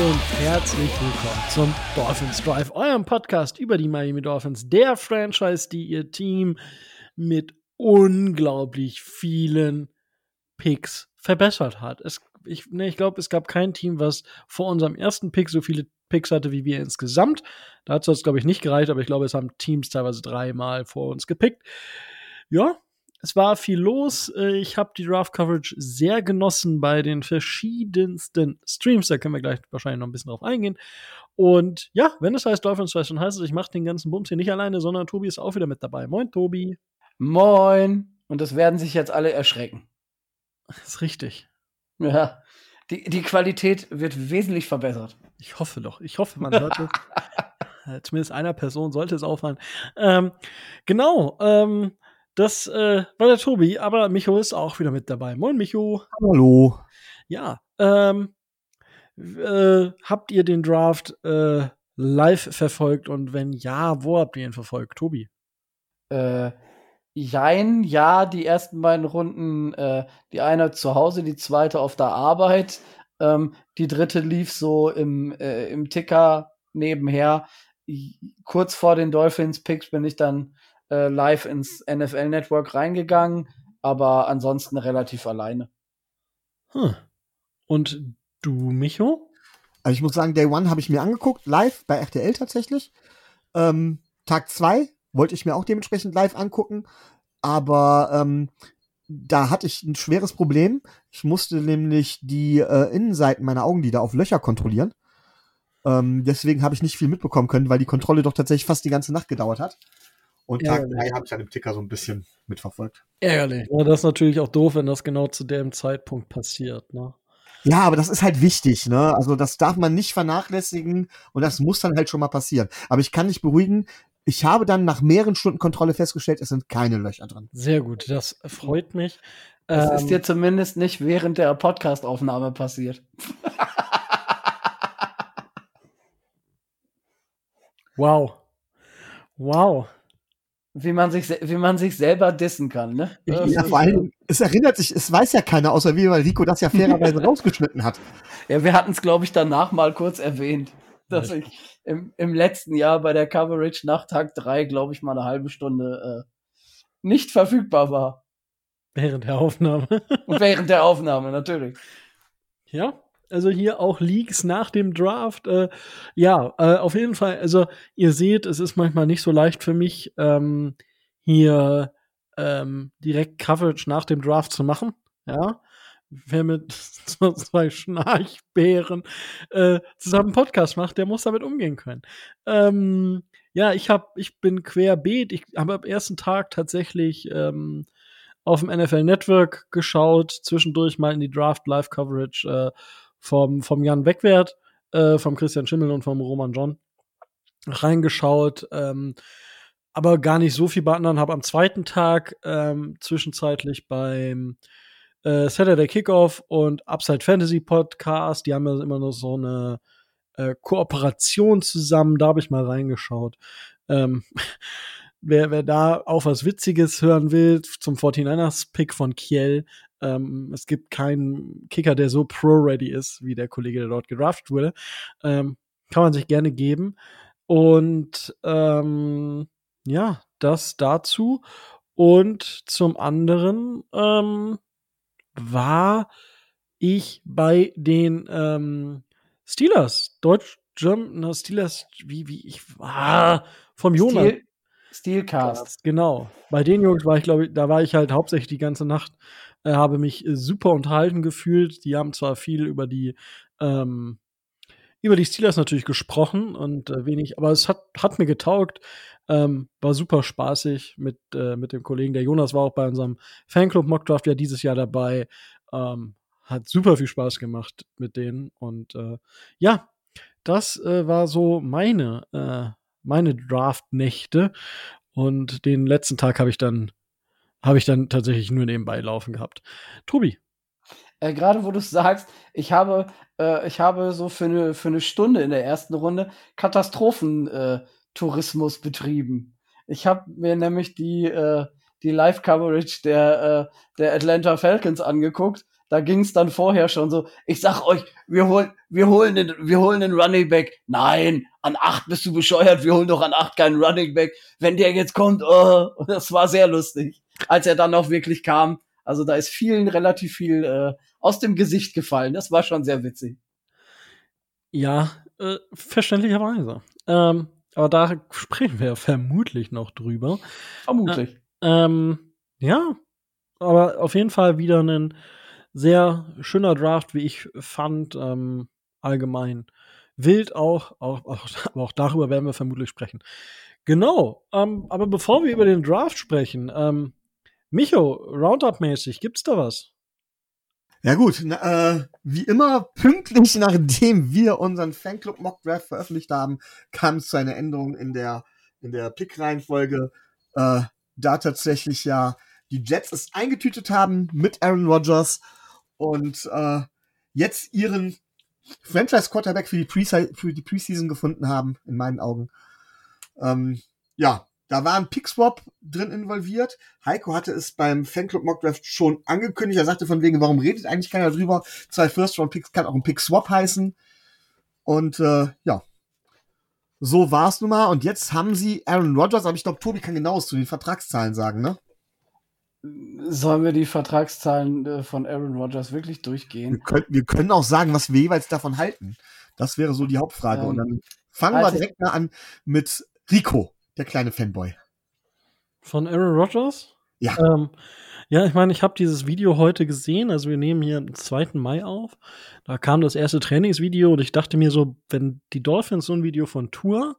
Und herzlich willkommen zum Dolphins Drive, eurem Podcast über die Miami Dolphins, der Franchise, die ihr Team mit unglaublich vielen Picks verbessert hat. Es, ich ne, ich glaube, es gab kein Team, was vor unserem ersten Pick so viele Picks hatte wie wir insgesamt. Dazu hat es, glaube ich, nicht gereicht, aber ich glaube, es haben Teams teilweise dreimal vor uns gepickt. Ja, es war viel los. Äh, ich habe die Draft Coverage sehr genossen bei den verschiedensten Streams. Da können wir gleich wahrscheinlich noch ein bisschen drauf eingehen. Und ja, wenn es heißt Dolphins Fest, dann heißt es, ich mache den ganzen Bums hier nicht alleine, sondern Tobi ist auch wieder mit dabei. Moin, Tobi. Moin. Und das werden sich jetzt alle erschrecken. Das ist richtig. Ja. Die, die Qualität wird wesentlich verbessert. Ich hoffe doch. Ich hoffe, man hört es. Äh, zumindest einer Person sollte es auffallen. Ähm, genau. Ähm, das äh, war der Tobi, aber Micho ist auch wieder mit dabei. Moin, Micho. Hallo. Ja, ähm, äh, habt ihr den Draft äh, live verfolgt und wenn ja, wo habt ihr ihn verfolgt, Tobi? Äh, jein, ja, die ersten beiden Runden, äh, die eine zu Hause, die zweite auf der Arbeit. Ähm, die dritte lief so im, äh, im Ticker nebenher. Kurz vor den Dolphins-Picks bin ich dann äh, live ins NFL Network reingegangen, aber ansonsten relativ alleine. Hm. Und du, Micho? Also ich muss sagen, Day One habe ich mir angeguckt, live bei RTL tatsächlich. Ähm, Tag zwei wollte ich mir auch dementsprechend live angucken, aber ähm, da hatte ich ein schweres Problem. Ich musste nämlich die äh, Innenseiten meiner Augenlider auf Löcher kontrollieren. Ähm, deswegen habe ich nicht viel mitbekommen können, weil die Kontrolle doch tatsächlich fast die ganze Nacht gedauert hat. Und Tag 3 habe ich dann im Ticker so ein bisschen mitverfolgt. Ärgerlich. Ja, das ist natürlich auch doof, wenn das genau zu dem Zeitpunkt passiert, ne? Ja, aber das ist halt wichtig, ne? Also das darf man nicht vernachlässigen und das muss dann halt schon mal passieren. Aber ich kann dich beruhigen, ich habe dann nach mehreren Stunden Kontrolle festgestellt, es sind keine Löcher drin. Sehr gut, das freut mich. Das ähm, ist dir zumindest nicht während der Podcastaufnahme passiert. wow. Wow. Wie man, sich, wie man sich selber dissen kann, ne? Ja, vor allem, es erinnert sich, es weiß ja keiner, außer wir, weil Rico das ja fairerweise rausgeschnitten hat. Ja, wir hatten es, glaube ich, danach mal kurz erwähnt, dass ich im, im letzten Jahr bei der Coverage nach Tag 3, glaube ich, mal eine halbe Stunde äh, nicht verfügbar war. Während der Aufnahme. Und während der Aufnahme, natürlich. Ja, also hier auch Leaks nach dem Draft. Äh, ja, äh, auf jeden Fall. Also ihr seht, es ist manchmal nicht so leicht für mich, ähm, hier ähm, direkt Coverage nach dem Draft zu machen. Ja, wer mit so zwei Schnarchbären äh, zusammen Podcast macht, der muss damit umgehen können. Ähm, ja, ich hab, ich bin querbeet. Ich habe am ersten Tag tatsächlich ähm, auf dem NFL Network geschaut, zwischendurch mal in die Draft Live Coverage äh, vom, vom Jan Wegwert, äh, vom Christian Schimmel und vom Roman John reingeschaut. Ähm, aber gar nicht so viel bei anderen. Habe am zweiten Tag ähm, zwischenzeitlich beim äh, Saturday Kickoff und Upside Fantasy Podcast, die haben ja immer noch so eine äh, Kooperation zusammen. Da habe ich mal reingeschaut. Ähm, wer, wer da auch was Witziges hören will, zum 49ers-Pick von Kiel, ähm, es gibt keinen Kicker, der so pro-ready ist, wie der Kollege, der dort gedraftet wurde. Ähm, kann man sich gerne geben. Und ähm, ja, das dazu. Und zum anderen ähm, war ich bei den ähm, Steelers, Deutsch, German, Steelers, wie, wie ich war, vom Jonas. Steel, Steelcast. Genau. Bei den Jungs war ich, glaube ich, da war ich halt hauptsächlich die ganze Nacht äh, habe mich äh, super unterhalten gefühlt. Die haben zwar viel über die ähm, über die Steelers natürlich gesprochen und äh, wenig, aber es hat, hat mir getaugt. Ähm, war super spaßig mit, äh, mit dem Kollegen. Der Jonas war auch bei unserem Fanclub Mockdraft ja dieses Jahr dabei. Ähm, hat super viel Spaß gemacht mit denen. Und äh, ja, das äh, war so meine, äh, meine Draft-Nächte. Und den letzten Tag habe ich dann habe ich dann tatsächlich nur nebenbei laufen gehabt. Tobi. Äh, Gerade wo du sagst, ich habe, äh, ich habe so für eine, für eine Stunde in der ersten Runde Katastrophentourismus äh, betrieben. Ich habe mir nämlich die, äh, die Live-Coverage der, äh, der Atlanta Falcons angeguckt, da ging es dann vorher schon so, ich sag euch, wir holen, wir holen den, wir holen den Running Back. Nein, an acht bist du bescheuert, wir holen doch an acht keinen Running Back. Wenn der jetzt kommt, oh, das war sehr lustig, als er dann auch wirklich kam. Also da ist vielen relativ viel äh, aus dem Gesicht gefallen. Das war schon sehr witzig. Ja, äh, verständlicherweise. Ähm, aber da sprechen wir vermutlich noch drüber. Vermutlich. Äh, ähm, ja, aber auf jeden Fall wieder ein sehr schöner Draft, wie ich fand, ähm, allgemein. Wild auch, auch, auch, aber auch darüber werden wir vermutlich sprechen. Genau, ähm, aber bevor wir über den Draft sprechen, ähm, Micho, Roundup-mäßig, gibt's da was? Ja gut, na, äh, wie immer pünktlich nachdem wir unseren Fanclub Mock Draft veröffentlicht haben, kam es zu einer Änderung in der in der Pick-Reihenfolge, äh, da tatsächlich ja die Jets es eingetütet haben mit Aaron Rodgers und äh, jetzt ihren Franchise-Quarterback für die, Preseason gefunden haben, in meinen Augen. Ähm, ja, da war ein Pickswap drin involviert. Heiko hatte es beim Fanclub Mockdraft schon angekündigt. Er sagte von wegen, warum redet eigentlich keiner drüber? Zwei First-Round-Picks kann auch ein Pick-Swap heißen. Und äh, ja, so war's nun mal. Und jetzt haben sie Aaron Rodgers, aber ich glaube, Tobi kann genaues zu den Vertragszahlen sagen, ne? Sollen wir die Vertragszahlen äh, von Aaron Rodgers wirklich durchgehen? Wir können, wir können auch sagen, was wir jeweils davon halten. Das wäre so die Hauptfrage. Ähm, Und dann fangen wir direkt mal an mit Rico, der kleine Fanboy. Von Aaron Rodgers? Ja. Ähm, ja, ich meine, ich habe dieses Video heute gesehen. Also wir nehmen hier am 2. Mai auf. Da kam das erste Trainingsvideo und ich dachte mir so, wenn die Dolphins so ein Video von Tour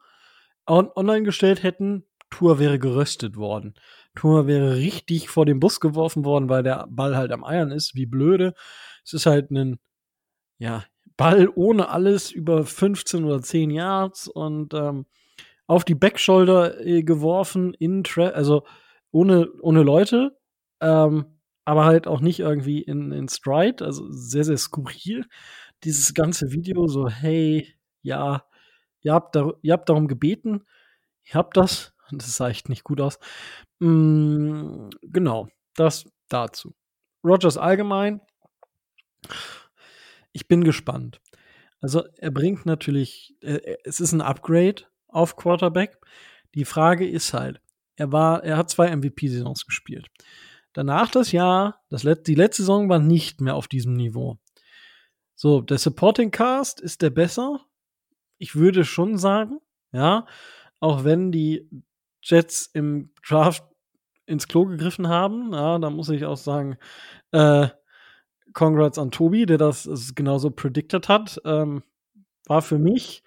on online gestellt hätten, Tour wäre geröstet worden. Tour wäre richtig vor den Bus geworfen worden, weil der Ball halt am Eiern ist, wie blöde. Es ist halt ein, ja, Ball ohne alles über 15 oder 10 Yards und ähm, auf die Backshoulder äh, geworfen, in Tra also ohne, ohne Leute, ähm, aber halt auch nicht irgendwie in, in Stride, also sehr, sehr skurril. Dieses ganze Video, so, hey, ja, ihr habt, da, ihr habt darum gebeten, ihr habt das, das sah echt nicht gut aus. Mm, genau, das dazu. Rogers allgemein. Ich bin gespannt. Also er bringt natürlich, äh, es ist ein Upgrade auf Quarterback. Die Frage ist halt, er war, er hat zwei MVP-Saisons gespielt. Danach das Jahr, das Let die letzte Saison war nicht mehr auf diesem Niveau. So, der Supporting Cast ist der besser. Ich würde schon sagen, ja, auch wenn die Jets im Draft ins Klo gegriffen haben. Ja, da muss ich auch sagen, äh, Congrats an Tobi, der das genauso predicted hat. Ähm, war für mich,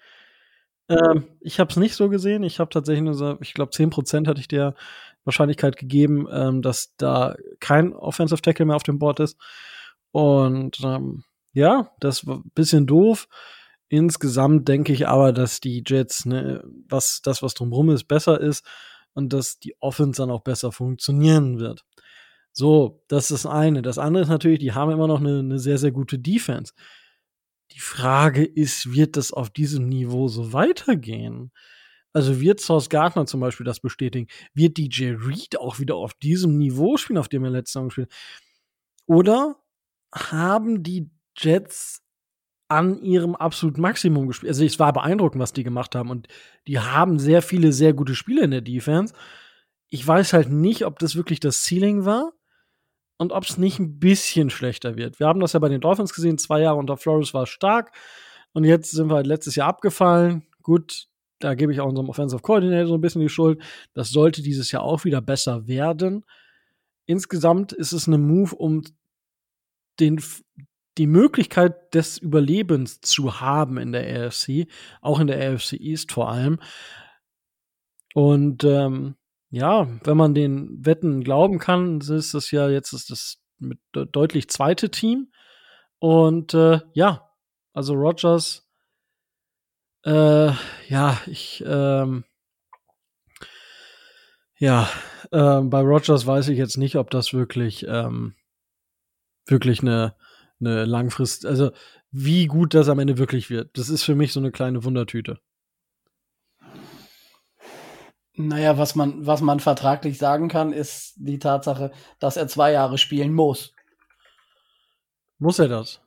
ähm, ich habe es nicht so gesehen. Ich habe tatsächlich nur so, ich glaube, 10% hatte ich der Wahrscheinlichkeit gegeben, ähm, dass da kein Offensive Tackle mehr auf dem Board ist. Und ähm, ja, das war ein bisschen doof. Insgesamt denke ich aber, dass die Jets, ne, was das, was drumherum ist, besser ist und dass die Offense dann auch besser funktionieren wird. So, das ist das eine. Das andere ist natürlich, die haben immer noch eine, eine sehr, sehr gute Defense. Die Frage ist, wird das auf diesem Niveau so weitergehen? Also wird Source Gardner zum Beispiel das bestätigen? Wird DJ Reed auch wieder auf diesem Niveau spielen, auf dem er letztes Jahr gespielt Oder haben die Jets an ihrem absoluten Maximum gespielt. Also es war beeindruckend, was die gemacht haben. Und die haben sehr viele, sehr gute Spiele in der Defense. Ich weiß halt nicht, ob das wirklich das Ceiling war und ob es nicht ein bisschen schlechter wird. Wir haben das ja bei den Dolphins gesehen, zwei Jahre unter Flores war stark. Und jetzt sind wir halt letztes Jahr abgefallen. Gut, da gebe ich auch unserem Offensive Coordinator so ein bisschen die Schuld. Das sollte dieses Jahr auch wieder besser werden. Insgesamt ist es eine Move, um den, die Möglichkeit des Überlebens zu haben in der AFC, auch in der AFC East vor allem. Und ähm, ja, wenn man den Wetten glauben kann, ist das ja jetzt ist das mit deutlich zweite Team. Und äh, ja, also Rogers, äh, ja, ich, ähm, ja, äh, bei Rogers weiß ich jetzt nicht, ob das wirklich, ähm, wirklich eine eine Langfrist, also wie gut das am Ende wirklich wird. Das ist für mich so eine kleine Wundertüte. Naja, was man, was man vertraglich sagen kann, ist die Tatsache, dass er zwei Jahre spielen muss. Muss er das?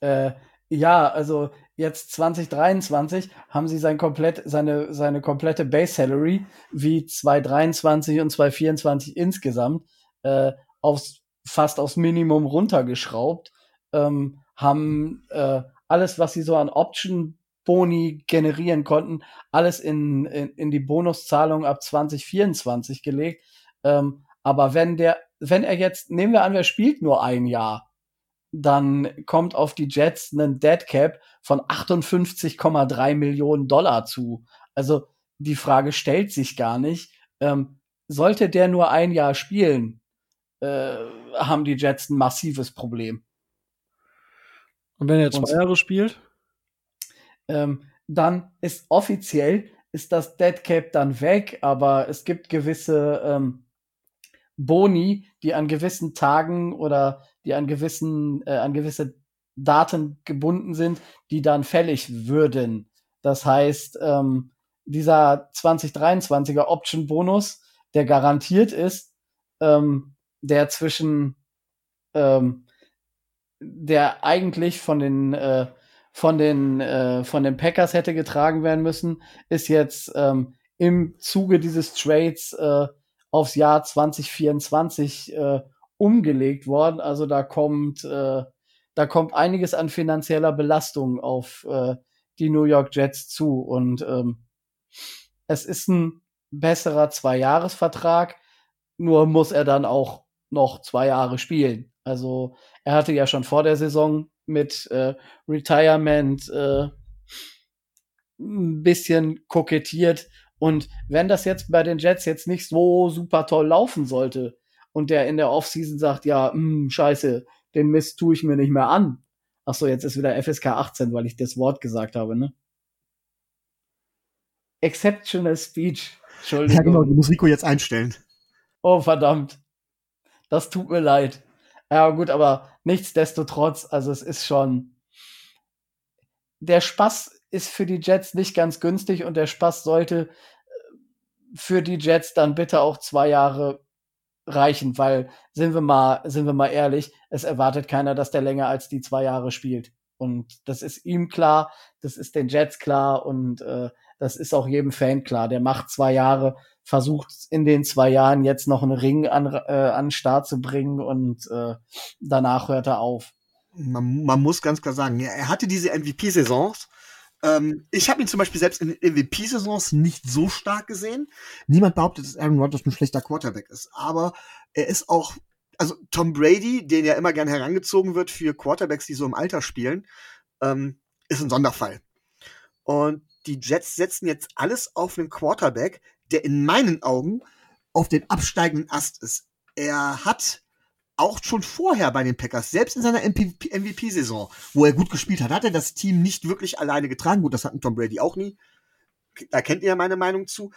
Äh, ja, also jetzt 2023 haben sie sein komplett, seine, seine komplette Base Salary wie 2023 und 2024 insgesamt äh, aufs, fast aufs Minimum runtergeschraubt, ähm, haben äh, alles, was sie so an Option Boni generieren konnten, alles in, in, in die Bonuszahlung ab 2024 gelegt. Ähm, aber wenn der, wenn er jetzt, nehmen wir an, wer spielt nur ein Jahr, dann kommt auf die Jets ein Dead Cap von 58,3 Millionen Dollar zu. Also die Frage stellt sich gar nicht. Ähm, sollte der nur ein Jahr spielen, äh, haben die Jets ein massives Problem. Und wenn er zwei Jahre spielt? ähm, dann ist offiziell ist das Dead Cap dann weg, aber es gibt gewisse ähm, Boni, die an gewissen Tagen oder die an gewissen äh, an gewisse Daten gebunden sind, die dann fällig würden. Das heißt, ähm, dieser 2023er Option Bonus, der garantiert ist, ähm, der zwischen ähm, der eigentlich von den äh, von den, äh, von den Packers hätte getragen werden müssen, ist jetzt ähm, im Zuge dieses Trades äh, aufs Jahr 2024 äh, umgelegt worden. Also da kommt, äh, da kommt einiges an finanzieller Belastung auf äh, die New York Jets zu. Und ähm, es ist ein besserer Zwei-Jahres-Vertrag, nur muss er dann auch noch zwei Jahre spielen. Also er hatte ja schon vor der Saison mit äh, Retirement äh, ein bisschen kokettiert. Und wenn das jetzt bei den Jets jetzt nicht so super toll laufen sollte und der in der Offseason sagt, ja, mh, hm, scheiße, den Mist tue ich mir nicht mehr an. Ach so, jetzt ist wieder FSK 18, weil ich das Wort gesagt habe, ne? Exceptional Speech. Entschuldigung. Ja, genau, die muss Rico jetzt einstellen. Oh, verdammt. Das tut mir leid. Ja, gut, aber nichtsdestotrotz, also es ist schon. Der Spaß ist für die Jets nicht ganz günstig und der Spaß sollte äh, für die Jets dann bitte auch zwei Jahre reichen, weil sind wir mal, sind wir mal ehrlich, es erwartet keiner, dass der länger als die zwei Jahre spielt. Und das ist ihm klar, das ist den Jets klar und äh, das ist auch jedem Fan klar. Der macht zwei Jahre, versucht in den zwei Jahren jetzt noch einen Ring an, äh, an Start zu bringen und äh, danach hört er auf. Man, man muss ganz klar sagen, er hatte diese MVP-Saisons. Ähm, ich habe ihn zum Beispiel selbst in MVP-Saisons nicht so stark gesehen. Niemand behauptet, dass Aaron Rodgers ein schlechter Quarterback ist. Aber er ist auch also Tom Brady, den ja immer gern herangezogen wird für Quarterbacks, die so im Alter spielen, ähm, ist ein Sonderfall. Und die Jets setzen jetzt alles auf einen Quarterback, der in meinen Augen auf den absteigenden Ast ist. Er hat auch schon vorher bei den Packers, selbst in seiner MVP-Saison, wo er gut gespielt hat, hat er das Team nicht wirklich alleine getragen. Gut, das hat ein Tom Brady auch nie. Da kennt ihr ja meine Meinung zu.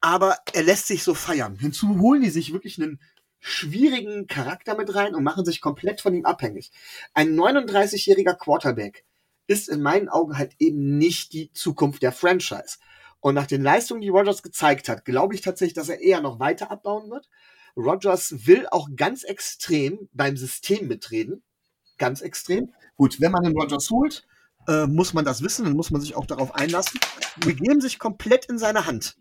Aber er lässt sich so feiern. Hinzu holen die sich wirklich einen schwierigen Charakter mit rein und machen sich komplett von ihm abhängig. Ein 39-jähriger Quarterback ist in meinen Augen halt eben nicht die Zukunft der Franchise. Und nach den Leistungen, die Rogers gezeigt hat, glaube ich tatsächlich, dass er eher noch weiter abbauen wird. Rogers will auch ganz extrem beim System mitreden. Ganz extrem. Gut, wenn man den Rogers holt, äh, muss man das wissen, dann muss man sich auch darauf einlassen. Wir geben sich komplett in seine Hand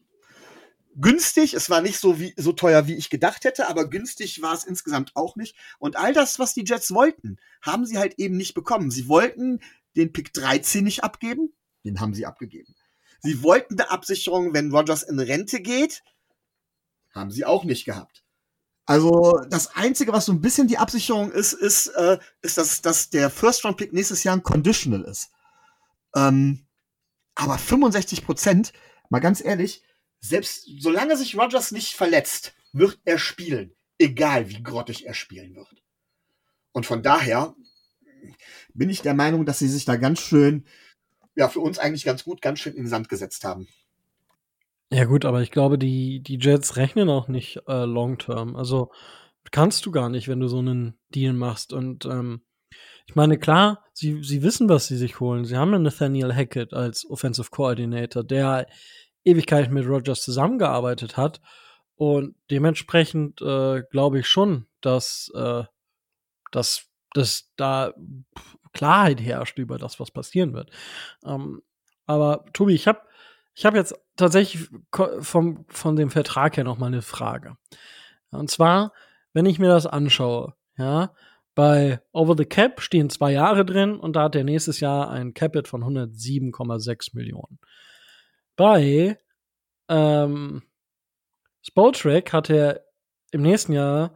günstig. Es war nicht so, wie, so teuer, wie ich gedacht hätte, aber günstig war es insgesamt auch nicht. Und all das, was die Jets wollten, haben sie halt eben nicht bekommen. Sie wollten den Pick 13 nicht abgeben, den haben sie abgegeben. Sie wollten eine Absicherung, wenn Rogers in Rente geht, haben sie auch nicht gehabt. Also das Einzige, was so ein bisschen die Absicherung ist, ist, äh, ist dass, dass der First-Round-Pick nächstes Jahr ein Conditional ist. Ähm, aber 65 Prozent, mal ganz ehrlich, selbst solange sich Rogers nicht verletzt, wird er spielen. Egal wie grottig er spielen wird. Und von daher bin ich der Meinung, dass sie sich da ganz schön, ja, für uns eigentlich ganz gut, ganz schön in den Sand gesetzt haben. Ja, gut, aber ich glaube, die, die Jets rechnen auch nicht äh, long term. Also kannst du gar nicht, wenn du so einen Deal machst. Und ähm, ich meine, klar, sie, sie wissen, was sie sich holen. Sie haben ja Nathaniel Hackett als Offensive Coordinator, der Ewigkeit mit Rogers zusammengearbeitet hat. Und dementsprechend äh, glaube ich schon, dass, äh, dass, dass da Klarheit herrscht über das, was passieren wird. Ähm, aber Tobi, ich habe ich hab jetzt tatsächlich vom, von dem Vertrag her noch mal eine Frage. Und zwar, wenn ich mir das anschaue, ja, bei Over the Cap stehen zwei Jahre drin und da hat er nächstes Jahr ein Capit von 107,6 Millionen. Bei ähm, Spotrack hat er im nächsten Jahr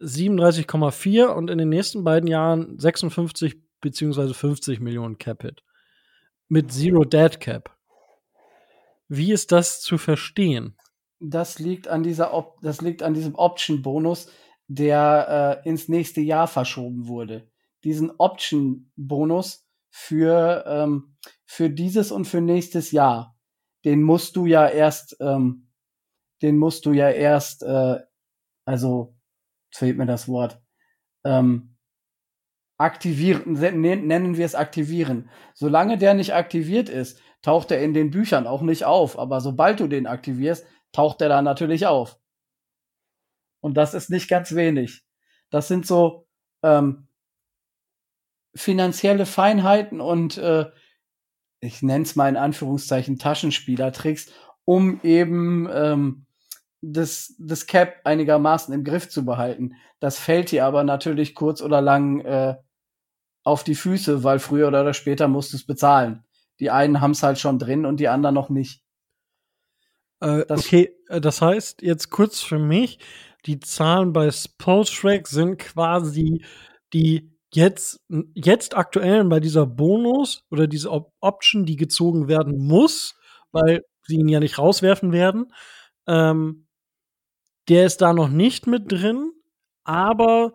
37,4 und in den nächsten beiden Jahren 56 beziehungsweise 50 Millionen Capit. Mit Zero Dead Cap. Wie ist das zu verstehen? Das liegt an dieser Op das liegt an diesem Option Bonus, der äh, ins nächste Jahr verschoben wurde. Diesen Option Bonus für ähm, für dieses und für nächstes Jahr, den musst du ja erst ähm, den musst du ja erst äh, also fehlt mir das Wort ähm, aktivieren, nennen wir es aktivieren. Solange der nicht aktiviert ist, taucht er in den Büchern auch nicht auf. Aber sobald du den aktivierst, taucht er da natürlich auf. Und das ist nicht ganz wenig. Das sind so ähm, finanzielle Feinheiten und äh, ich nenne es mal in Anführungszeichen Taschenspielertricks, um eben ähm, das, das Cap einigermaßen im Griff zu behalten. Das fällt dir aber natürlich kurz oder lang äh, auf die Füße, weil früher oder später musst du es bezahlen. Die einen haben es halt schon drin und die anderen noch nicht. Äh, das okay, äh, das heißt, jetzt kurz für mich, die Zahlen bei Spotrack sind quasi die jetzt, jetzt aktuellen bei dieser Bonus oder diese Op Option, die gezogen werden muss, weil sie ihn ja nicht rauswerfen werden. Ähm, der ist da noch nicht mit drin, aber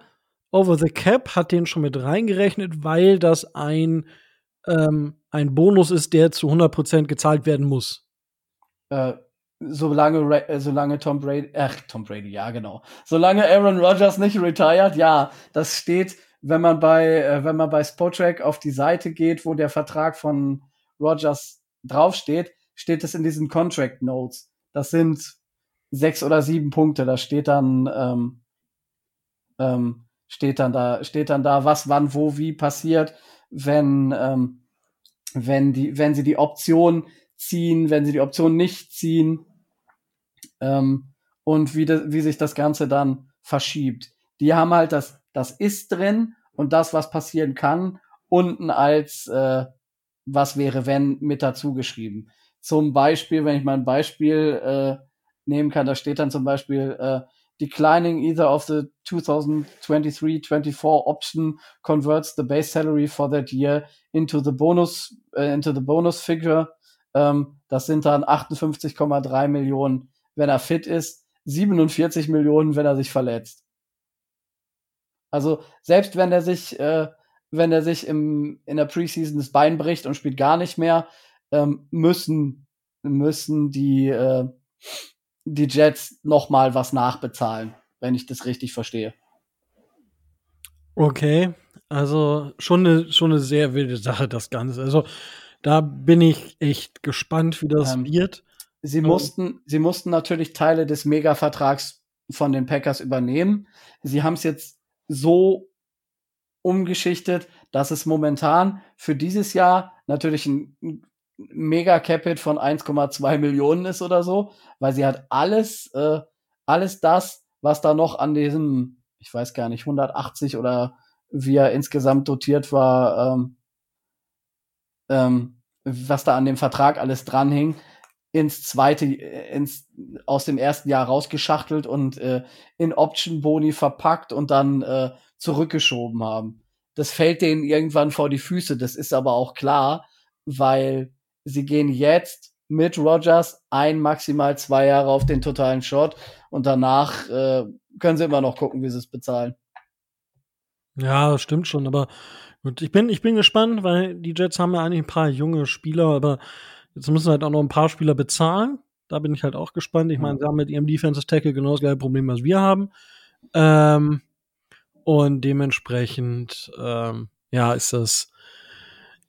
Over the Cap hat den schon mit reingerechnet, weil das ein, ähm, ein Bonus ist, der zu 100% gezahlt werden muss. Äh, solange, äh, solange Tom Brady, ach, Tom Brady, ja, genau. Solange Aaron Rodgers nicht retired, ja, das steht, wenn man bei, äh, wenn man bei Spotrack auf die Seite geht, wo der Vertrag von Rodgers draufsteht, steht es in diesen Contract Notes. Das sind sechs oder sieben Punkte. Da steht dann, ähm, ähm, steht dann da, steht dann da, was, wann, wo, wie passiert, wenn, ähm, wenn die, wenn sie die Option ziehen, wenn sie die Option nicht ziehen, ähm, und wie, de, wie sich das Ganze dann verschiebt. Die haben halt das, das ist drin und das, was passieren kann, unten als äh, was wäre, wenn mit dazu geschrieben. Zum Beispiel, wenn ich mal ein Beispiel äh, nehmen kann, da steht dann zum Beispiel äh, declining either of the 2023-24 option converts the base salary for that year into the bonus uh, into the bonus figure. Ähm, das sind dann 58,3 Millionen, wenn er fit ist, 47 Millionen, wenn er sich verletzt. Also selbst wenn er sich äh, wenn er sich im in der Preseason das Bein bricht und spielt gar nicht mehr, ähm, müssen müssen die äh, die Jets noch mal was nachbezahlen, wenn ich das richtig verstehe. Okay, also schon eine schon eine sehr wilde Sache das Ganze. Also da bin ich echt gespannt, wie das ähm, wird. Sie mussten sie mussten natürlich Teile des Mega-Vertrags von den Packers übernehmen. Sie haben es jetzt so umgeschichtet, dass es momentan für dieses Jahr natürlich ein Mega Capit von 1,2 Millionen ist oder so, weil sie hat alles, äh, alles das, was da noch an diesem, ich weiß gar nicht, 180 oder wie er insgesamt dotiert war, ähm, ähm, was da an dem Vertrag alles dranhing, ins zweite, ins, aus dem ersten Jahr rausgeschachtelt und äh, in Option Boni verpackt und dann äh, zurückgeschoben haben. Das fällt denen irgendwann vor die Füße. Das ist aber auch klar, weil sie gehen jetzt mit Rogers ein, maximal zwei Jahre auf den totalen Shot und danach äh, können sie immer noch gucken, wie sie es bezahlen. Ja, das stimmt schon, aber gut, ich bin, ich bin gespannt, weil die Jets haben ja eigentlich ein paar junge Spieler, aber jetzt müssen halt auch noch ein paar Spieler bezahlen. Da bin ich halt auch gespannt. Ich meine, sie haben mit ihrem Defensive Tackle genau das gleiche Problem, was wir haben. Ähm, und dementsprechend, ähm, ja, ist das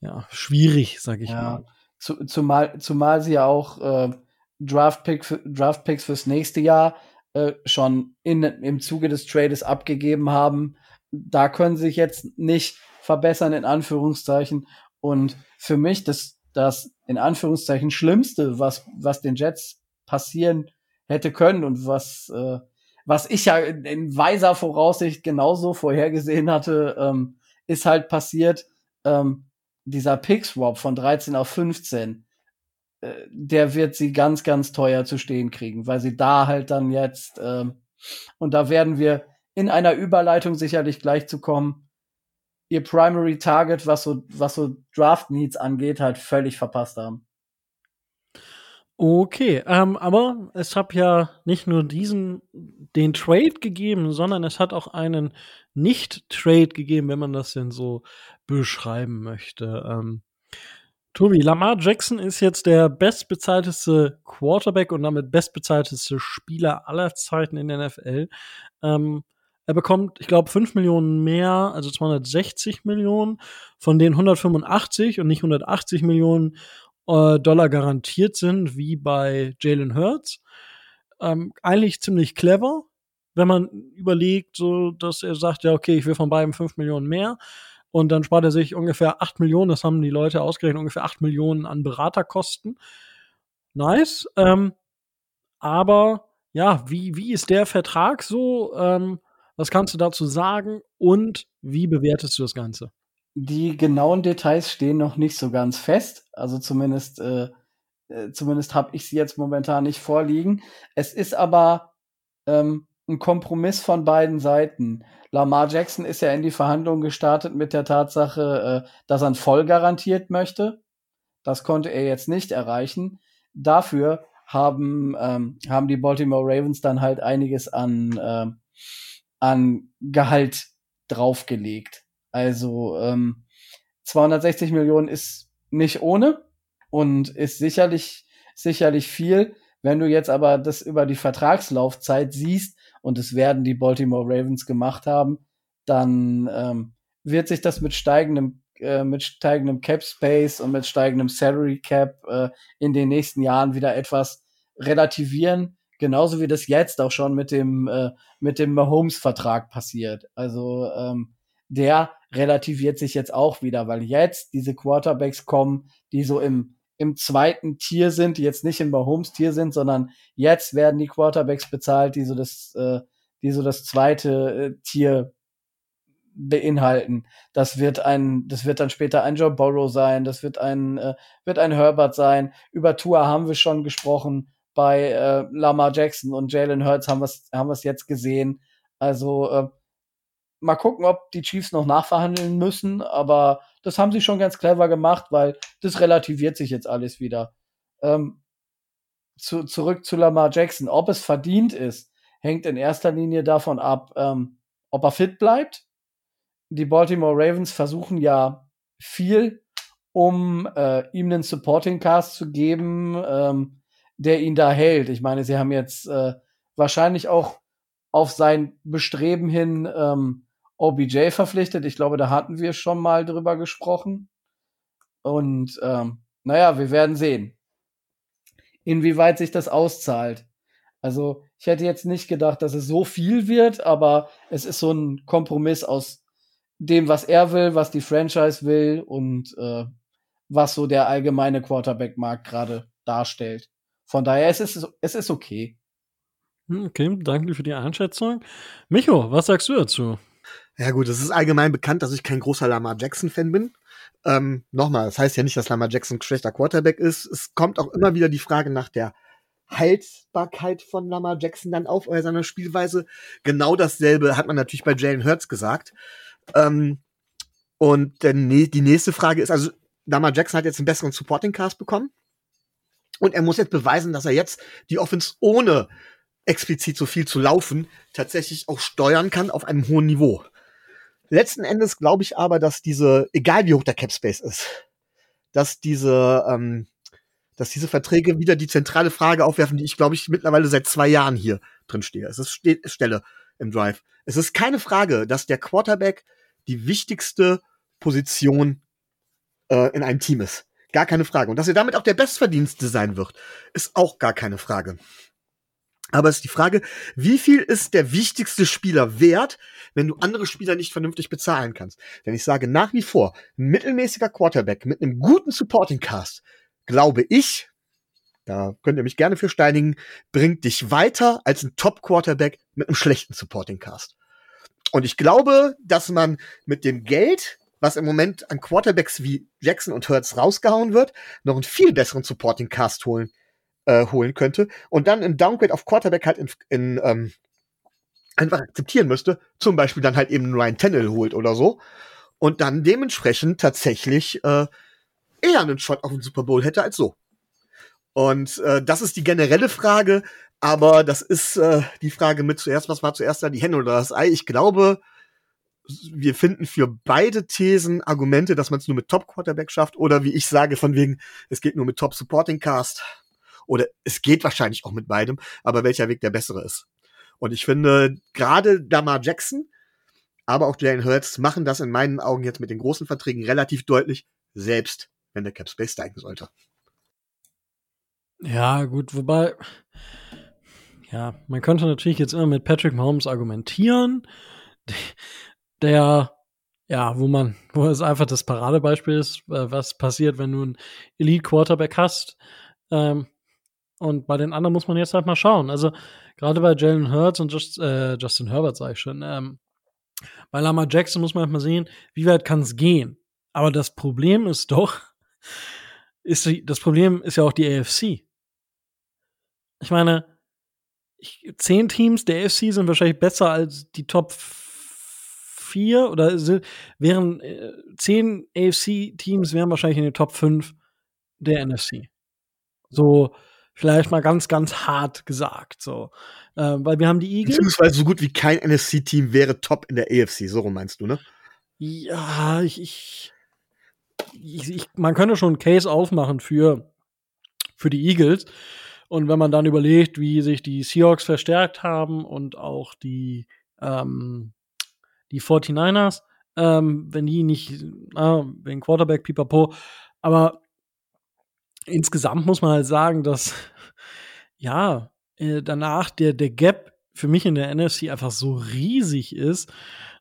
ja schwierig, sag ich ja. mal. Zu, zumal, zumal sie ja auch äh, Draft-Pick, Draft-Picks fürs nächste Jahr äh, schon in, im Zuge des Trades abgegeben haben, da können sie sich jetzt nicht verbessern, in Anführungszeichen. Und für mich das, das in Anführungszeichen Schlimmste, was, was den Jets passieren hätte können und was, äh, was ich ja in, in weiser Voraussicht genauso vorhergesehen hatte, ähm, ist halt passiert, ähm, dieser Pick-Swap von 13 auf 15, äh, der wird sie ganz, ganz teuer zu stehen kriegen, weil sie da halt dann jetzt, ähm, und da werden wir in einer Überleitung sicherlich gleich zu kommen, ihr Primary Target, was so, was so Draft Needs angeht, halt völlig verpasst haben. Okay, ähm, aber es hat ja nicht nur diesen, den Trade gegeben, sondern es hat auch einen Nicht-Trade gegeben, wenn man das denn so beschreiben möchte. Ähm, Tobi, Lamar Jackson ist jetzt der bestbezahlteste Quarterback und damit bestbezahlteste Spieler aller Zeiten in der NFL. Ähm, er bekommt, ich glaube, 5 Millionen mehr, also 260 Millionen, von denen 185 und nicht 180 Millionen äh, Dollar garantiert sind, wie bei Jalen Hurts. Ähm, eigentlich ziemlich clever, wenn man überlegt, so, dass er sagt, ja, okay, ich will von beiden 5 Millionen mehr. Und dann spart er sich ungefähr 8 Millionen, das haben die Leute ausgerechnet, ungefähr 8 Millionen an Beraterkosten. Nice. Ähm, aber ja, wie, wie ist der Vertrag so? Ähm, was kannst du dazu sagen und wie bewertest du das Ganze? Die genauen Details stehen noch nicht so ganz fest. Also zumindest, äh, äh, zumindest habe ich sie jetzt momentan nicht vorliegen. Es ist aber ähm, ein Kompromiss von beiden Seiten. Lamar Jackson ist ja in die Verhandlungen gestartet mit der Tatsache, äh, dass er ein voll garantiert möchte. Das konnte er jetzt nicht erreichen. Dafür haben, ähm, haben die Baltimore Ravens dann halt einiges an, äh, an Gehalt draufgelegt. Also ähm, 260 Millionen ist nicht ohne und ist sicherlich, sicherlich viel. Wenn du jetzt aber das über die Vertragslaufzeit siehst, und es werden die Baltimore Ravens gemacht haben, dann ähm, wird sich das mit steigendem äh, mit steigendem Cap Space und mit steigendem Salary Cap äh, in den nächsten Jahren wieder etwas relativieren, genauso wie das jetzt auch schon mit dem äh, mit dem Mahomes Vertrag passiert. Also ähm, der relativiert sich jetzt auch wieder, weil jetzt diese Quarterbacks kommen, die so im im zweiten Tier sind, die jetzt nicht im Mahomes Tier sind, sondern jetzt werden die Quarterbacks bezahlt, die so das, äh, die so das zweite äh, Tier beinhalten. Das wird ein, das wird dann später ein Joe Burrow sein, das wird ein, äh, wird ein Herbert sein. Über Tour haben wir schon gesprochen. Bei äh, Lamar Jackson und Jalen Hurts haben wir haben wir's jetzt gesehen. Also äh, mal gucken, ob die Chiefs noch nachverhandeln müssen, aber das haben sie schon ganz clever gemacht, weil das relativiert sich jetzt alles wieder. Ähm, zu, zurück zu Lamar Jackson. Ob es verdient ist, hängt in erster Linie davon ab, ähm, ob er fit bleibt. Die Baltimore Ravens versuchen ja viel, um äh, ihm einen Supporting Cast zu geben, ähm, der ihn da hält. Ich meine, sie haben jetzt äh, wahrscheinlich auch auf sein Bestreben hin ähm, OBJ verpflichtet. Ich glaube, da hatten wir schon mal drüber gesprochen. Und ähm, naja, wir werden sehen, inwieweit sich das auszahlt. Also ich hätte jetzt nicht gedacht, dass es so viel wird, aber es ist so ein Kompromiss aus dem, was er will, was die Franchise will und äh, was so der allgemeine Quarterback-Markt gerade darstellt. Von daher es ist es, ist okay. Hm, okay, danke für die Einschätzung. Micho, was sagst du dazu? Ja gut, es ist allgemein bekannt, dass ich kein großer Lamar Jackson-Fan bin. Ähm, Nochmal, das heißt ja nicht, dass Lamar Jackson ein schlechter Quarterback ist. Es kommt auch immer wieder die Frage nach der Haltbarkeit von Lamar Jackson dann auf oder seiner Spielweise. Genau dasselbe hat man natürlich bei Jalen Hurts gesagt. Ähm, und denn die nächste Frage ist, also Lamar Jackson hat jetzt einen besseren Supporting Cast bekommen. Und er muss jetzt beweisen, dass er jetzt die Offense ohne explizit so viel zu laufen tatsächlich auch steuern kann auf einem hohen Niveau. Letzten Endes glaube ich aber, dass diese, egal wie hoch der Cap Space ist, dass diese, ähm, dass diese Verträge wieder die zentrale Frage aufwerfen, die ich glaube ich mittlerweile seit zwei Jahren hier drin stehe. Es ist steht, Stelle im Drive. Es ist keine Frage, dass der Quarterback die wichtigste Position äh, in einem Team ist. Gar keine Frage. Und dass er damit auch der Bestverdienste sein wird, ist auch gar keine Frage. Aber es ist die Frage, wie viel ist der wichtigste Spieler wert, wenn du andere Spieler nicht vernünftig bezahlen kannst? Denn ich sage nach wie vor, mittelmäßiger Quarterback mit einem guten Supporting Cast, glaube ich, da könnt ihr mich gerne für steinigen, bringt dich weiter als ein Top Quarterback mit einem schlechten Supporting Cast. Und ich glaube, dass man mit dem Geld, was im Moment an Quarterbacks wie Jackson und Hurts rausgehauen wird, noch einen viel besseren Supporting Cast holen äh, holen könnte und dann ein Downgrade auf Quarterback halt in, in ähm, einfach akzeptieren müsste, zum Beispiel dann halt eben Ryan Tannehill holt oder so und dann dementsprechend tatsächlich äh, eher einen Shot auf den Super Bowl hätte als so. Und äh, das ist die generelle Frage, aber das ist äh, die Frage mit zuerst, was war zuerst da, die Henne oder das Ei? Ich glaube, wir finden für beide Thesen Argumente, dass man es nur mit Top Quarterback schafft oder wie ich sage, von wegen, es geht nur mit Top Supporting Cast. Oder es geht wahrscheinlich auch mit beidem, aber welcher Weg der bessere ist. Und ich finde, gerade Damar Jackson, aber auch Jalen Hurts machen das in meinen Augen jetzt mit den großen Verträgen relativ deutlich, selbst wenn der Cap Space steigen sollte. Ja, gut, wobei, ja, man könnte natürlich jetzt immer mit Patrick Mahomes argumentieren, der, ja, wo man, wo es einfach das Paradebeispiel ist, äh, was passiert, wenn du einen Elite Quarterback hast. Ähm, und bei den anderen muss man jetzt halt mal schauen. Also gerade bei Jalen Hurts und Just, äh, Justin Herbert, sage ich schon, ähm, bei Lama Jackson muss man halt mal sehen, wie weit kann es gehen. Aber das Problem ist doch, ist, das Problem ist ja auch die AFC. Ich meine, ich, zehn Teams der AFC sind wahrscheinlich besser als die Top vier oder sind, wären äh, zehn AFC-Teams wären wahrscheinlich in den Top 5 der NFC. So, Vielleicht mal ganz, ganz hart gesagt, so. Äh, weil wir haben die Eagles. Beziehungsweise so gut wie kein NFC-Team wäre top in der AFC, so rum meinst du, ne? Ja, ich, ich, ich, ich man könnte schon einen Case aufmachen für, für die Eagles. Und wenn man dann überlegt, wie sich die Seahawks verstärkt haben und auch die, ähm, die 49ers, ähm, wenn die nicht, äh, wegen Quarterback, pipapo, aber insgesamt muss man halt sagen, dass ja, äh, danach der, der Gap für mich in der NFC einfach so riesig ist.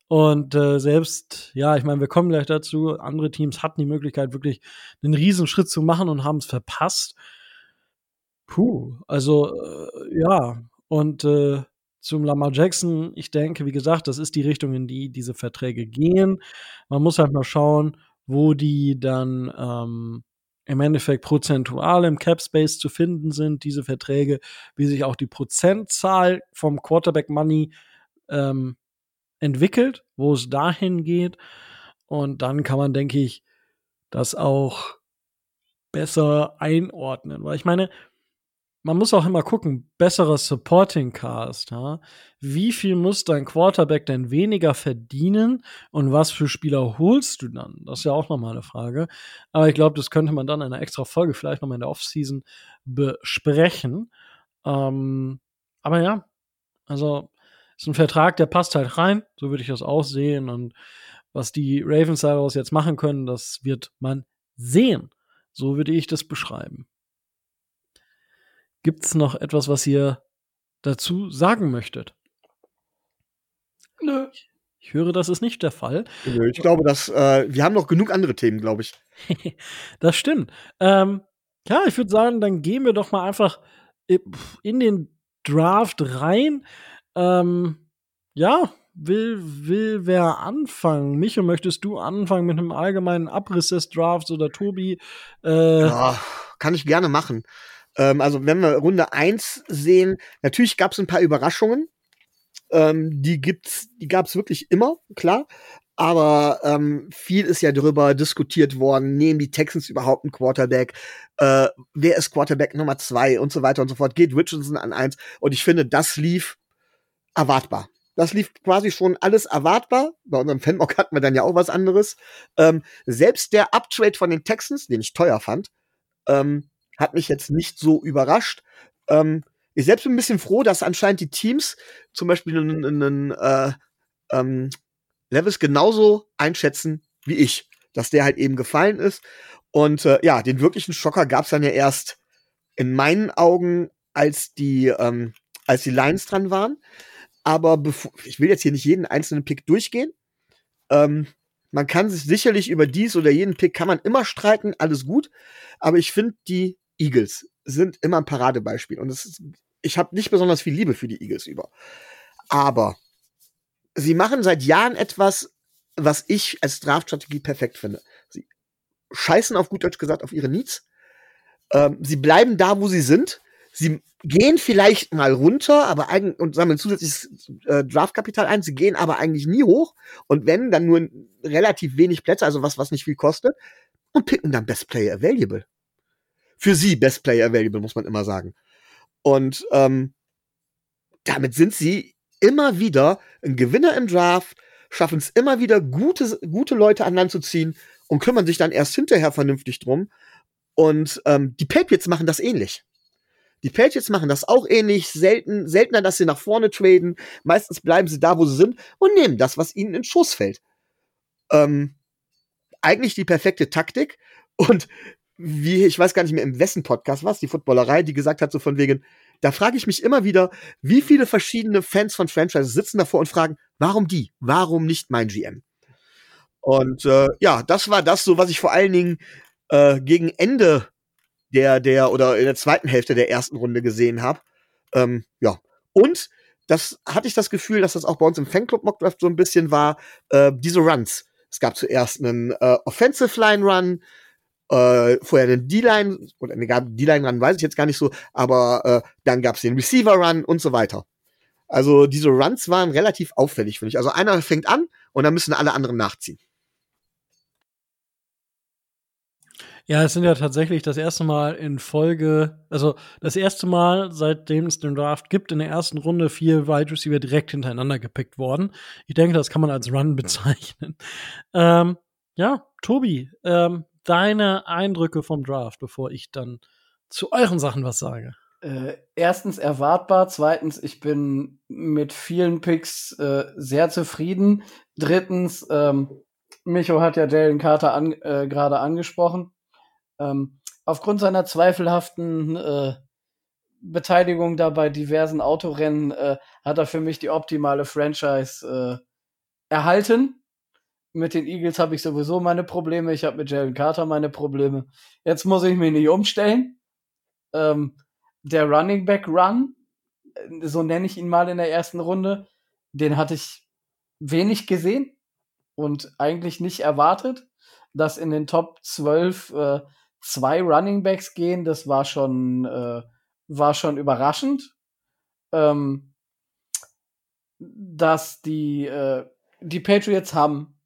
Und äh, selbst, ja, ich meine, wir kommen gleich dazu, andere Teams hatten die Möglichkeit, wirklich einen Riesenschritt zu machen und haben es verpasst. Puh, also äh, ja, und äh, zum Lamar Jackson, ich denke, wie gesagt, das ist die Richtung, in die diese Verträge gehen. Man muss halt mal schauen, wo die dann ähm, im Endeffekt prozentual im Cap Space zu finden sind, diese Verträge, wie sich auch die Prozentzahl vom Quarterback Money ähm, entwickelt, wo es dahin geht. Und dann kann man, denke ich, das auch besser einordnen. Weil ich meine, man muss auch immer gucken, besserer Supporting Cast. Ja? Wie viel muss dein Quarterback denn weniger verdienen und was für Spieler holst du dann? Das ist ja auch nochmal eine Frage. Aber ich glaube, das könnte man dann in einer extra Folge vielleicht nochmal in der Offseason besprechen. Ähm, aber ja, also ist ein Vertrag, der passt halt rein. So würde ich das auch sehen. Und was die Ravens daraus jetzt machen können, das wird man sehen. So würde ich das beschreiben. Gibt es noch etwas, was ihr dazu sagen möchtet? Nö. Ich höre, das ist nicht der Fall. Nö, ich glaube, dass äh, wir haben noch genug andere Themen, glaube ich. das stimmt. Ähm, ja, ich würde sagen, dann gehen wir doch mal einfach in den Draft rein. Ähm, ja, will, will wer anfangen? Micho, möchtest du anfangen mit einem allgemeinen Abriss des Drafts oder Tobi? Äh, ja, kann ich gerne machen. Ähm, also wenn wir Runde eins sehen, natürlich gab es ein paar Überraschungen. Ähm, die gibt's, die gab es wirklich immer, klar. Aber ähm, viel ist ja darüber diskutiert worden, nehmen die Texans überhaupt einen Quarterback? Äh, wer ist Quarterback Nummer zwei und so weiter und so fort? Geht Richardson an eins? Und ich finde, das lief erwartbar. Das lief quasi schon alles erwartbar. Bei unserem Fanmock hatten wir dann ja auch was anderes. Ähm, selbst der Uptrade von den Texans, den ich teuer fand, ähm, hat mich jetzt nicht so überrascht. Ähm, ich selbst bin ein bisschen froh, dass anscheinend die Teams zum Beispiel einen, einen äh, ähm, Levis genauso einschätzen wie ich, dass der halt eben gefallen ist. Und äh, ja, den wirklichen Schocker gab es dann ja erst in meinen Augen, als die ähm, als die Lions dran waren. Aber ich will jetzt hier nicht jeden einzelnen Pick durchgehen. Ähm, man kann sich sicherlich über dies oder jeden Pick kann man immer streiten, alles gut. Aber ich finde, die Eagles sind immer ein Paradebeispiel. Und ist, ich habe nicht besonders viel Liebe für die Eagles über. Aber sie machen seit Jahren etwas, was ich als Draftstrategie perfekt finde. Sie scheißen auf gut Deutsch gesagt auf ihre Needs. Ähm, sie bleiben da, wo sie sind sie gehen vielleicht mal runter, aber eigentlich und sammeln zusätzliches äh, Draftkapital ein. Sie gehen aber eigentlich nie hoch und wenn dann nur relativ wenig Plätze, also was was nicht viel kostet und picken dann Best Player Available. Für sie Best Player Available muss man immer sagen. Und ähm, damit sind sie immer wieder ein Gewinner im Draft, schaffen es immer wieder gute gute Leute an Land zu ziehen und kümmern sich dann erst hinterher vernünftig drum. Und ähm, die Patriots machen das ähnlich. Die Patriots machen das auch ähnlich, selten, seltener, dass sie nach vorne traden. Meistens bleiben sie da, wo sie sind und nehmen das, was ihnen in Schuss fällt. Ähm, eigentlich die perfekte Taktik. Und wie, ich weiß gar nicht mehr, im Wessen-Podcast was, die Footballerei, die gesagt hat, so von wegen, da frage ich mich immer wieder, wie viele verschiedene Fans von Franchises sitzen davor und fragen, warum die? Warum nicht mein GM? Und äh, ja, das war das so, was ich vor allen Dingen äh, gegen Ende der, der, oder in der zweiten Hälfte der ersten Runde gesehen habe. Ähm, ja. Und das hatte ich das Gefühl, dass das auch bei uns im Fanclub Mockdraft so ein bisschen war, äh, diese Runs. Es gab zuerst einen äh, Offensive Line Run, äh, vorher einen D-Line, oder ne, D-Line Run weiß ich jetzt gar nicht so, aber äh, dann gab es den Receiver Run und so weiter. Also diese Runs waren relativ auffällig, finde ich. Also einer fängt an und dann müssen alle anderen nachziehen. Ja, es sind ja tatsächlich das erste Mal in Folge, also das erste Mal, seitdem es den Draft gibt, in der ersten Runde vier Wide Receiver direkt hintereinander gepickt worden. Ich denke, das kann man als Run bezeichnen. ähm, ja, Tobi, ähm, deine Eindrücke vom Draft, bevor ich dann zu euren Sachen was sage. Äh, erstens erwartbar, zweitens, ich bin mit vielen Picks äh, sehr zufrieden. Drittens, ähm, Micho hat ja Jalen Carter an, äh, gerade angesprochen. Ähm, aufgrund seiner zweifelhaften äh, Beteiligung da bei diversen Autorennen äh, hat er für mich die optimale Franchise äh, erhalten. Mit den Eagles habe ich sowieso meine Probleme. Ich habe mit Jalen Carter meine Probleme. Jetzt muss ich mich nicht umstellen. Ähm, der Running Back Run, äh, so nenne ich ihn mal in der ersten Runde, den hatte ich wenig gesehen und eigentlich nicht erwartet, dass in den Top 12 äh, zwei Running Backs gehen, das war schon, äh, war schon überraschend. Ähm, dass die, äh, die Patriots haben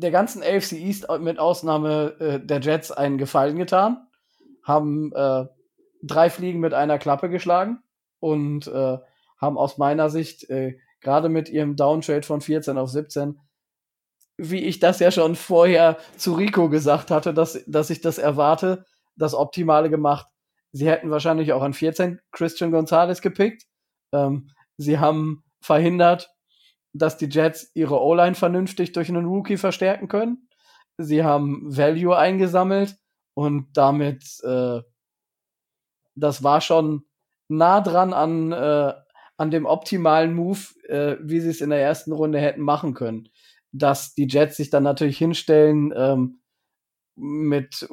der ganzen AFC East mit Ausnahme äh, der Jets einen Gefallen getan, haben äh, drei Fliegen mit einer Klappe geschlagen und äh, haben aus meiner Sicht äh, gerade mit ihrem Downtrade von 14 auf 17 wie ich das ja schon vorher zu Rico gesagt hatte, dass, dass ich das erwarte, das Optimale gemacht. Sie hätten wahrscheinlich auch an 14 Christian Gonzalez gepickt. Ähm, sie haben verhindert, dass die Jets ihre O-Line vernünftig durch einen Rookie verstärken können. Sie haben Value eingesammelt und damit, äh, das war schon nah dran an, äh, an dem optimalen Move, äh, wie sie es in der ersten Runde hätten machen können. Dass die Jets sich dann natürlich hinstellen, ähm, mit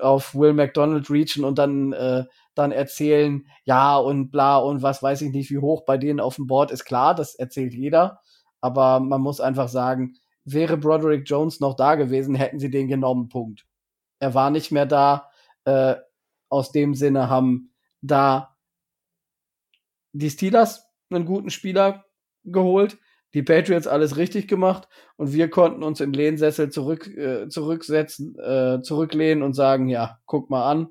auf Will McDonald reachen und dann äh, dann erzählen, ja und bla und was weiß ich nicht, wie hoch bei denen auf dem Board ist. Klar, das erzählt jeder, aber man muss einfach sagen, wäre Broderick Jones noch da gewesen, hätten sie den genommen, Punkt. Er war nicht mehr da, äh, aus dem Sinne haben da die Steelers einen guten Spieler geholt, die Patriots alles richtig gemacht und wir konnten uns im Lehnsessel zurück, äh, zurücksetzen, äh, zurücklehnen und sagen, ja, guck mal an,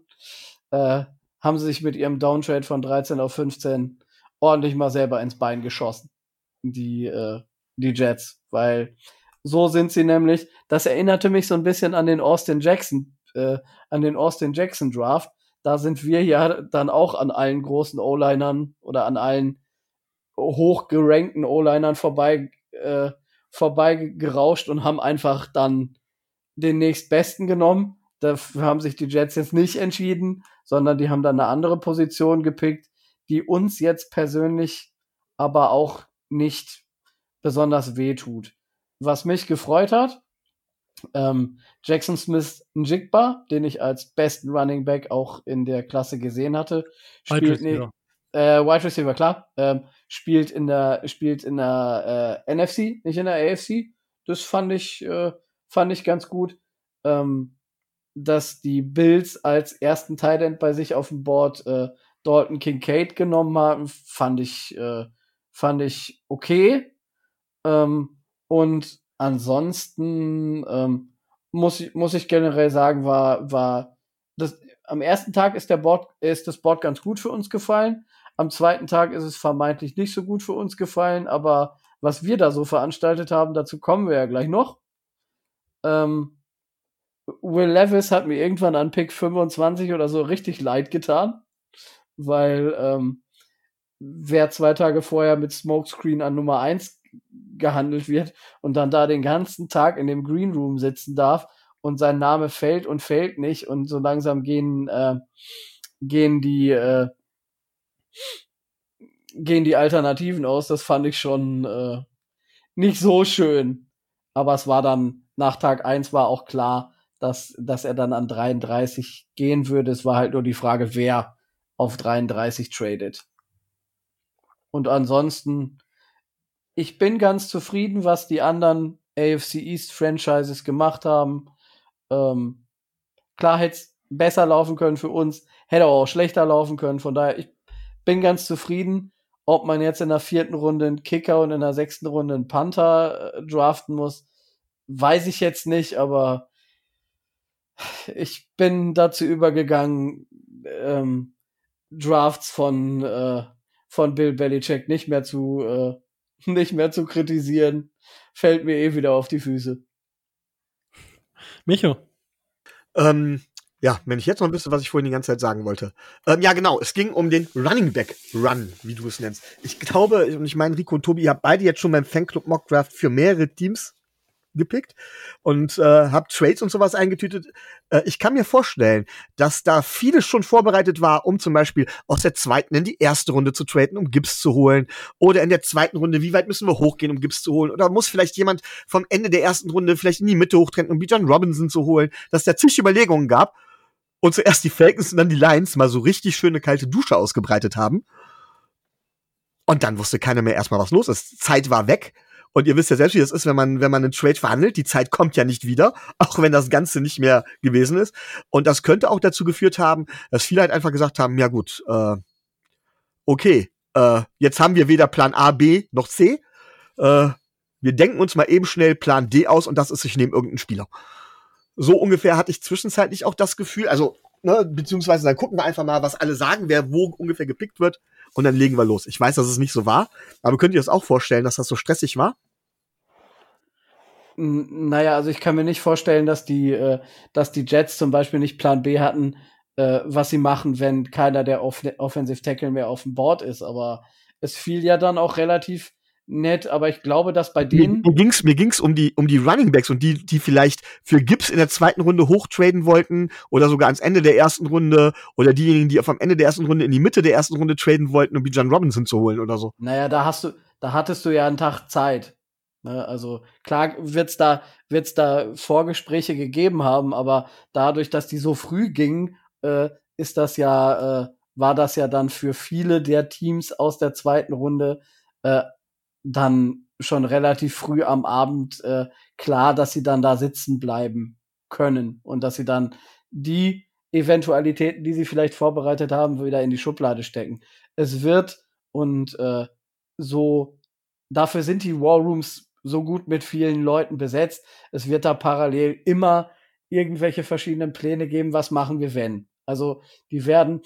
äh, haben sie sich mit ihrem Downtrade von 13 auf 15 ordentlich mal selber ins Bein geschossen. Die, äh, die Jets, weil so sind sie nämlich. Das erinnerte mich so ein bisschen an den Austin Jackson, äh, an den Austin Jackson Draft. Da sind wir ja dann auch an allen großen O-Linern oder an allen hochgerankten O-Linern vorbei, äh, vorbei gerauscht und haben einfach dann den nächstbesten genommen. Dafür haben sich die Jets jetzt nicht entschieden, sondern die haben dann eine andere Position gepickt, die uns jetzt persönlich aber auch nicht besonders wehtut. Was mich gefreut hat, ähm, Jackson Smith Njigba, den ich als besten Running Back auch in der Klasse gesehen hatte, spielt Wide äh, Wide Receiver, klar, ähm, spielt in der spielt in der äh, NFC, nicht in der AFC. Das fand ich äh, fand ich ganz gut. Ähm, dass die Bills als ersten Tight bei sich auf dem Board äh, Dalton Kincaid genommen haben, fand ich äh, fand ich okay. Ähm, und ansonsten ähm, muss, ich, muss ich generell sagen, war, war das, am ersten Tag ist der Board, ist das Board ganz gut für uns gefallen. Am zweiten Tag ist es vermeintlich nicht so gut für uns gefallen, aber was wir da so veranstaltet haben, dazu kommen wir ja gleich noch. Ähm, Will Levis hat mir irgendwann an Pick 25 oder so richtig leid getan, weil ähm, wer zwei Tage vorher mit Smokescreen an Nummer 1 gehandelt wird und dann da den ganzen Tag in dem Green Room sitzen darf und sein Name fällt und fällt nicht und so langsam gehen äh, gehen die äh, gehen die Alternativen aus. Das fand ich schon äh, nicht so schön. Aber es war dann nach Tag 1 war auch klar, dass, dass er dann an 33 gehen würde. Es war halt nur die Frage, wer auf 33 tradet. Und ansonsten ich bin ganz zufrieden, was die anderen AFC East Franchises gemacht haben. Ähm, klar hätte es besser laufen können für uns, hätte auch schlechter laufen können. Von daher, ich bin ganz zufrieden. Ob man jetzt in der vierten Runde einen Kicker und in der sechsten Runde einen Panther äh, draften muss, weiß ich jetzt nicht, aber ich bin dazu übergegangen, ähm, Drafts von, äh, von Bill Belichick nicht mehr zu äh, nicht mehr zu kritisieren, fällt mir eh wieder auf die Füße. Micho. Ähm, ja, wenn ich jetzt noch wüsste, was ich vorhin die ganze Zeit sagen wollte. Ähm, ja, genau, es ging um den Running Back Run, wie du es nennst. Ich glaube, und ich meine, Rico und Tobi, ihr habt beide jetzt schon beim Fanclub Mock Draft für mehrere Teams gepickt und äh, habe Trades und sowas eingetütet. Äh, ich kann mir vorstellen, dass da vieles schon vorbereitet war, um zum Beispiel aus der zweiten in die erste Runde zu traden, um Gibbs zu holen. Oder in der zweiten Runde, wie weit müssen wir hochgehen, um Gibbs zu holen? Oder muss vielleicht jemand vom Ende der ersten Runde vielleicht in die Mitte hochtreten, um Bijan Robinson zu holen? Dass da zig Überlegungen gab und zuerst die Falcons und dann die Lions mal so richtig schöne kalte Dusche ausgebreitet haben. Und dann wusste keiner mehr erstmal, was los ist. Zeit war weg. Und ihr wisst ja selbst, wie das ist, wenn man, wenn man einen Trade verhandelt. Die Zeit kommt ja nicht wieder, auch wenn das Ganze nicht mehr gewesen ist. Und das könnte auch dazu geführt haben, dass viele halt einfach gesagt haben, ja gut, äh, okay, äh, jetzt haben wir weder Plan A, B noch C. Äh, wir denken uns mal eben schnell Plan D aus und das ist, ich nehme irgendeinen Spieler. So ungefähr hatte ich zwischenzeitlich auch das Gefühl, also, ne, beziehungsweise dann gucken wir einfach mal, was alle sagen, wer wo ungefähr gepickt wird und dann legen wir los. Ich weiß, dass es nicht so war, aber könnt ihr das auch vorstellen, dass das so stressig war? Naja, also ich kann mir nicht vorstellen, dass die, äh, dass die Jets zum Beispiel nicht Plan B hatten, äh, was sie machen, wenn keiner der Off Offensive Tackle mehr auf dem Board ist. Aber es fiel ja dann auch relativ nett, aber ich glaube, dass bei denen. Mir, mir ging's, mir ging's um die, um die Running Backs und die, die vielleicht für Gibbs in der zweiten Runde hochtraden wollten oder sogar ans Ende der ersten Runde oder diejenigen, die auf am Ende der ersten Runde in die Mitte der ersten Runde traden wollten, um Bijan Robinson zu holen oder so. Naja, da hast du, da hattest du ja einen Tag Zeit. Ne? Also klar wird's da, wird's da Vorgespräche gegeben haben, aber dadurch, dass die so früh gingen, äh, ist das ja, äh, war das ja dann für viele der Teams aus der zweiten Runde äh, dann schon relativ früh am Abend äh, klar, dass sie dann da sitzen bleiben können und dass sie dann die Eventualitäten, die sie vielleicht vorbereitet haben, wieder in die Schublade stecken. Es wird und äh, so dafür sind die War Rooms so gut mit vielen Leuten besetzt. Es wird da parallel immer irgendwelche verschiedenen Pläne geben, was machen wir wenn. Also die werden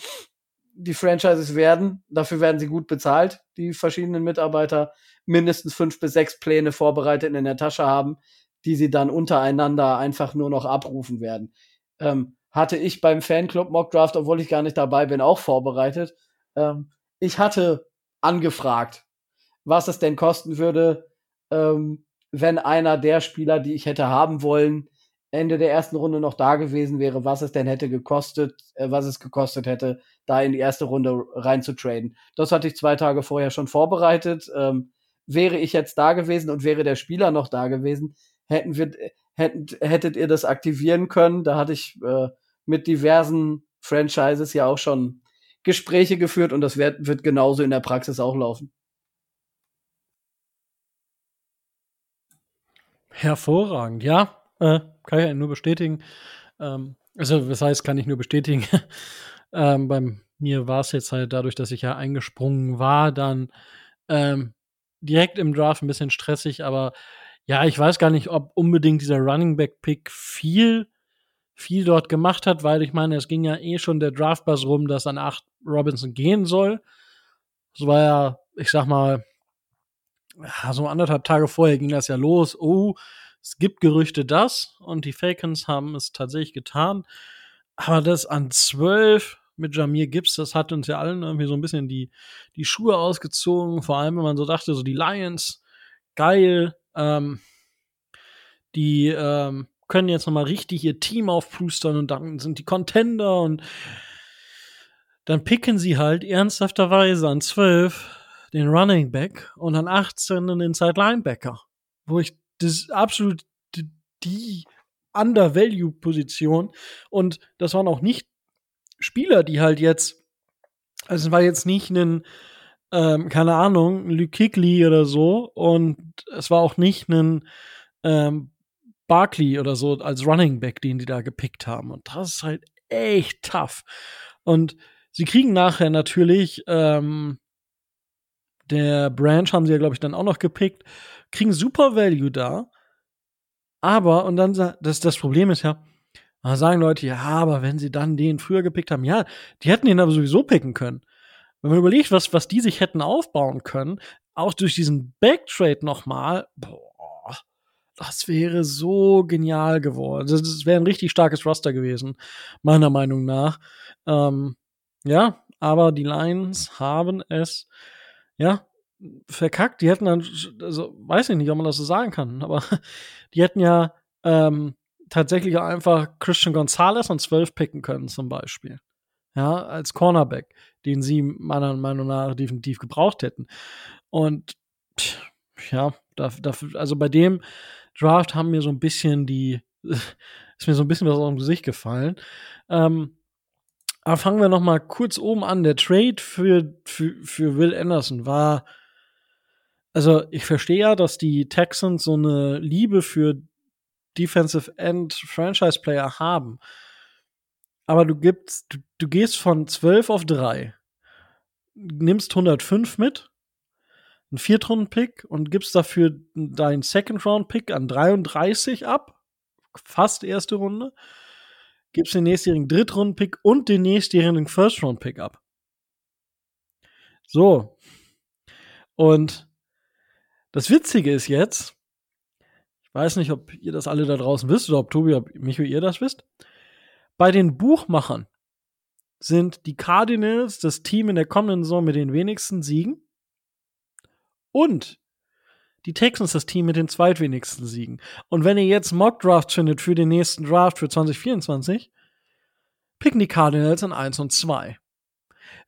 die Franchises werden, dafür werden sie gut bezahlt, die verschiedenen Mitarbeiter mindestens fünf bis sechs Pläne vorbereitet in der Tasche haben, die sie dann untereinander einfach nur noch abrufen werden. Ähm, hatte ich beim Fanclub Mock Draft, obwohl ich gar nicht dabei bin, auch vorbereitet. Ähm, ich hatte angefragt, was es denn kosten würde, ähm, wenn einer der Spieler, die ich hätte haben wollen, Ende der ersten Runde noch da gewesen wäre, was es denn hätte gekostet, äh, was es gekostet hätte, da in die erste Runde reinzutraden. Das hatte ich zwei Tage vorher schon vorbereitet. Ähm, wäre ich jetzt da gewesen und wäre der Spieler noch da gewesen, hätten wir, hätten, hättet ihr das aktivieren können. Da hatte ich äh, mit diversen Franchises ja auch schon Gespräche geführt und das wird, wird genauso in der Praxis auch laufen. Hervorragend, ja. Äh, kann ich nur bestätigen. Ähm, also, das heißt, kann ich nur bestätigen. ähm, bei mir war es jetzt halt dadurch, dass ich ja eingesprungen war, dann ähm, direkt im Draft ein bisschen stressig, aber ja, ich weiß gar nicht, ob unbedingt dieser Running Back Pick viel, viel dort gemacht hat, weil ich meine, es ging ja eh schon der Draftbus rum, dass an 8 Robinson gehen soll. Das war ja, ich sag mal, so anderthalb Tage vorher ging das ja los. Oh, es gibt Gerüchte das und die Falcons haben es tatsächlich getan. Aber das an 12 mit Jamir Gibbs, das hat uns ja allen irgendwie so ein bisschen die, die Schuhe ausgezogen. Vor allem, wenn man so dachte, so die Lions, geil, ähm, die ähm, können jetzt nochmal richtig ihr Team aufpustern und dann sind die Contender und dann picken sie halt ernsthafterweise an 12 den Running Back und an 18 den Inside Linebacker, wo ich das absolut die Undervalue-Position. Und das waren auch nicht Spieler, die halt jetzt, also es war jetzt nicht ein, ähm, keine Ahnung, Luke Kikli oder so. Und es war auch nicht ein ähm, Barkley oder so als Running Back, den die da gepickt haben. Und das ist halt echt tough. Und sie kriegen nachher natürlich ähm, der Branch haben sie ja, glaube ich, dann auch noch gepickt, kriegen super Value da. Aber, und dann, das, das Problem ist ja, sagen Leute, ja, aber wenn sie dann den früher gepickt haben, ja, die hätten ihn aber sowieso picken können. Wenn man überlegt, was, was die sich hätten aufbauen können, auch durch diesen Backtrade nochmal, boah, das wäre so genial geworden. Das, das wäre ein richtig starkes Roster gewesen, meiner Meinung nach. Ähm, ja, aber die Lions haben es ja, verkackt. Die hätten dann, also weiß ich nicht, ob man das so sagen kann, aber die hätten ja ähm, tatsächlich einfach Christian Gonzalez und 12 picken können, zum Beispiel. Ja, als Cornerback, den sie meiner Meinung nach definitiv gebraucht hätten. Und ja, dafür, also bei dem Draft haben mir so ein bisschen die, ist mir so ein bisschen was aus dem Gesicht gefallen. Ähm, aber fangen wir noch mal kurz oben an. Der Trade für, für, für Will Anderson war, also ich verstehe ja, dass die Texans so eine Liebe für Defensive End Franchise Player haben. Aber du gibst, du, du gehst von 12 auf 3, nimmst 105 mit, einen Viertrunden-Pick und gibst dafür deinen Second-Round-Pick an 33 ab, fast erste Runde gibst den nächstjährigen Drittrunden-Pick und den nächstjährigen First-Round-Pick ab. So. Und das Witzige ist jetzt, ich weiß nicht, ob ihr das alle da draußen wisst oder ob Tobi, ob Micho, ihr das wisst. Bei den Buchmachern sind die Cardinals das Team in der kommenden Saison mit den wenigsten Siegen und die Texans das Team mit den zweitwenigsten Siegen. Und wenn ihr jetzt Mock Draft findet für den nächsten Draft für 2024, picken die Cardinals in 1 und 2.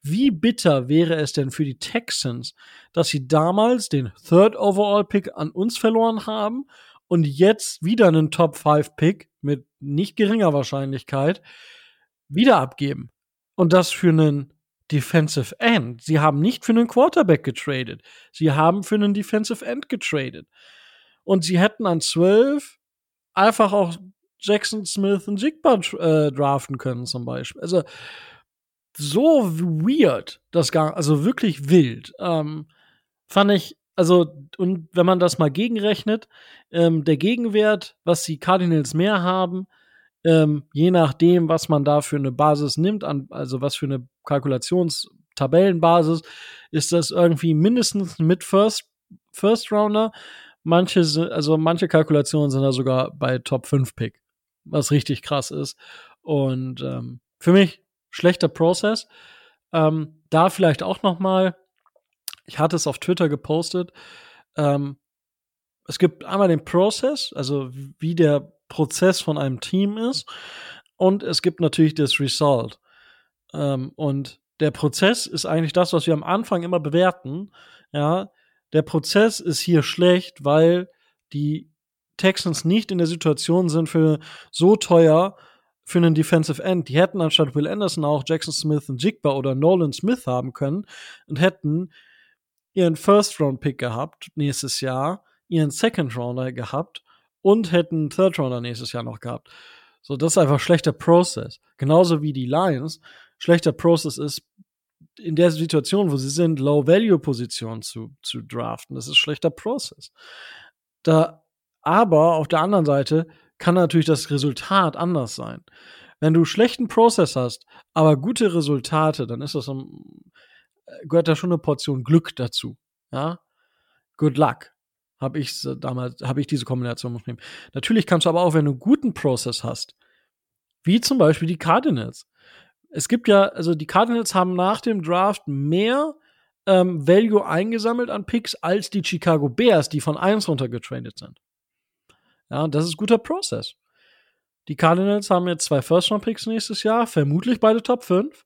Wie bitter wäre es denn für die Texans, dass sie damals den Third Overall Pick an uns verloren haben und jetzt wieder einen Top 5 Pick mit nicht geringer Wahrscheinlichkeit wieder abgeben. Und das für einen Defensive End. Sie haben nicht für einen Quarterback getradet. Sie haben für einen Defensive End getradet. Und sie hätten an 12 einfach auch Jackson Smith und Jigba äh, draften können, zum Beispiel. Also, so weird, das gar, also wirklich wild. Ähm, fand ich, also, und wenn man das mal gegenrechnet, ähm, der Gegenwert, was die Cardinals mehr haben, ähm, je nachdem, was man da für eine Basis nimmt, an, also was für eine Kalkulationstabellenbasis, ist das irgendwie mindestens mit First, First Rounder. Manche, also manche Kalkulationen sind da sogar bei Top 5 Pick, was richtig krass ist. Und ähm, für mich schlechter Prozess. Ähm, da vielleicht auch noch mal, ich hatte es auf Twitter gepostet. Ähm, es gibt einmal den Prozess, also wie der Prozess von einem Team ist und es gibt natürlich das Result. Ähm, und der Prozess ist eigentlich das, was wir am Anfang immer bewerten. Ja, der Prozess ist hier schlecht, weil die Texans nicht in der Situation sind für so teuer für einen Defensive End. Die hätten anstatt Will Anderson auch Jackson Smith und Jigba oder Nolan Smith haben können und hätten ihren First-Round-Pick gehabt nächstes Jahr, ihren Second-Rounder gehabt und hätten einen Third-Rounder nächstes Jahr noch gehabt. So, das ist einfach schlechter Prozess. Genauso wie die Lions schlechter Prozess ist, in der Situation, wo sie sind, Low-Value-Positionen zu, zu draften. Das ist schlechter Prozess. Da, aber auf der anderen Seite kann natürlich das Resultat anders sein. Wenn du schlechten Prozess hast, aber gute Resultate, dann ist das ein, gehört da schon eine Portion Glück dazu. Ja, good luck. Habe ich damals, habe ich diese Kombination mitnehmen. Natürlich kannst du aber auch, wenn du einen guten Prozess hast, wie zum Beispiel die Cardinals. Es gibt ja, also die Cardinals haben nach dem Draft mehr ähm, Value eingesammelt an Picks als die Chicago Bears, die von 1 runtergetradet sind. Ja, das ist guter Prozess. Die Cardinals haben jetzt zwei First-Round-Picks nächstes Jahr, vermutlich beide Top 5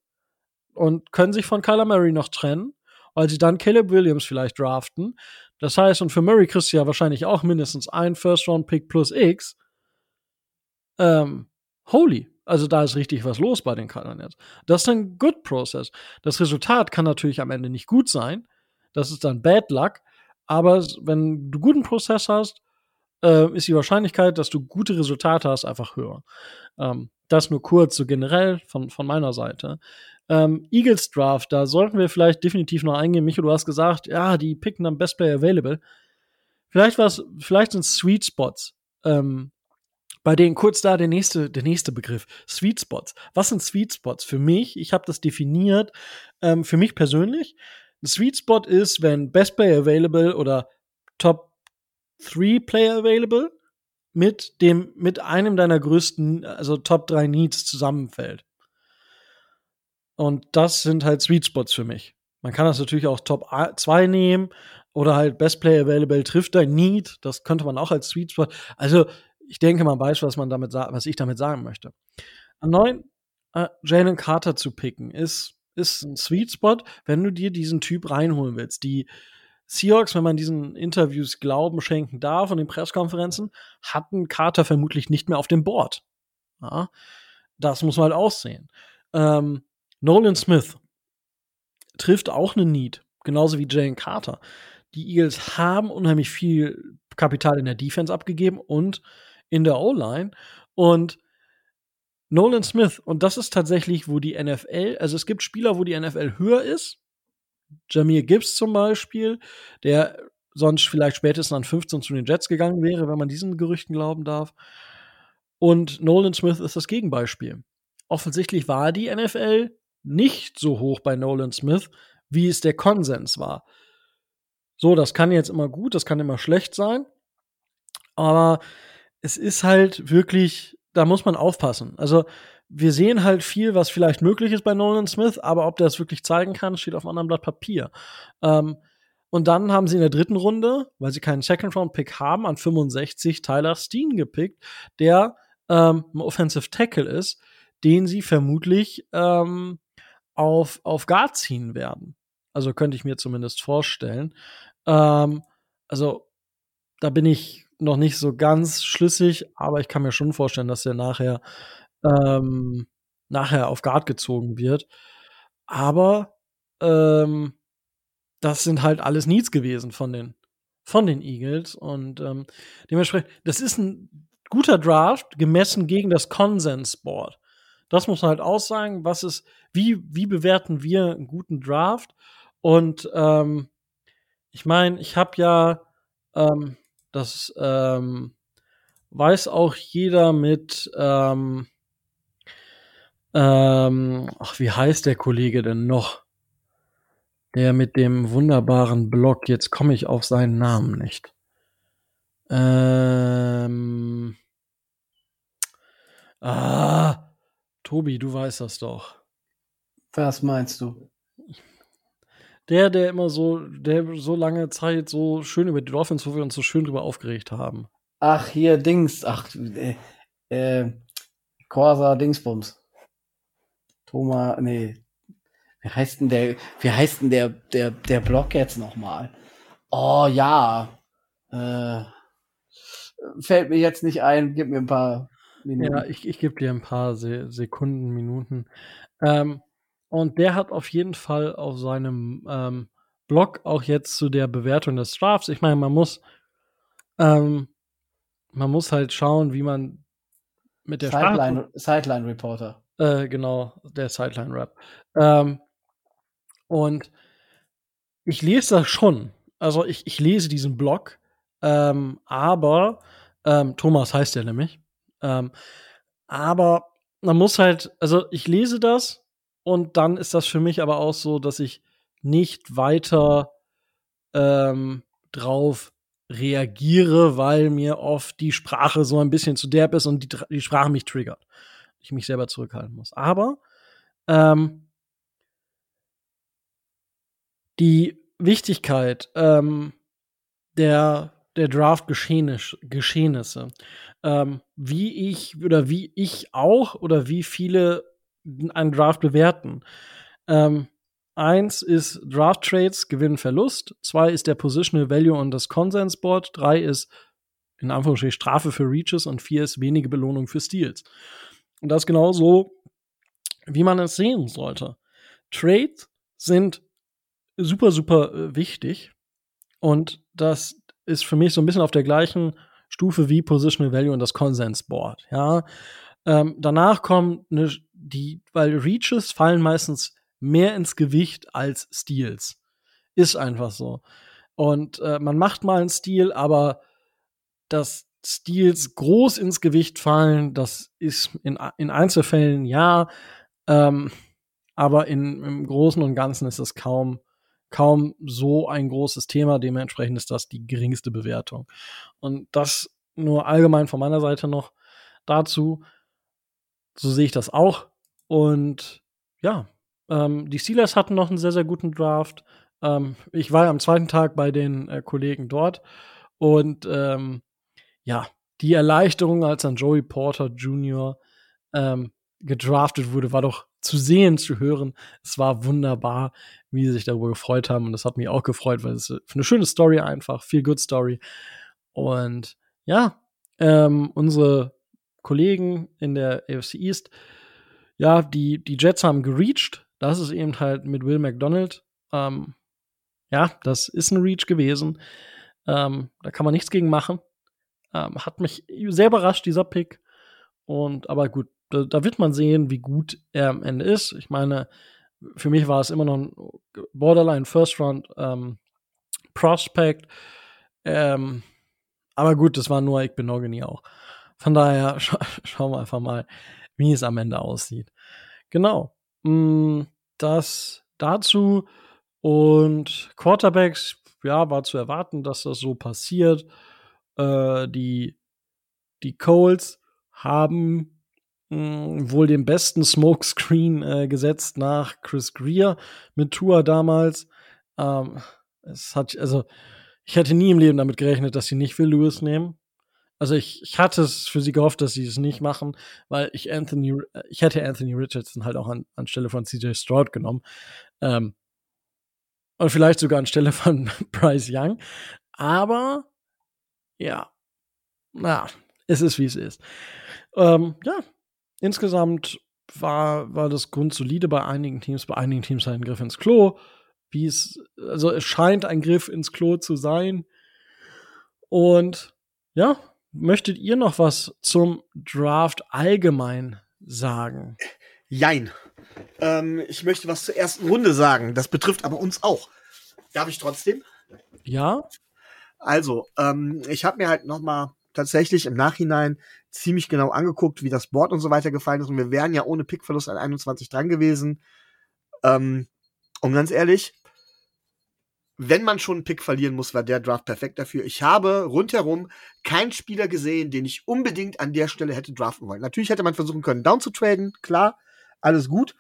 und können sich von Kyler Murray noch trennen, weil sie dann Caleb Williams vielleicht draften. Das heißt, und für Murray kriegst du ja wahrscheinlich auch mindestens ein First-Round-Pick plus X. Ähm, holy. Also da ist richtig was los bei den Cardinals. Das ist ein Good Process. Das Resultat kann natürlich am Ende nicht gut sein. Das ist dann Bad Luck. Aber wenn du guten Prozess hast, äh, ist die Wahrscheinlichkeit, dass du gute Resultate hast, einfach höher. Ähm, das nur kurz, so generell von, von meiner Seite. Ähm, Eagles Draft, da sollten wir vielleicht definitiv noch eingehen. Micho, du hast gesagt, ja, die picken dann Best Player Available. Vielleicht was, vielleicht sind Sweet Spots. Ähm, bei denen kurz da der nächste, der nächste Begriff. Sweet Spots. Was sind Sweet Spots? Für mich, ich habe das definiert, ähm, für mich persönlich. Ein Sweet Spot ist, wenn Best Player Available oder Top Three Player Available mit dem, mit einem deiner größten, also Top 3 Needs zusammenfällt. Und das sind halt Sweet Spots für mich. Man kann das natürlich auch Top 2 nehmen oder halt Best Player Available trifft dein Need. Das könnte man auch als Sweet Spot. Also, ich denke mal weiß, was man damit was ich damit sagen möchte. An neun äh, Jalen Carter zu picken ist, ist ein Sweet Spot, wenn du dir diesen Typ reinholen willst. Die Seahawks, wenn man diesen Interviews Glauben schenken darf und den Pressekonferenzen, hatten Carter vermutlich nicht mehr auf dem Board. Ja, das muss man halt aussehen. Ähm, Nolan Smith trifft auch einen Need, genauso wie Jane Carter. Die Eagles haben unheimlich viel Kapital in der Defense abgegeben und in der O-Line. Und Nolan Smith, und das ist tatsächlich, wo die NFL, also es gibt Spieler, wo die NFL höher ist, Jamir Gibbs zum Beispiel, der sonst vielleicht spätestens an 15 zu den Jets gegangen wäre, wenn man diesen Gerüchten glauben darf. Und Nolan Smith ist das Gegenbeispiel. Offensichtlich war die NFL nicht so hoch bei Nolan Smith, wie es der Konsens war. So, das kann jetzt immer gut, das kann immer schlecht sein. Aber es ist halt wirklich, da muss man aufpassen. Also, wir sehen halt viel, was vielleicht möglich ist bei Nolan Smith, aber ob der es wirklich zeigen kann, steht auf einem anderen Blatt Papier. Ähm, und dann haben sie in der dritten Runde, weil sie keinen Second-Round-Pick haben, an 65 Tyler Steen gepickt, der ähm, ein Offensive Tackle ist, den sie vermutlich ähm, auf, auf Guard ziehen werden. Also könnte ich mir zumindest vorstellen. Ähm, also da bin ich noch nicht so ganz schlüssig, aber ich kann mir schon vorstellen, dass er nachher ähm, nachher auf Guard gezogen wird. Aber ähm, das sind halt alles Needs gewesen von den, von den Eagles. Und ähm, dementsprechend, das ist ein guter Draft gemessen gegen das Konsens-Board. Das muss man halt aussagen, was ist, wie, wie bewerten wir einen guten Draft? Und ähm, ich meine, ich habe ja ähm, das ähm, weiß auch jeder mit ähm, ähm, ach, wie heißt der Kollege denn noch? Der mit dem wunderbaren Blog. Jetzt komme ich auf seinen Namen nicht. Ähm. Ah, Tobi, du weißt das doch. Was meinst du? Der, der immer so, der so lange Zeit so schön über die Dolphins, wo wir uns so schön drüber aufgeregt haben. ach, hier Dings, ach, äh, äh, Corsa Dingsbums. Thomas, nee. Wie heißt denn der, wie heißt denn der, der, der Blog jetzt nochmal? Oh, ja. Äh, fällt mir jetzt nicht ein, gib mir ein paar Minuten. Ja, ich, ich gebe dir ein paar Se Sekunden, Minuten. Ähm, und der hat auf jeden Fall auf seinem ähm, Blog auch jetzt zu der Bewertung des Drafts. Ich meine, man muss, ähm, man muss halt schauen, wie man mit der Sideline, Sideline Reporter. Äh, genau, der Sideline Rap. Ähm, und ich lese das schon. Also ich, ich lese diesen Blog, ähm, aber ähm, Thomas heißt der nämlich. Ähm, aber man muss halt, also ich lese das und dann ist das für mich aber auch so, dass ich nicht weiter ähm, drauf reagiere, weil mir oft die Sprache so ein bisschen zu derb ist und die, die Sprache mich triggert. Ich mich selber zurückhalten muss. Aber ähm, die Wichtigkeit ähm, der, der Draft-Geschehnisse, ähm, wie ich oder wie ich auch oder wie viele einen Draft bewerten. Ähm, Eins ist Draft Trades, Gewinn, Verlust. Zwei ist der Positional Value und das Consens Board. Drei ist in Anführungsstrichen Strafe für Reaches und vier ist wenige Belohnung für Steals. Und das genau so, wie man es sehen sollte. Trades sind super, super äh, wichtig. Und das ist für mich so ein bisschen auf der gleichen Stufe wie Positional Value und das Consens Board. Ja. Ähm, danach kommen ne, die, weil Reaches fallen meistens mehr ins Gewicht als Steals. Ist einfach so. Und äh, man macht mal einen Stil, aber dass Steals groß ins Gewicht fallen, das ist in, in Einzelfällen ja, ähm, aber in, im Großen und Ganzen ist das kaum, kaum so ein großes Thema. Dementsprechend ist das die geringste Bewertung. Und das nur allgemein von meiner Seite noch dazu. So sehe ich das auch. Und ja, ähm, die Steelers hatten noch einen sehr, sehr guten Draft. Ähm, ich war am zweiten Tag bei den äh, Kollegen dort und ähm, ja, die Erleichterung, als dann Joey Porter Jr. Ähm, gedraftet wurde, war doch zu sehen, zu hören. Es war wunderbar, wie sie sich darüber gefreut haben. Und das hat mich auch gefreut, weil es eine schöne Story einfach, viel Good Story. Und ja, ähm, unsere Kollegen in der AFC East, ja, die, die Jets haben gereached das ist eben halt mit Will McDonald. Ähm, ja, das ist ein Reach gewesen. Ähm, da kann man nichts gegen machen. Ähm, hat mich sehr überrascht, dieser Pick. Und aber gut, da, da, wird man sehen, wie gut er am Ende ist. Ich meine, für mich war es immer noch ein Borderline First Round ähm, Prospect. Ähm, aber gut, das war nur Igbenogany auch. Von daher scha schauen wir einfach mal, wie es am Ende aussieht. Genau. Mm, das dazu. Und Quarterbacks, ja, war zu erwarten, dass das so passiert. Äh, die, die Coles haben mh, mm, wohl den besten Smokescreen äh, gesetzt nach Chris Greer mit Tour damals. Ähm, es hat, also, ich hätte nie im Leben damit gerechnet, dass sie nicht Will Lewis nehmen. Also ich, ich hatte es für sie gehofft, dass sie es nicht machen, weil ich Anthony, äh, ich hätte Anthony Richardson halt auch an, anstelle von CJ Stroud genommen. Ähm, und vielleicht sogar anstelle von Bryce Young. Aber ja, na, es ist wie es ist. Ähm, ja, insgesamt war, war das grundsolide bei einigen Teams, bei einigen Teams ein Griff ins Klo. Wie es, also es scheint ein Griff ins Klo zu sein. Und ja, Möchtet ihr noch was zum Draft allgemein sagen? Jein. Ähm, ich möchte was zur ersten Runde sagen. Das betrifft aber uns auch. Darf ich trotzdem? Ja. Also, ähm, ich habe mir halt noch mal tatsächlich im Nachhinein ziemlich genau angeguckt, wie das Board und so weiter gefallen ist. Und wir wären ja ohne Pickverlust an 21 dran gewesen. Ähm, und ganz ehrlich, wenn man schon einen Pick verlieren muss, war der Draft perfekt dafür. Ich habe rundherum keinen Spieler gesehen, den ich unbedingt an der Stelle hätte draften wollen. Natürlich hätte man versuchen können, down zu traden, klar, alles gut.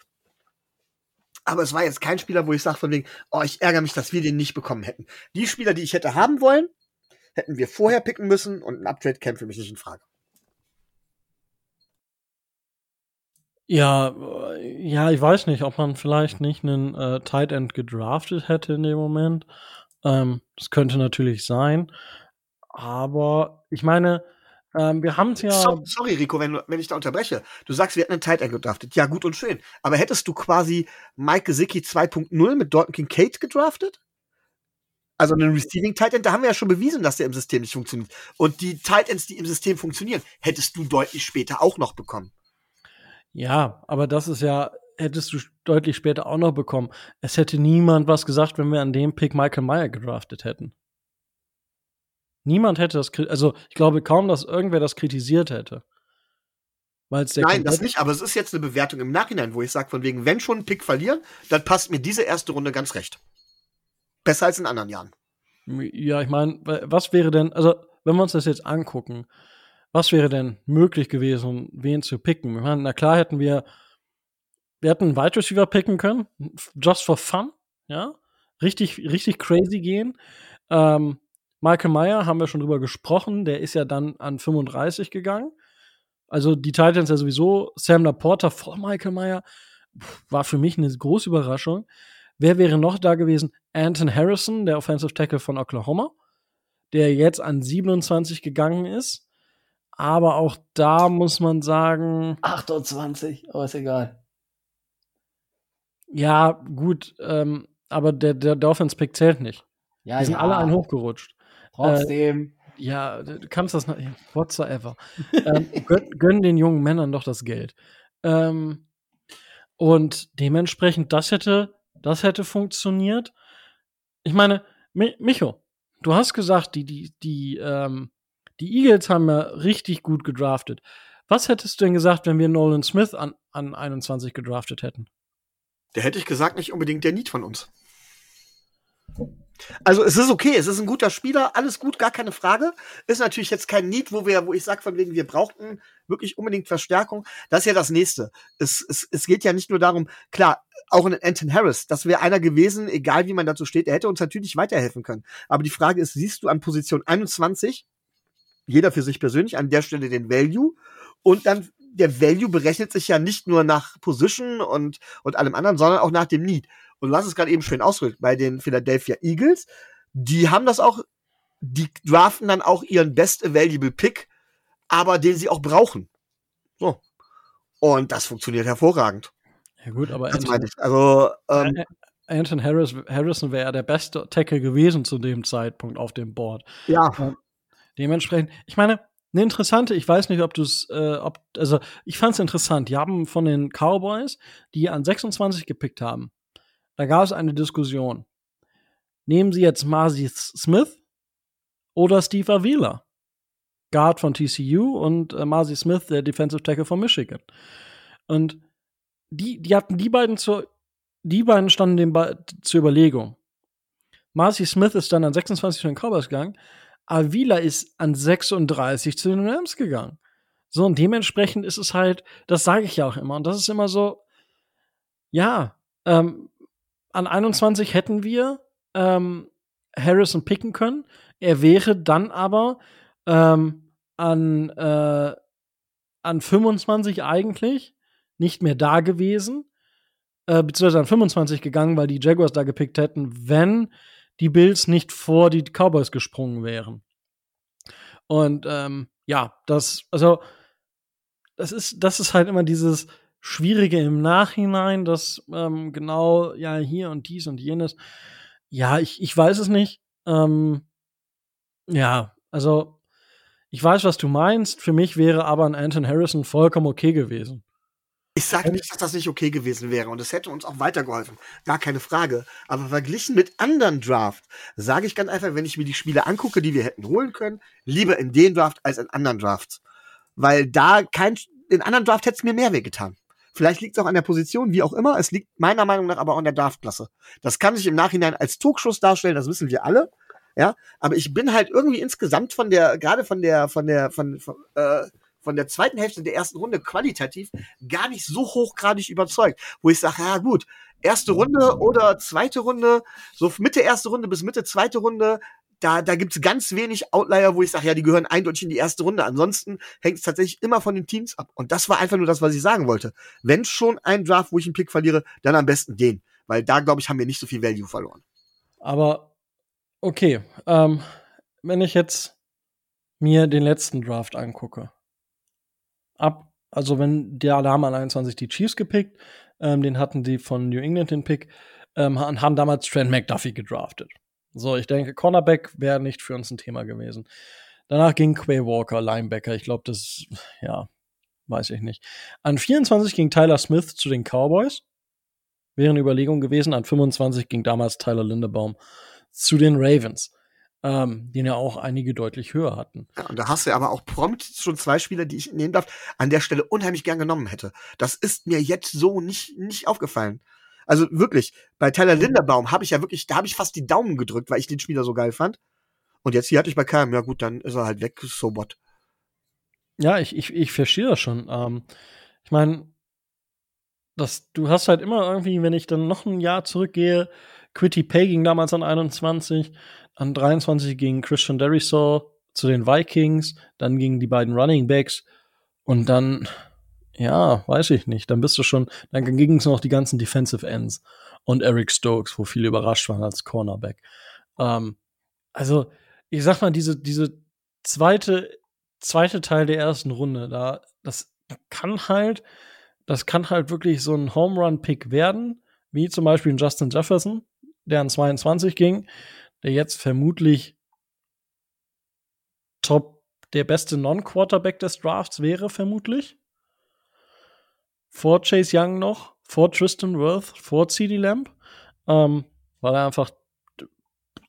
Aber es war jetzt kein Spieler, wo ich sage von wegen, oh, ich ärgere mich, dass wir den nicht bekommen hätten. Die Spieler, die ich hätte haben wollen, hätten wir vorher picken müssen und ein Uptrade käme für mich nicht in Frage. Ja, ja, ich weiß nicht, ob man vielleicht nicht einen äh, Tight End gedraftet hätte in dem Moment. Ähm, das könnte natürlich sein. Aber ich meine, ähm, wir haben ja. So, sorry, Rico, wenn, wenn ich da unterbreche. Du sagst, wir hätten einen Tight End gedraftet. Ja, gut und schön. Aber hättest du quasi Mike Gesicki 2.0 mit Dalton Kincaid gedraftet? Also einen Receiving Tight End, da haben wir ja schon bewiesen, dass der im System nicht funktioniert. Und die Tight Ends, die im System funktionieren, hättest du deutlich später auch noch bekommen. Ja, aber das ist ja, hättest du deutlich später auch noch bekommen. Es hätte niemand was gesagt, wenn wir an dem Pick Michael Meyer gedraftet hätten. Niemand hätte das, also ich glaube kaum, dass irgendwer das kritisiert hätte. Der Nein, das nicht, aber es ist jetzt eine Bewertung im Nachhinein, wo ich sage, von wegen, wenn schon einen Pick verlieren, dann passt mir diese erste Runde ganz recht. Besser als in anderen Jahren. Ja, ich meine, was wäre denn, also wenn wir uns das jetzt angucken, was wäre denn möglich gewesen, wen zu picken? Ich meine, na klar hätten wir, wir hätten einen Wide Receiver picken können, just for fun, ja, richtig, richtig crazy gehen. Ähm, Michael Meyer haben wir schon drüber gesprochen, der ist ja dann an 35 gegangen. Also die Titans ja sowieso, Sam Laporta vor Michael Meyer, war für mich eine große Überraschung. Wer wäre noch da gewesen? Anton Harrison, der Offensive Tackle von Oklahoma, der jetzt an 27 gegangen ist. Aber auch da muss man sagen. 28, aber ist egal. Ja, gut, ähm, aber der, der Dolphins-Pick zählt nicht. Ja, Die sind ja. alle einen hochgerutscht. Trotzdem. Äh, ja, du kannst das noch. Whatsoever. ähm, gönn, gönn, den jungen Männern doch das Geld. Ähm, und dementsprechend, das hätte, das hätte funktioniert. Ich meine, Micho, du hast gesagt, die, die, die, ähm, die Eagles haben ja richtig gut gedraftet. Was hättest du denn gesagt, wenn wir Nolan Smith an, an 21 gedraftet hätten? Der hätte ich gesagt, nicht unbedingt der Need von uns. Also es ist okay, es ist ein guter Spieler, alles gut, gar keine Frage. Ist natürlich jetzt kein Need, wo wir, wo ich sage von wegen, wir brauchten wirklich unbedingt Verstärkung. Das ist ja das nächste. Es, es, es geht ja nicht nur darum, klar, auch ein Anton Harris, das wäre einer gewesen, egal wie man dazu steht, er hätte uns natürlich weiterhelfen können. Aber die Frage ist, siehst du an Position 21 jeder für sich persönlich an der Stelle den Value und dann der Value berechnet sich ja nicht nur nach Position und, und allem anderen, sondern auch nach dem Need. Und du hast es gerade eben schön ausgedrückt, bei den Philadelphia Eagles, die haben das auch, die draften dann auch ihren Best Available Pick, aber den sie auch brauchen. So. Und das funktioniert hervorragend. Ja gut, aber das Anton, ich. Also, ähm, Anton Harris, Harrison wäre ja der beste Tackle gewesen zu dem Zeitpunkt auf dem Board. Ja. Ähm, Dementsprechend, ich meine, eine interessante, ich weiß nicht, ob du es, äh, ob, also ich fand es interessant. Die haben von den Cowboys, die an 26 gepickt haben, da gab es eine Diskussion. Nehmen sie jetzt Marcy Smith oder Steve Avila? Guard von TCU und äh, Marcy Smith, der Defensive Tackle von Michigan. Und die, die hatten die beiden zur, die beiden standen dem ba zur Überlegung. Marcy Smith ist dann an 26 von den Cowboys gegangen, Avila ist an 36 zu den Rams gegangen. So, und dementsprechend ist es halt, das sage ich ja auch immer, und das ist immer so, ja, ähm, an 21 hätten wir ähm, Harrison picken können. Er wäre dann aber ähm, an, äh, an 25 eigentlich nicht mehr da gewesen, äh, beziehungsweise an 25 gegangen, weil die Jaguars da gepickt hätten, wenn die Bills nicht vor die Cowboys gesprungen wären. Und ähm, ja, das, also, das ist, das ist halt immer dieses Schwierige im Nachhinein, dass ähm, genau, ja, hier und dies und jenes. Ja, ich, ich weiß es nicht. Ähm, ja, also, ich weiß, was du meinst. Für mich wäre aber ein Anton Harrison vollkommen okay gewesen. Ich sage nicht, dass das nicht okay gewesen wäre und es hätte uns auch weitergeholfen. Gar keine Frage. Aber verglichen mit anderen Draft sage ich ganz einfach, wenn ich mir die Spiele angucke, die wir hätten holen können, lieber in den Draft als in anderen Drafts. Weil da kein, in anderen Draft hätte es mir mehr wehgetan. Vielleicht liegt es auch an der Position, wie auch immer. Es liegt meiner Meinung nach aber auch an der Draftklasse. Das kann sich im Nachhinein als Togschuss darstellen, das wissen wir alle. Ja, aber ich bin halt irgendwie insgesamt von der, gerade von der, von der, von, von äh, von der zweiten Hälfte der ersten Runde qualitativ gar nicht so hochgradig überzeugt, wo ich sage, ja gut, erste Runde oder zweite Runde, so Mitte erste Runde bis Mitte zweite Runde, da, da gibt's ganz wenig Outlier, wo ich sage, ja, die gehören eindeutig in die erste Runde. Ansonsten hängt es tatsächlich immer von den Teams ab. Und das war einfach nur das, was ich sagen wollte. Wenn schon ein Draft, wo ich einen Pick verliere, dann am besten den. Weil da, glaube ich, haben wir nicht so viel Value verloren. Aber okay, ähm, wenn ich jetzt mir den letzten Draft angucke, ab, also wenn der Alarm an 21 die Chiefs gepickt, ähm, den hatten die von New England den Pick, ähm, haben damals Trent McDuffie gedraftet. So, ich denke, Cornerback wäre nicht für uns ein Thema gewesen. Danach ging Quay Walker, Linebacker. Ich glaube, das, ja, weiß ich nicht. An 24 ging Tyler Smith zu den Cowboys. Wäre eine Überlegung gewesen. An 25 ging damals Tyler Lindebaum zu den Ravens. Ähm, den ja auch einige deutlich höher hatten. Ja, und da hast du aber auch prompt schon zwei Spieler, die ich nehmen darf, an der Stelle unheimlich gern genommen hätte. Das ist mir jetzt so nicht, nicht aufgefallen. Also wirklich, bei Tyler. Linderbaum habe ich ja wirklich, da habe ich fast die Daumen gedrückt, weil ich den Spieler so geil fand. Und jetzt hier hatte ich bei keinem, ja gut, dann ist er halt weg, so what. Ja, ich, ich, ich verstehe das schon. Ähm, ich meine, das, du hast halt immer irgendwie, wenn ich dann noch ein Jahr zurückgehe, Quitty Pay ging damals an 21, an 23 ging Christian Derisaw zu den Vikings, dann gingen die beiden Running Backs und dann ja, weiß ich nicht. Dann bist du schon, dann ging es noch die ganzen Defensive Ends und Eric Stokes, wo viele überrascht waren als Cornerback. Ähm, also, ich sag mal, diese, diese zweite, zweite Teil der ersten Runde, da, das kann halt, das kann halt wirklich so ein Home Run Pick werden, wie zum Beispiel Justin Jefferson, der an 22 ging, der jetzt vermutlich top der beste Non-Quarterback des Drafts wäre, vermutlich vor Chase Young noch, vor Tristan Worth, vor CD Lamb, ähm, weil er einfach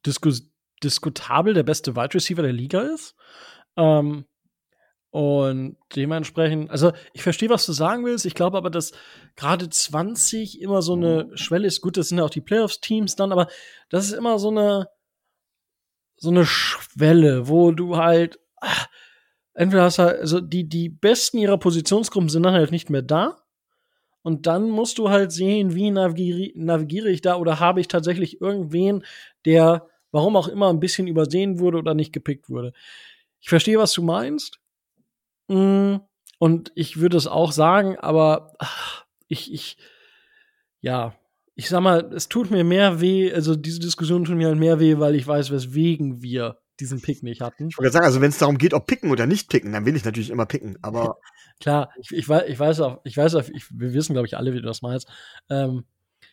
diskus diskutabel der beste Wide Receiver der Liga ist. Ähm, und dementsprechend, also ich verstehe, was du sagen willst. Ich glaube aber, dass gerade 20 immer so eine Schwelle ist. Gut, das sind ja auch die Playoffs-Teams dann, aber das ist immer so eine, so eine Schwelle, wo du halt, ach, entweder hast du halt, also die, die Besten ihrer Positionsgruppen sind dann halt nicht mehr da. Und dann musst du halt sehen, wie navigiere, navigiere ich da oder habe ich tatsächlich irgendwen, der, warum auch immer, ein bisschen übersehen wurde oder nicht gepickt wurde. Ich verstehe, was du meinst. Mm, und ich würde es auch sagen, aber ach, ich, ich, ja, ich sag mal, es tut mir mehr weh, also diese Diskussion tut mir halt mehr weh, weil ich weiß, weswegen wir diesen Pick nicht hatten. Ich wollte sagen, also wenn es darum geht, ob picken oder nicht picken, dann will ich natürlich immer picken, aber. Klar, ich, ich, weiß, ich weiß auch, ich weiß auch, ich, wir wissen, glaube ich, alle, wie du das meinst. Ähm,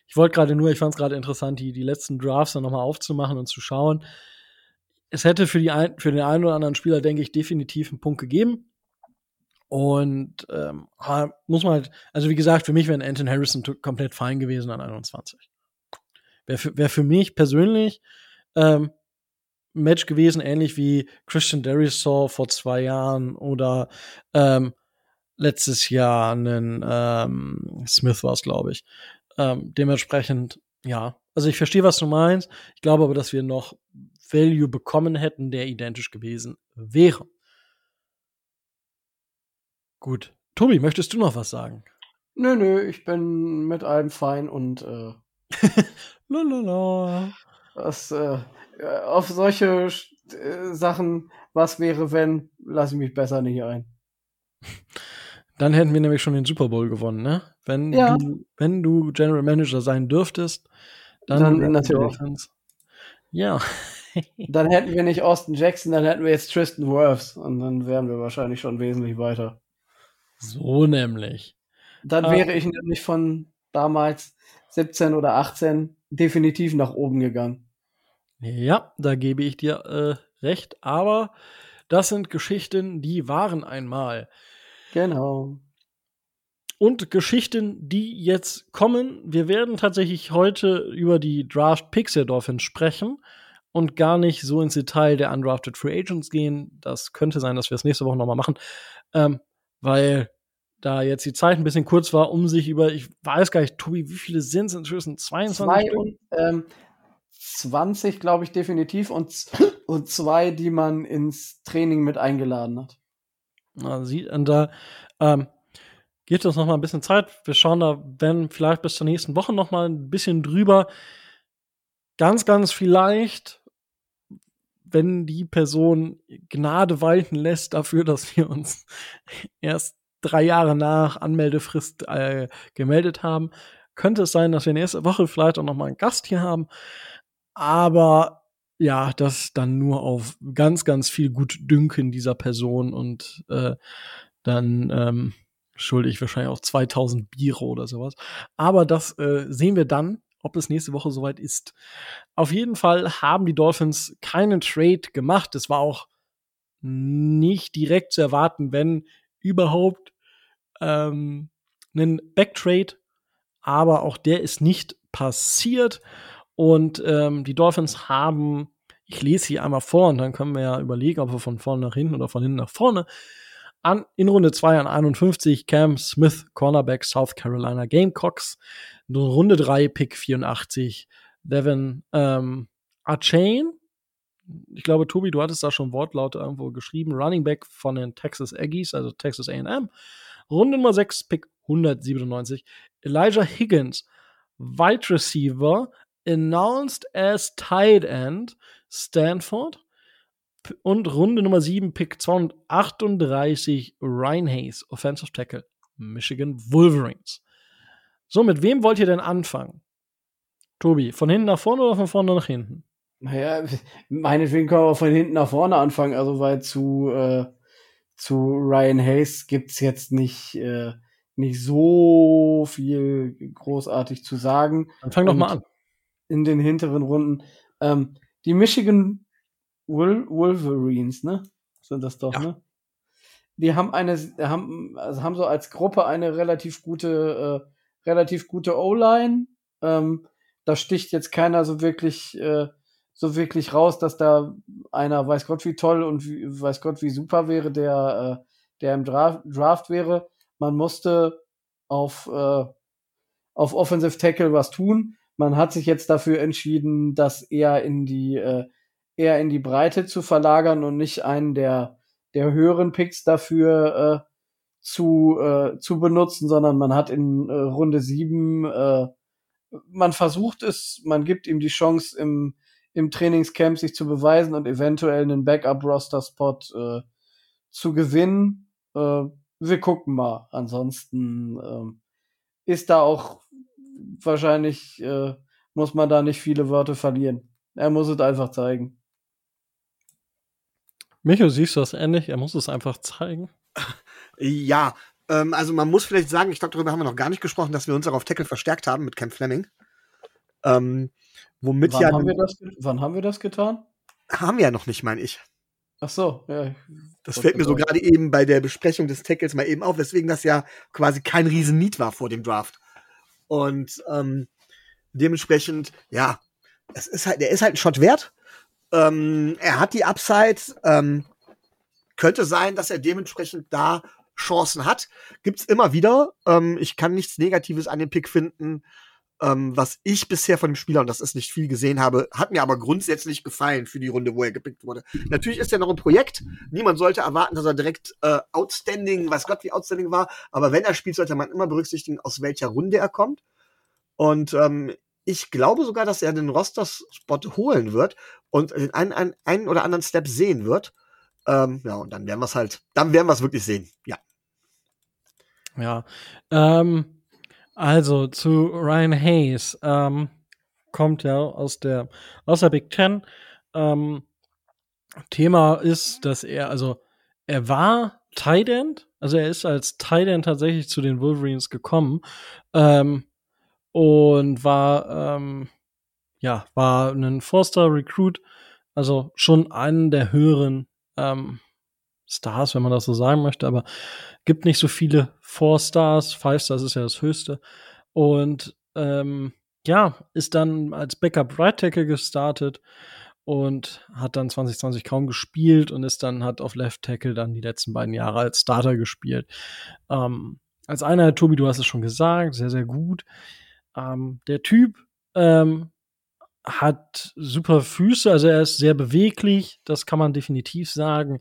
ich wollte gerade nur, ich fand es gerade interessant, die, die letzten Drafts dann nochmal aufzumachen und zu schauen. Es hätte für, die ein, für den einen oder anderen Spieler, denke ich, definitiv einen Punkt gegeben. Und ähm, muss man halt, also wie gesagt, für mich wäre Anton Harrison komplett fein gewesen an 21. Wäre für, wär für mich persönlich ähm, Match gewesen, ähnlich wie Christian Derisaw vor zwei Jahren oder ähm, letztes Jahr einen ähm, Smith war es, glaube ich. Ähm, dementsprechend, ja. Also ich verstehe, was du meinst. Ich glaube aber, dass wir noch Value bekommen hätten, der identisch gewesen wäre. Gut. Tobi, möchtest du noch was sagen? Nö, nö, ich bin mit allem fein und äh, Lalala. das, äh, äh, auf solche äh, Sachen, was wäre, wenn, lasse ich mich besser nicht ein. Dann hätten wir nämlich schon den Super Bowl gewonnen, ne? Wenn, Ja. du, wenn du General Manager sein dürftest, dann, Dann natürlich. Ja. Dann hätten wir nicht Austin Jackson, dann hätten wir jetzt Tristan Wirfs und dann wären wir wahrscheinlich schon wesentlich weiter. So nämlich. Dann Ah. wäre ich nämlich von damals 17 oder 18 definitiv nach oben gegangen. Ja, da gebe ich dir äh, recht, aber das sind Geschichten, die waren einmal. Genau. Und Geschichten, die jetzt kommen. Wir werden tatsächlich heute über die Draft Picks der Dolphins sprechen und gar nicht so ins Detail der Undrafted Free Agents gehen. Das könnte sein, dass wir es nächste Woche nochmal machen, ähm, weil da jetzt die Zeit ein bisschen kurz war, um sich über, ich weiß gar nicht, Tobi, wie viele sind es inzwischen? 22 Zwei und ähm, 20, glaube ich, definitiv und, und zwei, die man ins Training mit eingeladen hat. Na, sieht, und da ähm, geht uns noch mal ein bisschen Zeit. Wir schauen da, wenn vielleicht bis zur nächsten Woche noch mal ein bisschen drüber. Ganz, ganz vielleicht wenn die Person Gnade walten lässt dafür, dass wir uns erst drei Jahre nach Anmeldefrist äh, gemeldet haben, könnte es sein, dass wir nächste Woche vielleicht auch noch mal einen Gast hier haben. Aber ja, das dann nur auf ganz, ganz viel Gutdünken dieser Person und äh, dann ähm, schulde ich wahrscheinlich auch 2000 Biere oder sowas. Aber das äh, sehen wir dann, ob es nächste Woche soweit ist. Auf jeden Fall haben die Dolphins keinen Trade gemacht. Es war auch nicht direkt zu erwarten, wenn überhaupt ähm, einen Backtrade. Aber auch der ist nicht passiert. Und ähm, die Dolphins haben, ich lese hier einmal vor und dann können wir ja überlegen, ob wir von vorne nach hinten oder von hinten nach vorne. An, in Runde 2 an 51 Cam Smith, Cornerback South Carolina Gamecocks. In Runde 3 Pick 84 Devin ähm, Archain. Ich glaube, Tobi, du hattest da schon Wortlaut irgendwo geschrieben. Running Back von den Texas Aggies, also Texas A&M. Runde Nummer 6, Pick 197. Elijah Higgins, Wide Receiver, announced as tight end Stanford. Und Runde Nummer 7, Pick 238, Ryan Hayes, Offensive Tackle, Michigan Wolverines. So, mit wem wollt ihr denn anfangen? Tobi, von hinten nach vorne oder von vorne nach hinten? Naja, meinetwegen können wir von hinten nach vorne anfangen, also weil zu, äh, zu Ryan Hayes gibt's jetzt nicht, äh, nicht so viel großartig zu sagen. Dann fang doch mal an in den hinteren Runden. Ähm, die Michigan Wol Wolverines, ne? Sind das doch, ja. ne? Die haben eine, haben, also haben so als Gruppe eine relativ gute, äh, relativ gute O-Line. Ähm, da sticht jetzt keiner so wirklich, äh, so wirklich raus, dass da einer weiß Gott wie toll und wie, weiß Gott wie super wäre, der, äh, der im Draft, Draft wäre. Man musste auf, äh, auf Offensive Tackle was tun man hat sich jetzt dafür entschieden, das eher in die äh, eher in die Breite zu verlagern und nicht einen der der höheren Picks dafür äh, zu äh, zu benutzen, sondern man hat in äh, Runde sieben äh, man versucht es, man gibt ihm die Chance im im Trainingscamp sich zu beweisen und eventuell einen Backup-Roster-Spot äh, zu gewinnen. Äh, wir gucken mal. Ansonsten äh, ist da auch wahrscheinlich äh, muss man da nicht viele Wörter verlieren. Er muss es einfach zeigen. Micho, siehst du das ähnlich? Er muss es einfach zeigen. Ja, ähm, also man muss vielleicht sagen, ich glaube, darüber haben wir noch gar nicht gesprochen, dass wir uns auch auf Tackle verstärkt haben mit Camp Fleming. Ähm, womit wann ja. Haben wir das, wann haben wir das getan? Haben wir ja noch nicht, meine ich. Ach so, ja. Das fällt mir so gerade eben bei der Besprechung des Tackles mal eben auf, weswegen das ja quasi kein Riesen-Need war vor dem Draft. Und ähm, dementsprechend, ja, es ist halt, der ist halt ein Shot wert. Ähm, er hat die Upside. Ähm, könnte sein, dass er dementsprechend da Chancen hat. Gibt's immer wieder. Ähm, ich kann nichts Negatives an dem Pick finden. Ähm, was ich bisher von dem Spieler, und das ist nicht viel gesehen habe, hat mir aber grundsätzlich gefallen für die Runde, wo er gepickt wurde. Natürlich ist er noch ein Projekt. Niemand sollte erwarten, dass er direkt äh, outstanding, was Gott wie outstanding war. Aber wenn er spielt, sollte man immer berücksichtigen, aus welcher Runde er kommt. Und ähm, ich glaube sogar, dass er den Roster-Spot holen wird und den einen, einen, einen oder anderen Step sehen wird. Ähm, ja, und dann werden wir es halt, dann werden wir es wirklich sehen. Ja. Ja. Ähm, also zu Ryan Hayes ähm, kommt ja aus der aus der Big Ten. Ähm, Thema ist, dass er also er war Tight End, also er ist als Tight End tatsächlich zu den Wolverines gekommen ähm, und war ähm, ja war ein Forster Recruit, also schon einen der höheren ähm, Stars, wenn man das so sagen möchte, aber gibt nicht so viele Four Stars. Five Stars ist ja das höchste. Und ähm, ja, ist dann als Backup Right Tackle gestartet und hat dann 2020 kaum gespielt und ist dann hat auf Left Tackle dann die letzten beiden Jahre als Starter gespielt. Ähm, als einer, Tobi, du hast es schon gesagt, sehr, sehr gut. Ähm, der Typ ähm, hat super Füße, also er ist sehr beweglich, das kann man definitiv sagen.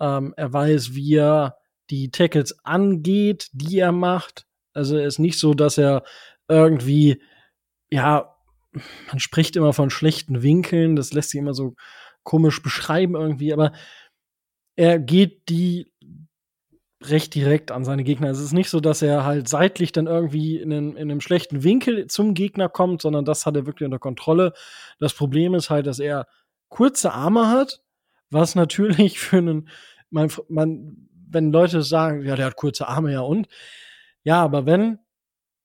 Ähm, er weiß, wie er die Tackles angeht, die er macht. Also er ist nicht so, dass er irgendwie, ja, man spricht immer von schlechten Winkeln, das lässt sich immer so komisch beschreiben irgendwie, aber er geht die recht direkt an seine Gegner. Es ist nicht so, dass er halt seitlich dann irgendwie in einem, in einem schlechten Winkel zum Gegner kommt, sondern das hat er wirklich unter Kontrolle. Das Problem ist halt, dass er kurze Arme hat, was natürlich für einen, man, man, wenn Leute sagen, ja, der hat kurze Arme, ja und? Ja, aber wenn,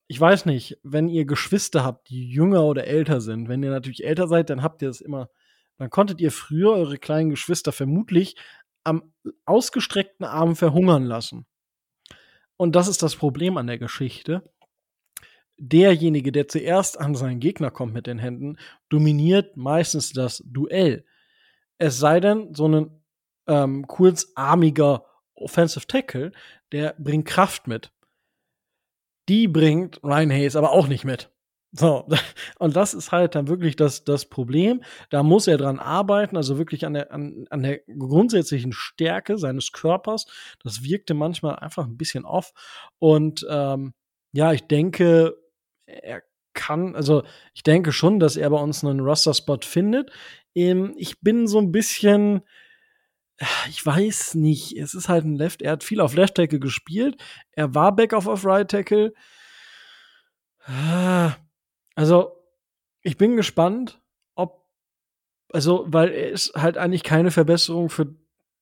ich weiß nicht, wenn ihr Geschwister habt, die jünger oder älter sind, wenn ihr natürlich älter seid, dann habt ihr es immer, dann konntet ihr früher eure kleinen Geschwister vermutlich am ausgestreckten Arm verhungern lassen. Und das ist das Problem an der Geschichte. Derjenige, der zuerst an seinen Gegner kommt mit den Händen, dominiert meistens das Duell. Es sei denn, so ein ähm, kurzarmiger Offensive Tackle, der bringt Kraft mit. Die bringt Ryan Hayes aber auch nicht mit. So, und das ist halt dann wirklich das, das Problem. Da muss er dran arbeiten, also wirklich an der, an, an der grundsätzlichen Stärke seines Körpers. Das wirkte manchmal einfach ein bisschen off. Und ähm, ja, ich denke, er kann, also ich denke schon, dass er bei uns einen Roster-Spot findet. Ähm, ich bin so ein bisschen, ich weiß nicht, es ist halt ein Left, er hat viel auf Left Tackle gespielt. Er war Back auf Right Tackle. Also, ich bin gespannt, ob, also, weil er ist halt eigentlich keine Verbesserung für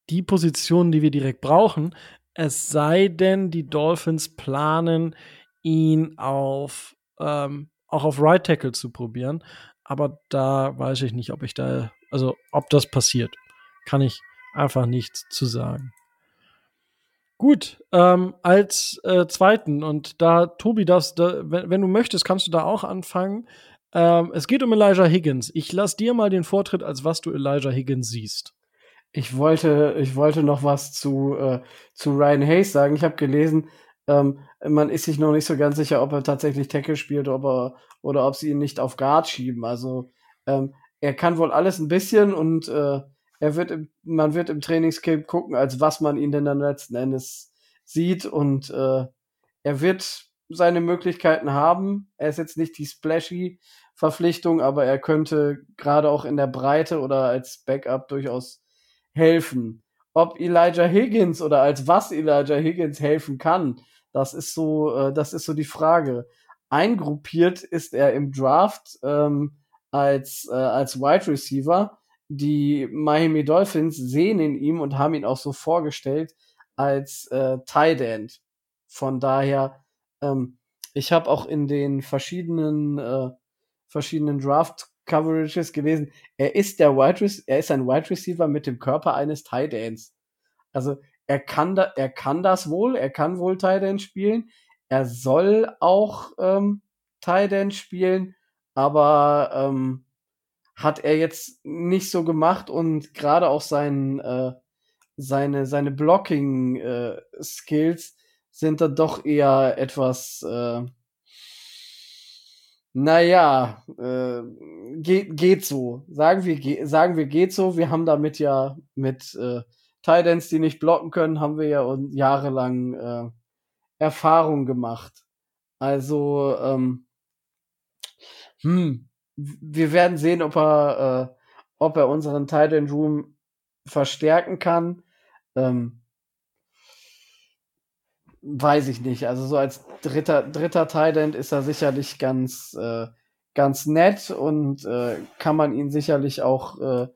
die Positionen, die wir direkt brauchen. Es sei denn, die Dolphins planen, ihn auf, ähm, auch auf Right Tackle zu probieren. Aber da weiß ich nicht, ob ich da, also, ob das passiert. Kann ich einfach nichts zu sagen. Gut, ähm, als äh, zweiten, und da, Tobi, das, da, wenn, wenn, du möchtest, kannst du da auch anfangen. Ähm, es geht um Elijah Higgins. Ich lass dir mal den Vortritt, als was du Elijah Higgins siehst. Ich wollte, ich wollte noch was zu, äh, zu Ryan Hayes sagen. Ich habe gelesen, ähm, man ist sich noch nicht so ganz sicher, ob er tatsächlich Tackle spielt ob er, oder ob sie ihn nicht auf Guard schieben. Also ähm, er kann wohl alles ein bisschen und äh, er wird im, man wird im Trainingscamp gucken, als was man ihn denn dann letzten Endes sieht und äh, er wird seine Möglichkeiten haben. Er ist jetzt nicht die splashy Verpflichtung, aber er könnte gerade auch in der Breite oder als Backup durchaus helfen. Ob Elijah Higgins oder als was Elijah Higgins helfen kann, das ist so, äh, das ist so die Frage. Eingruppiert ist er im Draft ähm, als äh, als Wide Receiver die Miami Dolphins sehen in ihm und haben ihn auch so vorgestellt als äh, Tight End. Von daher, ähm, ich habe auch in den verschiedenen äh, verschiedenen Draft Coverages gelesen, er ist der Wide er ist ein Wide Receiver mit dem Körper eines Tight Ends. Also er kann da, er kann das wohl, er kann wohl Tight End spielen. Er soll auch ähm, Tight End spielen, aber ähm, hat er jetzt nicht so gemacht und gerade auch sein, äh, seine, seine Blocking-Skills äh, sind da doch eher etwas, äh, naja, äh, geht, geht so. Sagen wir, ge sagen wir, geht so. Wir haben damit ja mit äh, Titans, die nicht blocken können, haben wir ja jahrelang äh, Erfahrung gemacht. Also, ähm, hm, wir werden sehen, ob er, äh, ob er unseren Titan Room verstärken kann. Ähm, weiß ich nicht. Also so als dritter, dritter Titan ist er sicherlich ganz, äh, ganz nett und äh, kann man ihn sicherlich auch, äh,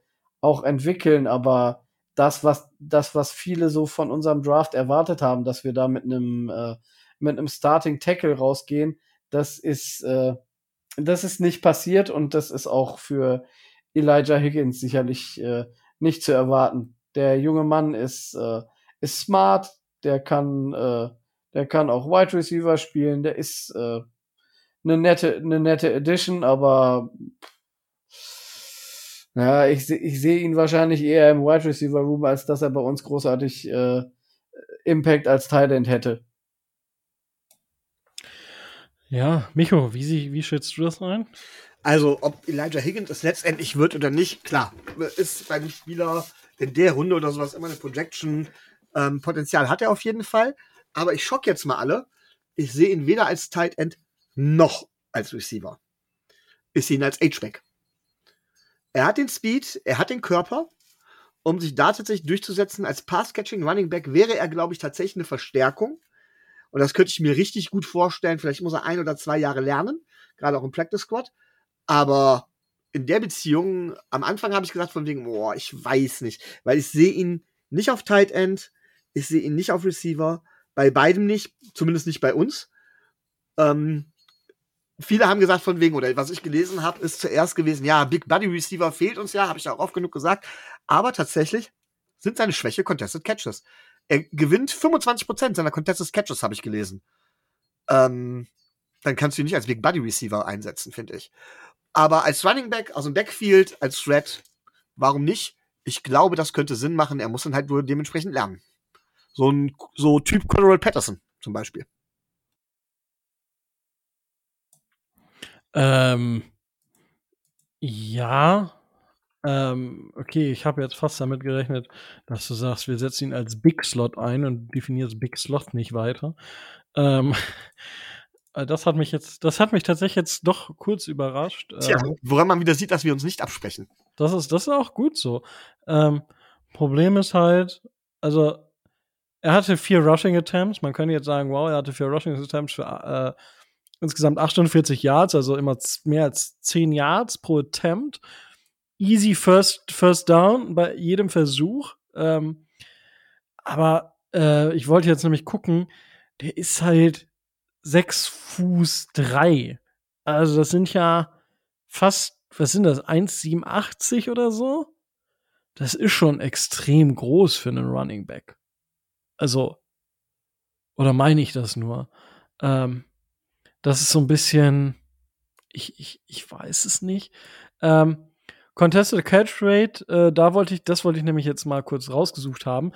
auch entwickeln, aber das, was, das, was viele so von unserem Draft erwartet haben, dass wir da mit einem, äh, mit einem Starting Tackle rausgehen, das ist, äh, das ist nicht passiert und das ist auch für Elijah Higgins sicherlich äh, nicht zu erwarten. Der junge Mann ist, äh, ist smart, der kann, äh, der kann auch Wide Receiver spielen, der ist äh, eine nette, eine nette Edition, aber ja, ich, ich sehe ihn wahrscheinlich eher im Wide Receiver Room, als dass er bei uns großartig äh, Impact als End hätte. Ja, Micho, wie, wie schätzt du das ein? Also, ob Elijah Higgins es letztendlich wird oder nicht, klar, ist beim Spieler in der Runde oder sowas immer eine Projection. Ähm, Potenzial hat er auf jeden Fall. Aber ich schock jetzt mal alle. Ich sehe ihn weder als Tight End noch als Receiver. Ich sehe ihn als H-Back. Er hat den Speed, er hat den Körper, um sich da tatsächlich durchzusetzen. Als Pass-Catching Running Back wäre er, glaube ich, tatsächlich eine Verstärkung. Und das könnte ich mir richtig gut vorstellen. Vielleicht muss er ein oder zwei Jahre lernen, gerade auch im Practice Squad. Aber in der Beziehung, am Anfang habe ich gesagt von wegen, boah, ich weiß nicht, weil ich sehe ihn nicht auf Tight End, ich sehe ihn nicht auf Receiver, bei beidem nicht, zumindest nicht bei uns. Ähm, viele haben gesagt von wegen, oder was ich gelesen habe, ist zuerst gewesen, ja, Big Buddy Receiver fehlt uns ja, habe ich auch oft genug gesagt. Aber tatsächlich sind seine Schwäche Contested Catches. Er gewinnt 25% seiner Contested Catches, habe ich gelesen. Ähm, dann kannst du ihn nicht als Big Buddy Receiver einsetzen, finde ich. Aber als Running Back, aus dem Backfield, als Threat, warum nicht? Ich glaube, das könnte Sinn machen. Er muss dann halt nur dementsprechend lernen. So ein so Typ Colorado Patterson zum Beispiel. Ähm, ja. Ähm, okay, ich habe jetzt fast damit gerechnet, dass du sagst, wir setzen ihn als Big Slot ein und definierst Big Slot nicht weiter. Ähm, äh, das hat mich jetzt, das hat mich tatsächlich jetzt doch kurz überrascht. Tja, ähm, woran man wieder sieht, dass wir uns nicht absprechen. Das ist, das ist auch gut so. Ähm, Problem ist halt, also er hatte vier Rushing Attempts. Man könnte jetzt sagen, wow, er hatte vier Rushing Attempts für äh, insgesamt 48 Yards, also immer mehr als 10 Yards pro Attempt. Easy First, first Down bei jedem Versuch. Ähm, aber äh, ich wollte jetzt nämlich gucken, der ist halt 6 Fuß 3. Also das sind ja fast, was sind das, 1,87 oder so? Das ist schon extrem groß für einen Running Back. Also, oder meine ich das nur? Ähm, das ist so ein bisschen, ich, ich, ich weiß es nicht. Ähm, Contested Catch Rate, äh, da wollte ich, das wollte ich nämlich jetzt mal kurz rausgesucht haben.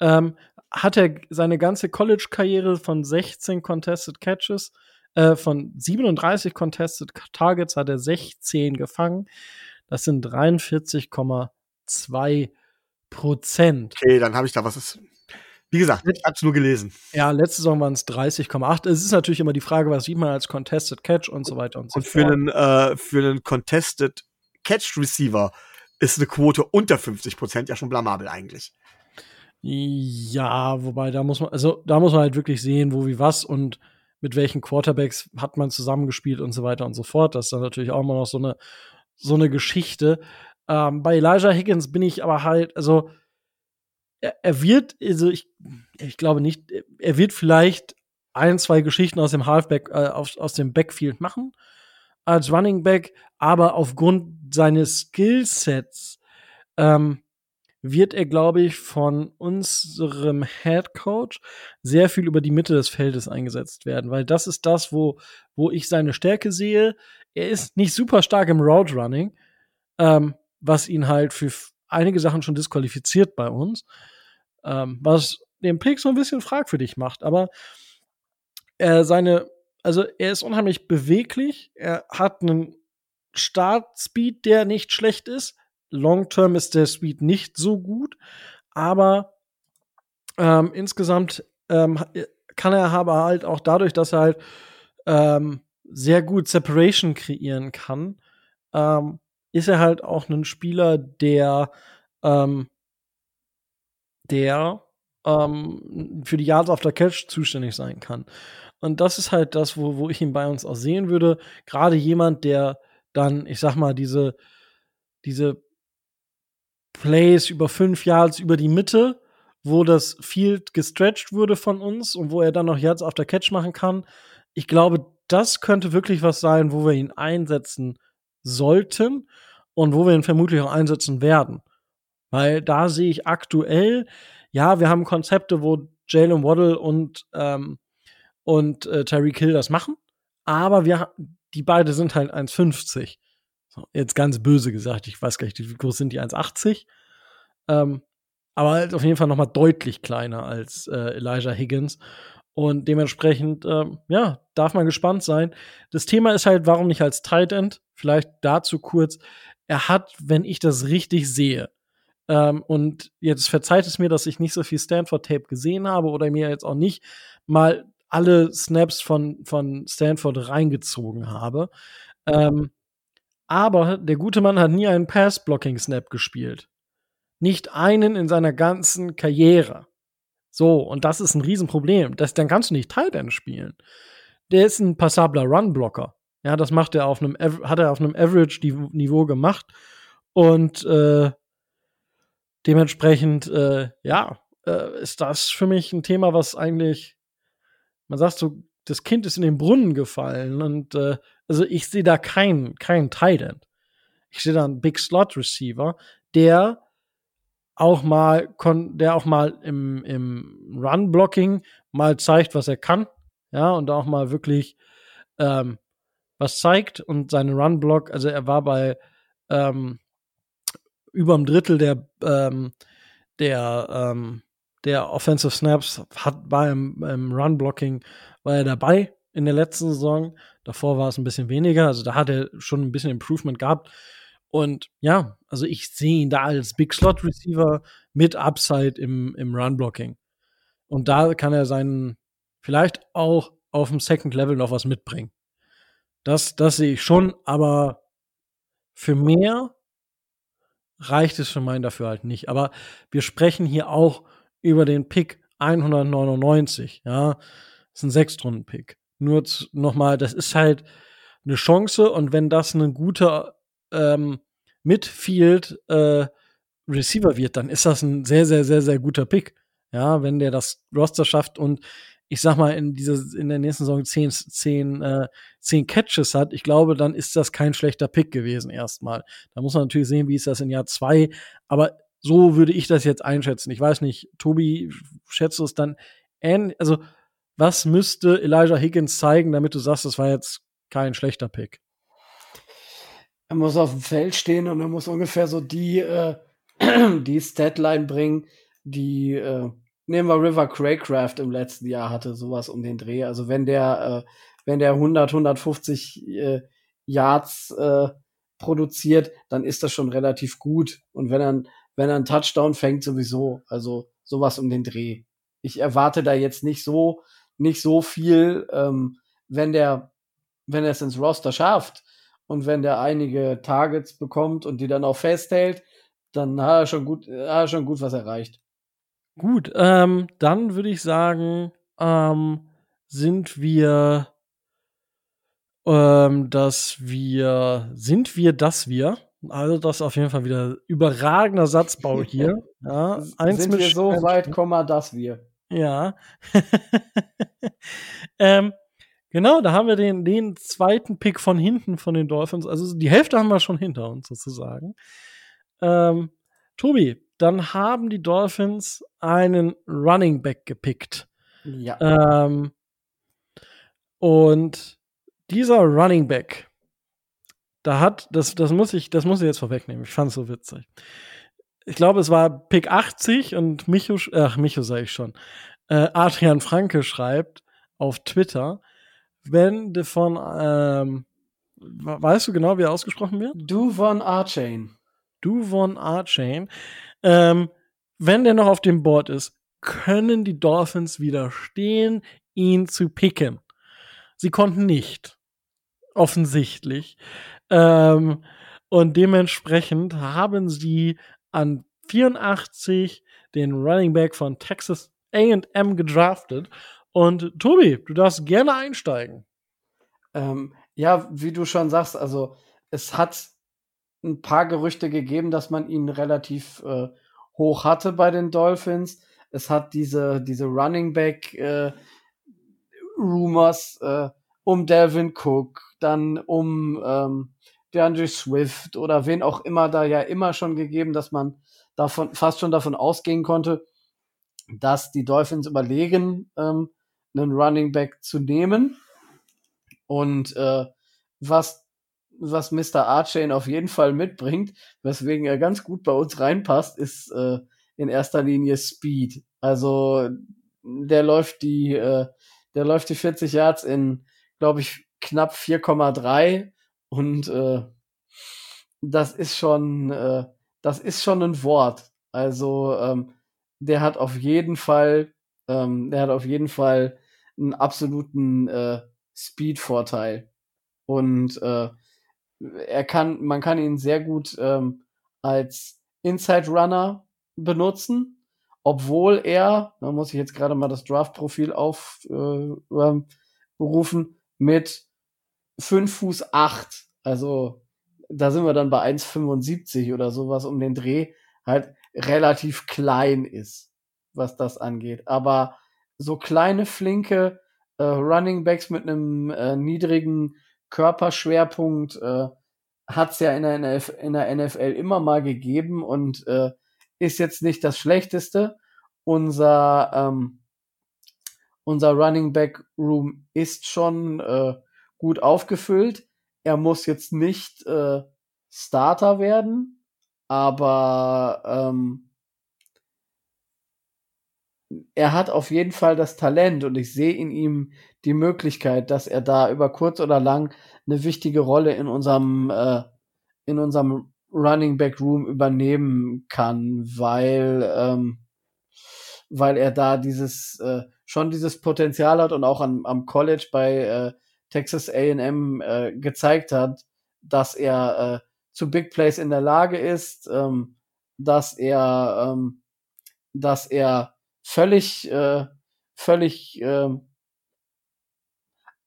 Ähm, hat er seine ganze College-Karriere von 16 Contested Catches, äh, von 37 Contested Targets hat er 16 gefangen. Das sind 43,2 Prozent. Okay, dann habe ich da was. Wie gesagt, ich habe es nur gelesen. Ja, letzte Saison waren es 30,8. Es ist natürlich immer die Frage, was sieht man als Contested Catch und so weiter und so und für fort. Einen, äh, für einen Contested Catch Receiver ist eine Quote unter 50 Prozent ja schon blamabel eigentlich. Ja, wobei da muss man, also da muss man halt wirklich sehen, wo wie was und mit welchen Quarterbacks hat man zusammengespielt und so weiter und so fort. Das ist dann natürlich auch immer noch so eine, so eine Geschichte. Ähm, bei Elijah Higgins bin ich aber halt, also er, er wird, also ich, ich glaube nicht, er wird vielleicht ein, zwei Geschichten aus dem Halfback, äh, aus, aus dem Backfield machen als Running Back, aber aufgrund seines Skillsets ähm, wird er, glaube ich, von unserem Head Coach sehr viel über die Mitte des Feldes eingesetzt werden, weil das ist das, wo, wo ich seine Stärke sehe. Er ist nicht super stark im Route Running, ähm, was ihn halt für einige Sachen schon disqualifiziert bei uns, ähm, was den Pick so ein bisschen fragwürdig macht. Aber äh, seine, also er ist unheimlich beweglich, er hat einen Startspeed, der nicht schlecht ist. Long Term ist der Speed nicht so gut, aber ähm, insgesamt ähm, kann er aber halt auch dadurch, dass er halt ähm, sehr gut Separation kreieren kann, ähm, ist er halt auch ein Spieler, der, ähm, der ähm, für die Yards auf der Catch zuständig sein kann. Und das ist halt das, wo, wo ich ihn bei uns auch sehen würde. Gerade jemand, der dann, ich sag mal, diese, diese Plays über fünf Yards über die Mitte, wo das Field gestretched wurde von uns und wo er dann noch Yards auf der Catch machen kann. Ich glaube, das könnte wirklich was sein, wo wir ihn einsetzen sollten und wo wir ihn vermutlich auch einsetzen werden. Weil da sehe ich aktuell, ja, wir haben Konzepte, wo Jalen Waddle und, ähm, und äh, Terry Kill das machen, aber wir, die beide sind halt 1,50. So, jetzt ganz böse gesagt, ich weiß gar nicht, wie groß sind die 1,80? Ähm, aber halt auf jeden Fall noch mal deutlich kleiner als äh, Elijah Higgins. Und dementsprechend, ähm, ja, darf man gespannt sein. Das Thema ist halt, warum nicht als Tight End? Vielleicht dazu kurz. Er hat, wenn ich das richtig sehe, ähm, und jetzt verzeiht es mir, dass ich nicht so viel Stanford-Tape gesehen habe oder mir jetzt auch nicht mal alle Snaps von, von Stanford reingezogen habe. Ähm, Aber der gute Mann hat nie einen Pass-Blocking-Snap gespielt. Nicht einen in seiner ganzen Karriere. So, und das ist ein Riesenproblem. Das, dann kannst du nicht Tight End spielen. Der ist ein passabler Run-Blocker. Ja, das macht er auf einem, hat er auf einem Average-Niveau gemacht. Und äh, dementsprechend, äh, ja, äh, ist das für mich ein Thema, was eigentlich, man sagt so, das Kind ist in den Brunnen gefallen. Und äh, also ich sehe da keinen kein Tight End. Ich sehe da einen Big Slot Receiver, der auch mal, der auch mal im, im Run-Blocking mal zeigt, was er kann. Ja, und auch mal wirklich ähm, was zeigt und seine Run-Block, also er war bei ähm, über einem Drittel der, ähm, der, ähm, der Offensive Snaps hat, war im, im Run-Blocking, war er dabei in der letzten Saison. Davor war es ein bisschen weniger, also da hat er schon ein bisschen Improvement gehabt. Und ja, also ich sehe ihn da als Big Slot Receiver mit Upside im, im Run Blocking. Und da kann er seinen, vielleicht auch auf dem Second Level noch was mitbringen. Das, das sehe ich schon, aber für mehr reicht es für meinen dafür halt nicht. Aber wir sprechen hier auch über den Pick 199, ja. Ist ein Sechstrunden-Pick. Nur nochmal, das ist halt eine Chance und wenn das ein guter ähm, Midfield äh, Receiver wird, dann ist das ein sehr, sehr, sehr, sehr guter Pick. Ja, wenn der das Roster schafft und ich sag mal, in dieser, in der nächsten Saison zehn, zehn, äh, zehn Catches hat, ich glaube, dann ist das kein schlechter Pick gewesen erstmal. Da muss man natürlich sehen, wie ist das in Jahr zwei, aber so würde ich das jetzt einschätzen. Ich weiß nicht, Tobi, schätzt du es dann ähnlich, also was müsste Elijah Higgins zeigen, damit du sagst, das war jetzt kein schlechter Pick? Er muss auf dem Feld stehen und er muss ungefähr so die, äh, die Statline bringen, die, äh, nehmen wir River Craycraft im letzten Jahr hatte, sowas um den Dreh. Also wenn der, äh, wenn der 100, 150 äh, Yards äh, produziert, dann ist das schon relativ gut. Und wenn er, wenn er einen Touchdown fängt, sowieso. Also sowas um den Dreh. Ich erwarte da jetzt nicht so, nicht so viel, ähm, wenn der, wenn er es ins Roster schafft und wenn der einige Targets bekommt und die dann auch festhält, dann hat er schon gut, hat er schon gut was erreicht. Gut, ähm, dann würde ich sagen, ähm, sind wir, ähm, dass wir, sind wir, dass wir, also das ist auf jeden Fall wieder überragender Satzbau hier. ja, eins sind mit wir so weit, Komma, dass wir. Ja. ähm, Genau, da haben wir den, den zweiten Pick von hinten von den Dolphins. Also die Hälfte haben wir schon hinter uns sozusagen. Ähm, Tobi, dann haben die Dolphins einen Running Back gepickt. Ja. Ähm, und dieser Running Back, da hat, das, das muss ich, das muss ich jetzt vorwegnehmen. Ich fand es so witzig. Ich glaube, es war Pick 80 und Micho, ach, Micho sage ich schon. Äh, Adrian Franke schreibt auf Twitter, wenn von, ähm, weißt du genau, wie er ausgesprochen wird? Du von Archain. Du von Archain. Ähm, wenn der noch auf dem Board ist, können die Dolphins widerstehen, ihn zu picken. Sie konnten nicht. Offensichtlich. Ähm, und dementsprechend haben sie an 84 den Running Back von Texas AM gedraftet und Tobi, du darfst gerne einsteigen. Ähm, ja, wie du schon sagst, also es hat ein paar Gerüchte gegeben, dass man ihn relativ äh, hoch hatte bei den Dolphins. Es hat diese, diese Running Back äh, Rumors äh, um Delvin Cook, dann um ähm, DeAndre Swift oder wen auch immer da ja immer schon gegeben, dass man davon fast schon davon ausgehen konnte, dass die Dolphins überlegen, ähm, einen Running Back zu nehmen. Und äh, was, was Mr. Archain auf jeden Fall mitbringt, weswegen er ganz gut bei uns reinpasst, ist äh, in erster Linie Speed. Also der läuft die, äh, der läuft die 40 Yards in, glaube ich, knapp 4,3 und äh, das ist schon, äh, das ist schon ein Wort. Also ähm, der hat auf jeden Fall ähm, der hat auf jeden Fall einen absoluten äh, Speed-Vorteil. Und äh, er kann, man kann ihn sehr gut ähm, als Inside Runner benutzen, obwohl er, da muss ich jetzt gerade mal das Draft-Profil aufrufen, äh, mit 5 Fuß 8, also da sind wir dann bei 1,75 oder sowas um den Dreh, halt relativ klein ist, was das angeht. Aber so kleine, flinke äh, Running Backs mit einem äh, niedrigen Körperschwerpunkt äh, hat es ja in der, NF in der NFL immer mal gegeben und äh, ist jetzt nicht das Schlechteste. Unser, ähm, unser Running Back Room ist schon äh, gut aufgefüllt. Er muss jetzt nicht äh, Starter werden, aber ähm, er hat auf jeden Fall das Talent und ich sehe in ihm die Möglichkeit, dass er da über kurz oder lang eine wichtige Rolle in unserem äh, in unserem Running Back Room übernehmen kann, weil ähm, weil er da dieses äh, schon dieses Potenzial hat und auch an, am College bei äh, Texas A&M äh, gezeigt hat, dass er äh, zu Big Plays in der Lage ist, ähm, dass er ähm, dass er völlig äh, völlig äh,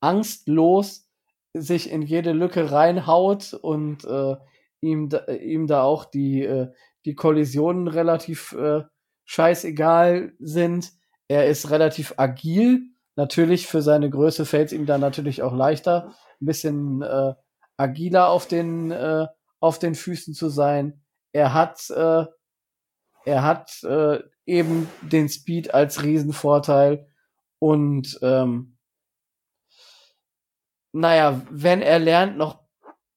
angstlos sich in jede Lücke reinhaut und äh, ihm, da, ihm da auch die, äh, die Kollisionen relativ äh, scheißegal sind. Er ist relativ agil. Natürlich für seine Größe fällt es ihm dann natürlich auch leichter, ein bisschen äh, agiler auf den, äh, auf den Füßen zu sein. Er hat, äh, er hat äh, eben den Speed als Riesenvorteil und ähm, naja, wenn er lernt, noch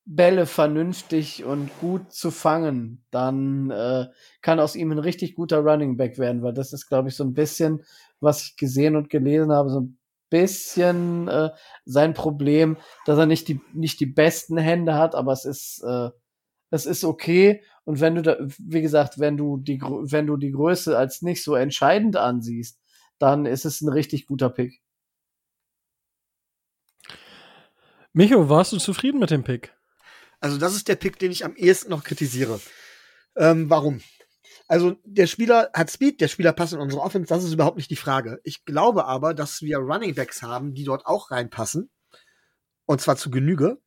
Bälle vernünftig und gut zu fangen, dann äh, kann aus ihm ein richtig guter Running Back werden, weil das ist, glaube ich, so ein bisschen, was ich gesehen und gelesen habe, so ein bisschen äh, sein Problem, dass er nicht die nicht die besten Hände hat, aber es ist äh, es ist okay und wenn du da, wie gesagt, wenn du die wenn du die Größe als nicht so entscheidend ansiehst, dann ist es ein richtig guter Pick. Micho, warst du zufrieden mit dem Pick? Also das ist der Pick, den ich am ehesten noch kritisiere. Ähm, warum? Also der Spieler hat Speed, der Spieler passt in unsere Offense, das ist überhaupt nicht die Frage. Ich glaube aber, dass wir Running Backs haben, die dort auch reinpassen. Und zwar zu Genüge.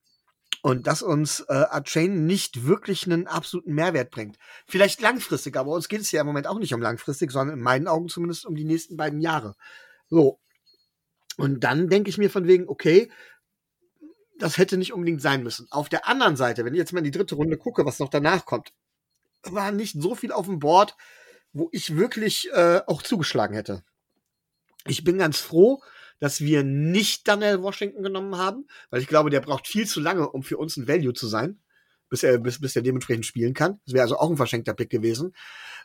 Und dass uns äh, Archain nicht wirklich einen absoluten Mehrwert bringt. Vielleicht langfristig, aber uns geht es ja im Moment auch nicht um langfristig, sondern in meinen Augen zumindest um die nächsten beiden Jahre. So. Und dann denke ich mir von wegen, okay, das hätte nicht unbedingt sein müssen. Auf der anderen Seite, wenn ich jetzt mal in die dritte Runde gucke, was noch danach kommt, war nicht so viel auf dem Board, wo ich wirklich äh, auch zugeschlagen hätte. Ich bin ganz froh, dass wir nicht Daniel Washington genommen haben, weil ich glaube, der braucht viel zu lange, um für uns ein Value zu sein, bis er, bis, bis er dementsprechend spielen kann. Das wäre also auch ein verschenkter Pick gewesen.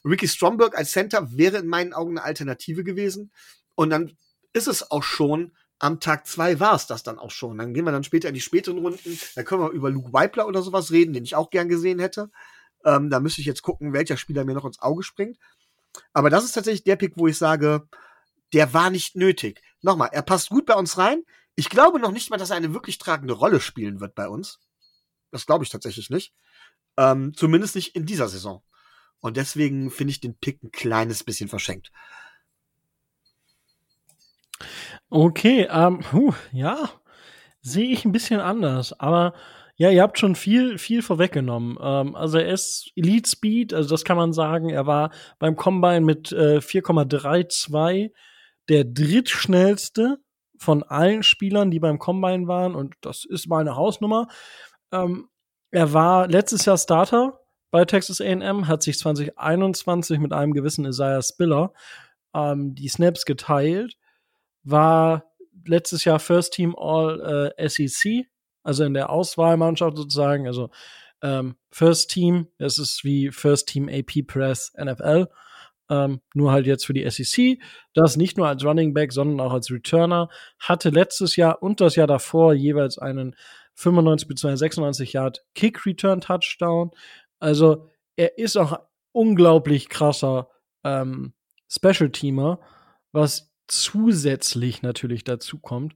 Ricky Stromberg als Center wäre in meinen Augen eine Alternative gewesen. Und dann ist es auch schon am Tag zwei war es das dann auch schon. Dann gehen wir dann später in die späteren Runden. Da können wir über Luke Weibler oder sowas reden, den ich auch gern gesehen hätte. Ähm, da müsste ich jetzt gucken, welcher Spieler mir noch ins Auge springt. Aber das ist tatsächlich der Pick, wo ich sage, der war nicht nötig. Nochmal, er passt gut bei uns rein. Ich glaube noch nicht mal, dass er eine wirklich tragende Rolle spielen wird bei uns. Das glaube ich tatsächlich nicht. Ähm, zumindest nicht in dieser Saison. Und deswegen finde ich den Pick ein kleines bisschen verschenkt. Okay, ähm, huh, ja, sehe ich ein bisschen anders, aber ja, ihr habt schon viel, viel vorweggenommen. Ähm, also er ist Elite Speed, also das kann man sagen. Er war beim Combine mit äh, 4,32 der drittschnellste von allen Spielern, die beim Combine waren. Und das ist mal eine Hausnummer. Ähm, er war letztes Jahr Starter bei Texas A&M, hat sich 2021 mit einem gewissen Isaiah Spiller ähm, die Snaps geteilt war letztes Jahr First Team All äh, SEC, also in der Auswahlmannschaft sozusagen. Also ähm, First Team, das ist wie First Team AP Press NFL. Ähm, nur halt jetzt für die SEC. Das nicht nur als Running Back, sondern auch als Returner. Hatte letztes Jahr und das Jahr davor jeweils einen 95 bzw. 96 Yard Kick Return Touchdown. Also er ist auch unglaublich krasser ähm, Special Teamer, was zusätzlich natürlich dazu kommt.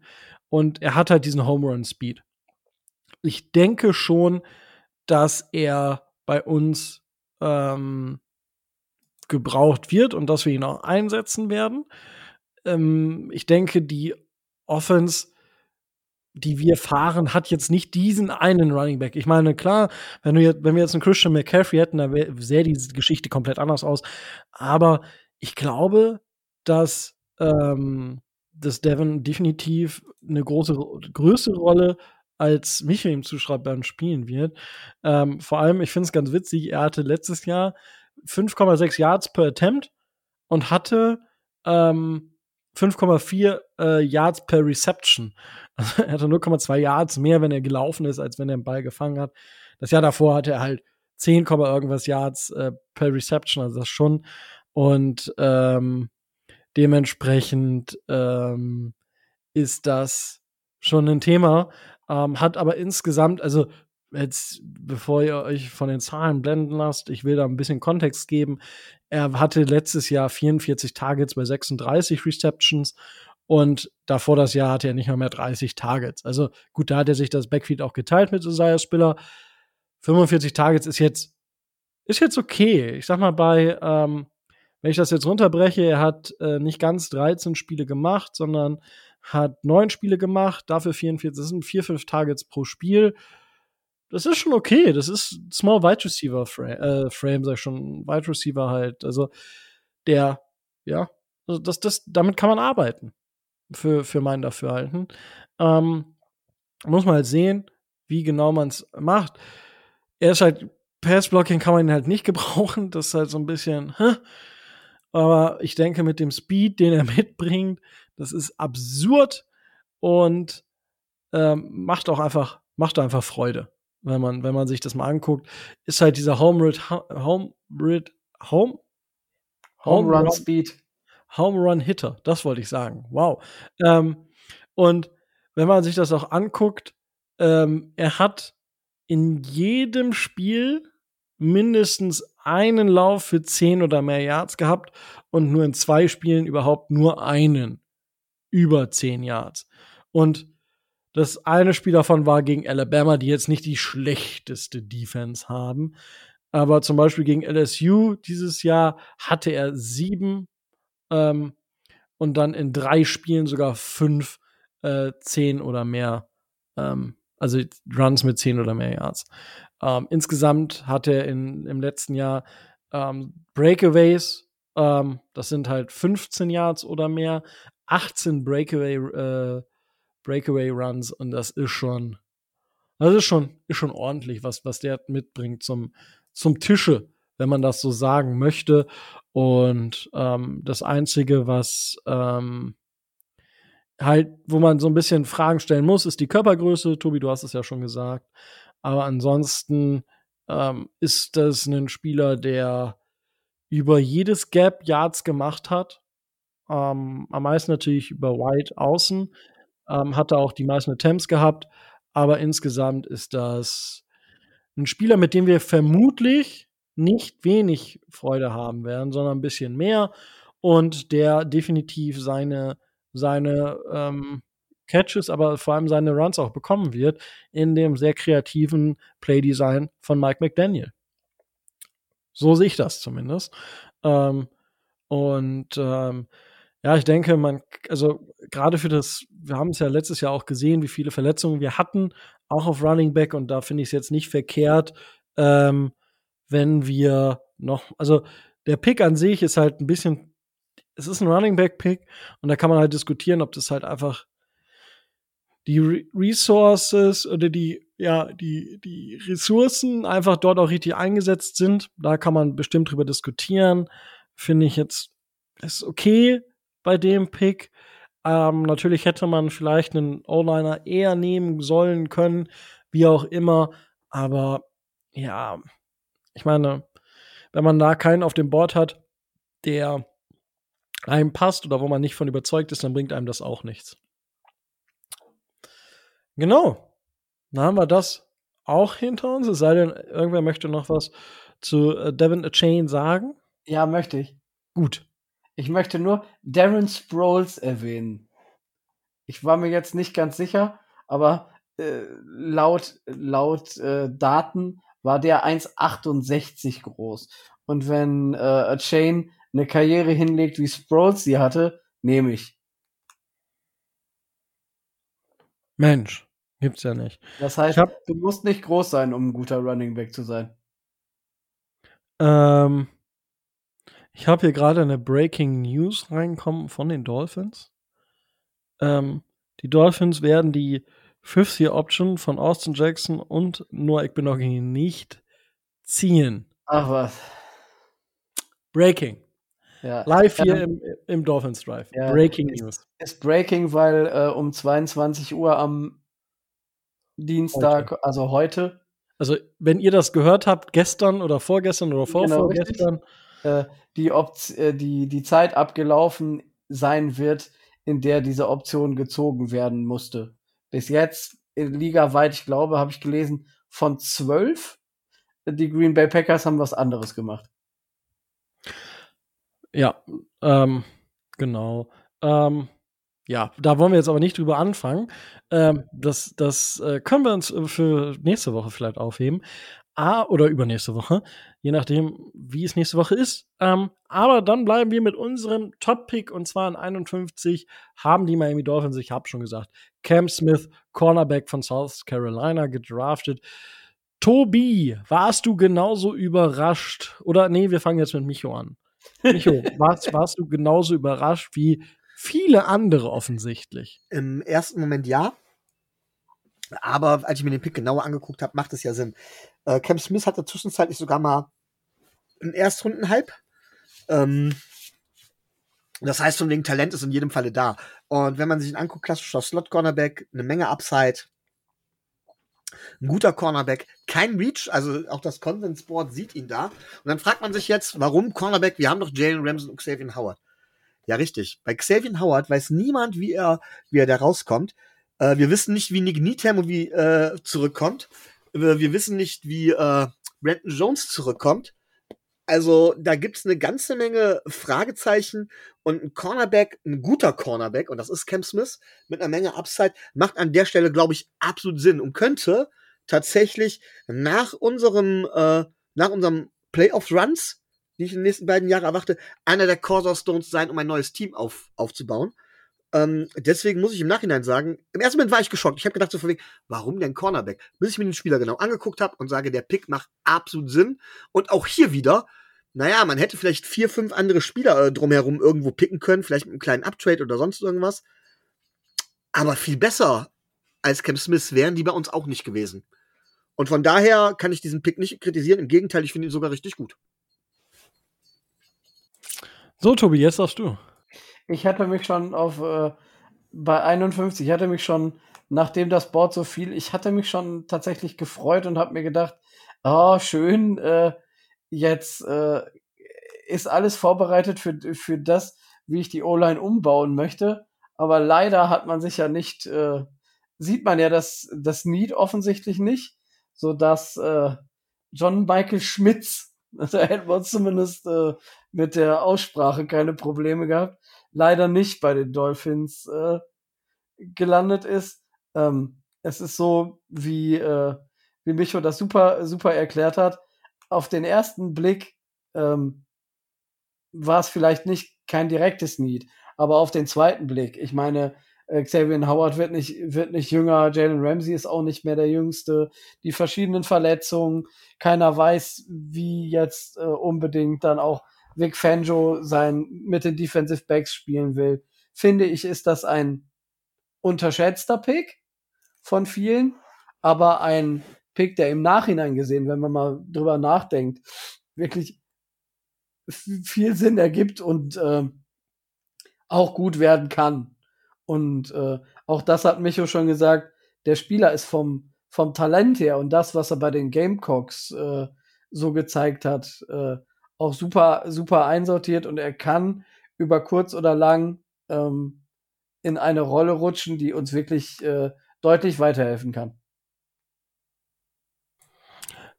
Und er hat halt diesen Home Run Speed. ich denke schon, dass er bei uns ähm, gebraucht wird und dass wir ihn auch einsetzen werden. Ähm, ich denke, die Offense, die wir fahren, hat jetzt nicht diesen einen Running Back. Ich meine, klar, wenn, du jetzt, wenn wir jetzt einen Christian McCaffrey hätten, dann sähe die Geschichte komplett anders aus. Aber ich glaube, dass, ähm, dass Devin definitiv eine große, größere Rolle als Michael ihm zuschreibt beim Spielen wird. Ähm, vor allem, ich finde es ganz witzig, er hatte letztes Jahr 5,6 Yards per Attempt und hatte ähm, 5,4 äh, Yards per Reception. Also er hatte 0,2 Yards mehr, wenn er gelaufen ist, als wenn er den Ball gefangen hat. Das Jahr davor hatte er halt 10, irgendwas Yards äh, per Reception, also das schon. Und ähm, dementsprechend ähm, ist das schon ein Thema. Ähm, hat aber insgesamt, also jetzt, bevor ihr euch von den Zahlen blenden lasst, ich will da ein bisschen Kontext geben. Er hatte letztes Jahr 44 Targets bei 36 Receptions und davor das Jahr hatte er nicht mal mehr 30 Targets. Also gut, da hat er sich das Backfield auch geteilt mit Isaiah Spiller. 45 Targets ist jetzt, ist jetzt okay. Ich sag mal bei, ähm, wenn ich das jetzt runterbreche, er hat äh, nicht ganz 13 Spiele gemacht, sondern hat neun Spiele gemacht, dafür 44, das sind vier, fünf Targets pro Spiel. Das ist schon okay. Das ist Small Wide Receiver Frame, äh, Frame sag ich schon, Wide Receiver halt. Also der, ja, also das, das, damit kann man arbeiten. Für, für mein Dafürhalten. Ähm, muss man halt sehen, wie genau man es macht. Er ist halt, Pass-Blocking kann man ihn halt nicht gebrauchen. Das ist halt so ein bisschen, hä? Aber ich denke, mit dem Speed, den er mitbringt, das ist absurd und ähm, macht auch einfach, macht einfach Freude, wenn man, wenn man sich das mal anguckt. Ist halt dieser Home Rid, Home Rid, Home, Home Run Speed. Home Run Hitter, das wollte ich sagen. Wow. Ähm, und wenn man sich das auch anguckt, ähm, er hat in jedem Spiel mindestens einen Lauf für 10 oder mehr Yards gehabt und nur in zwei Spielen überhaupt nur einen über 10 Yards. Und das eine Spiel davon war gegen Alabama, die jetzt nicht die schlechteste Defense haben. Aber zum Beispiel gegen LSU dieses Jahr hatte er sieben ähm, und dann in drei Spielen sogar fünf, äh, zehn oder mehr, ähm, also Runs mit zehn oder mehr Yards. Ähm, insgesamt hat er in, im letzten Jahr ähm, Breakaways, ähm, das sind halt 15 Yards oder mehr, 18 Breakaway, äh, Breakaway Runs und das ist schon, das ist schon, ist schon ordentlich, was, was der mitbringt zum, zum Tische, wenn man das so sagen möchte. Und ähm, das Einzige, was ähm, halt, wo man so ein bisschen Fragen stellen muss, ist die Körpergröße. Tobi, du hast es ja schon gesagt. Aber ansonsten ähm, ist das ein Spieler, der über jedes Gap Yards gemacht hat. Ähm, am meisten natürlich über White außen. Ähm, hatte auch die meisten Attempts gehabt. Aber insgesamt ist das ein Spieler, mit dem wir vermutlich nicht wenig Freude haben werden, sondern ein bisschen mehr. Und der definitiv seine, seine ähm, Catches, aber vor allem seine Runs auch bekommen wird in dem sehr kreativen Playdesign von Mike McDaniel. So sehe ich das zumindest. Ähm, und ähm, ja, ich denke, man, also gerade für das, wir haben es ja letztes Jahr auch gesehen, wie viele Verletzungen wir hatten, auch auf Running Back, und da finde ich es jetzt nicht verkehrt, ähm, wenn wir noch, also der Pick an sich ist halt ein bisschen, es ist ein Running Back Pick und da kann man halt diskutieren, ob das halt einfach die Re Resources oder die, ja, die, die Ressourcen einfach dort auch richtig eingesetzt sind. Da kann man bestimmt drüber diskutieren. Finde ich jetzt, ist okay bei dem Pick. Ähm, natürlich hätte man vielleicht einen O-Liner eher nehmen sollen können, wie auch immer. Aber ja, ich meine, wenn man da keinen auf dem Board hat, der einem passt oder wo man nicht von überzeugt ist, dann bringt einem das auch nichts. Genau. Dann haben wir das auch hinter uns. Es sei denn, irgendwer möchte noch was zu äh, Devin A. Chain sagen. Ja, möchte ich. Gut. Ich möchte nur Darren Sproles erwähnen. Ich war mir jetzt nicht ganz sicher, aber äh, laut, laut äh, Daten war der 1,68 groß. Und wenn äh, Chain eine Karriere hinlegt, wie Sproles sie hatte, nehme ich. Mensch, gibt's ja nicht. Das heißt, hab, du musst nicht groß sein, um ein guter Running Back zu sein. Ähm, ich habe hier gerade eine Breaking News reinkommen von den Dolphins. Ähm, die Dolphins werden die Fifth Year Option von Austin Jackson und Noah Ekbenoggy nicht ziehen. Ach was. Breaking. Ja. Live hier ähm, im, im Dolphins Drive. Ja, breaking ist, News. Ist Breaking, weil äh, um 22 Uhr am Dienstag, heute. also heute. Also, wenn ihr das gehört habt, gestern oder vorgestern oder vorvorgestern. Genau, äh, die, äh, die, die Zeit abgelaufen sein wird, in der diese Option gezogen werden musste bis jetzt ligaweit, ich glaube, habe ich gelesen, von zwölf. Die Green Bay Packers haben was anderes gemacht. Ja, ähm, genau. Ähm, ja, da wollen wir jetzt aber nicht drüber anfangen. Ähm, das das äh, können wir uns für nächste Woche vielleicht aufheben. Ah, oder übernächste Woche, je nachdem, wie es nächste Woche ist. Ähm, aber dann bleiben wir mit unserem Top-Pick und zwar in 51 haben die Miami Dolphins, ich habe schon gesagt, Cam Smith, Cornerback von South Carolina, gedraftet. Tobi, warst du genauso überrascht? Oder nee, wir fangen jetzt mit Micho an. Micho, warst, warst du genauso überrascht wie viele andere offensichtlich? Im ersten Moment ja. Aber als ich mir den Pick genauer angeguckt habe, macht es ja Sinn. Äh, Cam Smith hatte zwischenzeitlich sogar mal einen Erstrunden-Hype. Ähm, das heißt, von wegen Talent ist in jedem Falle da. Und wenn man sich ihn anguckt, klassischer Slot-Cornerback, eine Menge Upside, ein guter Cornerback, kein Reach, also auch das Consensus Board sieht ihn da. Und dann fragt man sich jetzt, warum Cornerback? Wir haben doch Jalen Ramsey und Xavier Howard. Ja, richtig. Bei Xavier Howard weiß niemand, wie er, wie er da rauskommt. Äh, wir wissen nicht, wie Nick Needham wie äh, zurückkommt. Wir, wissen nicht, wie äh, Brandon Jones zurückkommt. Also da gibt's eine ganze Menge Fragezeichen und ein Cornerback, ein guter Cornerback, und das ist Cam Smith, mit einer Menge Upside, macht an der Stelle, glaube ich, absolut Sinn und könnte tatsächlich nach unserem, äh, nach unserem Playoff-Runs, die ich in den nächsten beiden Jahren erwarte, einer der Cornerstones sein, um ein neues Team auf, aufzubauen. Ähm, deswegen muss ich im Nachhinein sagen, im ersten Moment war ich geschockt. Ich habe gedacht so von wegen, warum denn Cornerback? Bis ich mir den Spieler genau angeguckt habe und sage, der Pick macht absolut Sinn. Und auch hier wieder, naja, man hätte vielleicht vier, fünf andere Spieler äh, drumherum irgendwo picken können, vielleicht mit einem kleinen Uptrade oder sonst irgendwas. Aber viel besser als Cam Smith wären die bei uns auch nicht gewesen. Und von daher kann ich diesen Pick nicht kritisieren. Im Gegenteil, ich finde ihn sogar richtig gut. So, Tobi, jetzt darfst du ich hatte mich schon auf äh, bei 51, ich hatte mich schon, nachdem das Board so viel, ich hatte mich schon tatsächlich gefreut und habe mir gedacht, oh, schön, äh, jetzt äh, ist alles vorbereitet für, für das, wie ich die O-Line umbauen möchte. Aber leider hat man sich ja nicht, äh, sieht man ja das, das Need offensichtlich nicht, so dass äh, John Michael Schmitz, da hätten wir uns zumindest äh, mit der Aussprache keine Probleme gehabt, leider nicht bei den Dolphins äh, gelandet ist. Ähm, es ist so, wie, äh, wie Micho das super, super erklärt hat. Auf den ersten Blick ähm, war es vielleicht nicht kein direktes Need, aber auf den zweiten Blick, ich meine, äh, Xavier Howard wird nicht, wird nicht jünger, Jalen Ramsey ist auch nicht mehr der Jüngste, die verschiedenen Verletzungen, keiner weiß, wie jetzt äh, unbedingt dann auch Vic Fanjo sein mit den Defensive Backs spielen will, finde ich, ist das ein unterschätzter Pick von vielen, aber ein Pick, der im Nachhinein gesehen, wenn man mal drüber nachdenkt, wirklich viel Sinn ergibt und äh, auch gut werden kann. Und äh, auch das hat Micho schon gesagt, der Spieler ist vom, vom Talent her und das, was er bei den Gamecocks äh, so gezeigt hat, äh, auch super, super einsortiert und er kann über kurz oder lang ähm, in eine Rolle rutschen, die uns wirklich äh, deutlich weiterhelfen kann.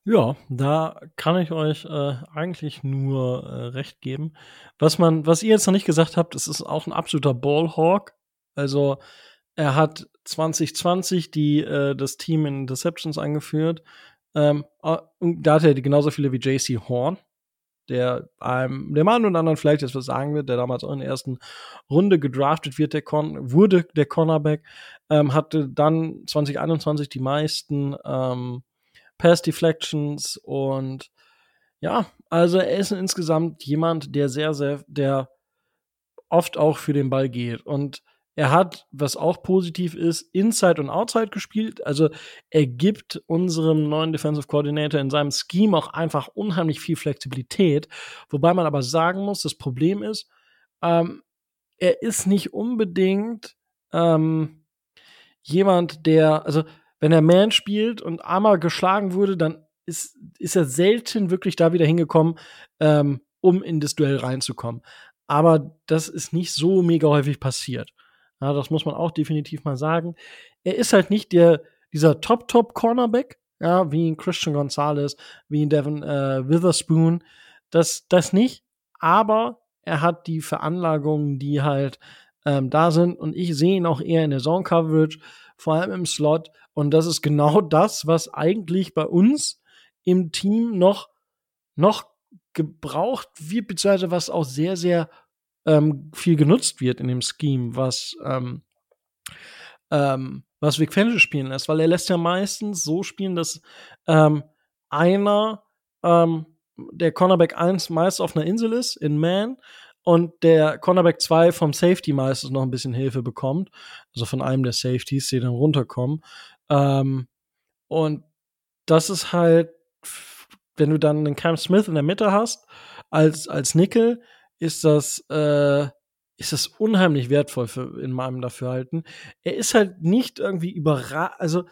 Ja, da kann ich euch äh, eigentlich nur äh, recht geben. Was man, was ihr jetzt noch nicht gesagt habt, es ist auch ein absoluter Ballhawk. Also er hat 2020 die, äh, das Team in Deceptions angeführt. Ähm, und da hat er genauso viele wie JC Horn, der einem, der Mann und anderen vielleicht jetzt was sagen wird, der damals auch in der ersten Runde gedraftet wird, der Con wurde der Cornerback, ähm, hatte dann 2021 die meisten ähm, Pass Deflections und ja, also er ist insgesamt jemand, der sehr, sehr, der oft auch für den Ball geht. Und er hat, was auch positiv ist, Inside und Outside gespielt. Also er gibt unserem neuen Defensive Coordinator in seinem Scheme auch einfach unheimlich viel Flexibilität. Wobei man aber sagen muss, das Problem ist, ähm, er ist nicht unbedingt ähm, jemand, der, also wenn er Man spielt und einmal geschlagen wurde, dann ist, ist er selten wirklich da wieder hingekommen, ähm, um in das Duell reinzukommen. Aber das ist nicht so mega häufig passiert. Ja, das muss man auch definitiv mal sagen. Er ist halt nicht der, dieser Top-Top-Cornerback, ja, wie ein Christian Gonzalez, wie ein Devin äh, Witherspoon. Das, das nicht. Aber er hat die Veranlagungen, die halt ähm, da sind. Und ich sehe ihn auch eher in der Zone-Coverage, vor allem im Slot. Und das ist genau das, was eigentlich bei uns im Team noch, noch gebraucht wird, beziehungsweise was auch sehr, sehr ähm, viel genutzt wird in dem Scheme, was, ähm, ähm, was Vic Fangio spielen lässt, weil er lässt ja meistens so spielen, dass ähm, einer ähm, der Cornerback 1 meist auf einer Insel ist, in Man, und der Cornerback 2 vom Safety meistens noch ein bisschen Hilfe bekommt, also von einem der Safeties, die dann runterkommen. Ähm, und das ist halt, wenn du dann einen Cam Smith in der Mitte hast, als, als Nickel, ist das, äh, ist das unheimlich wertvoll für, in meinem Dafürhalten. Er ist halt nicht irgendwie überragend, also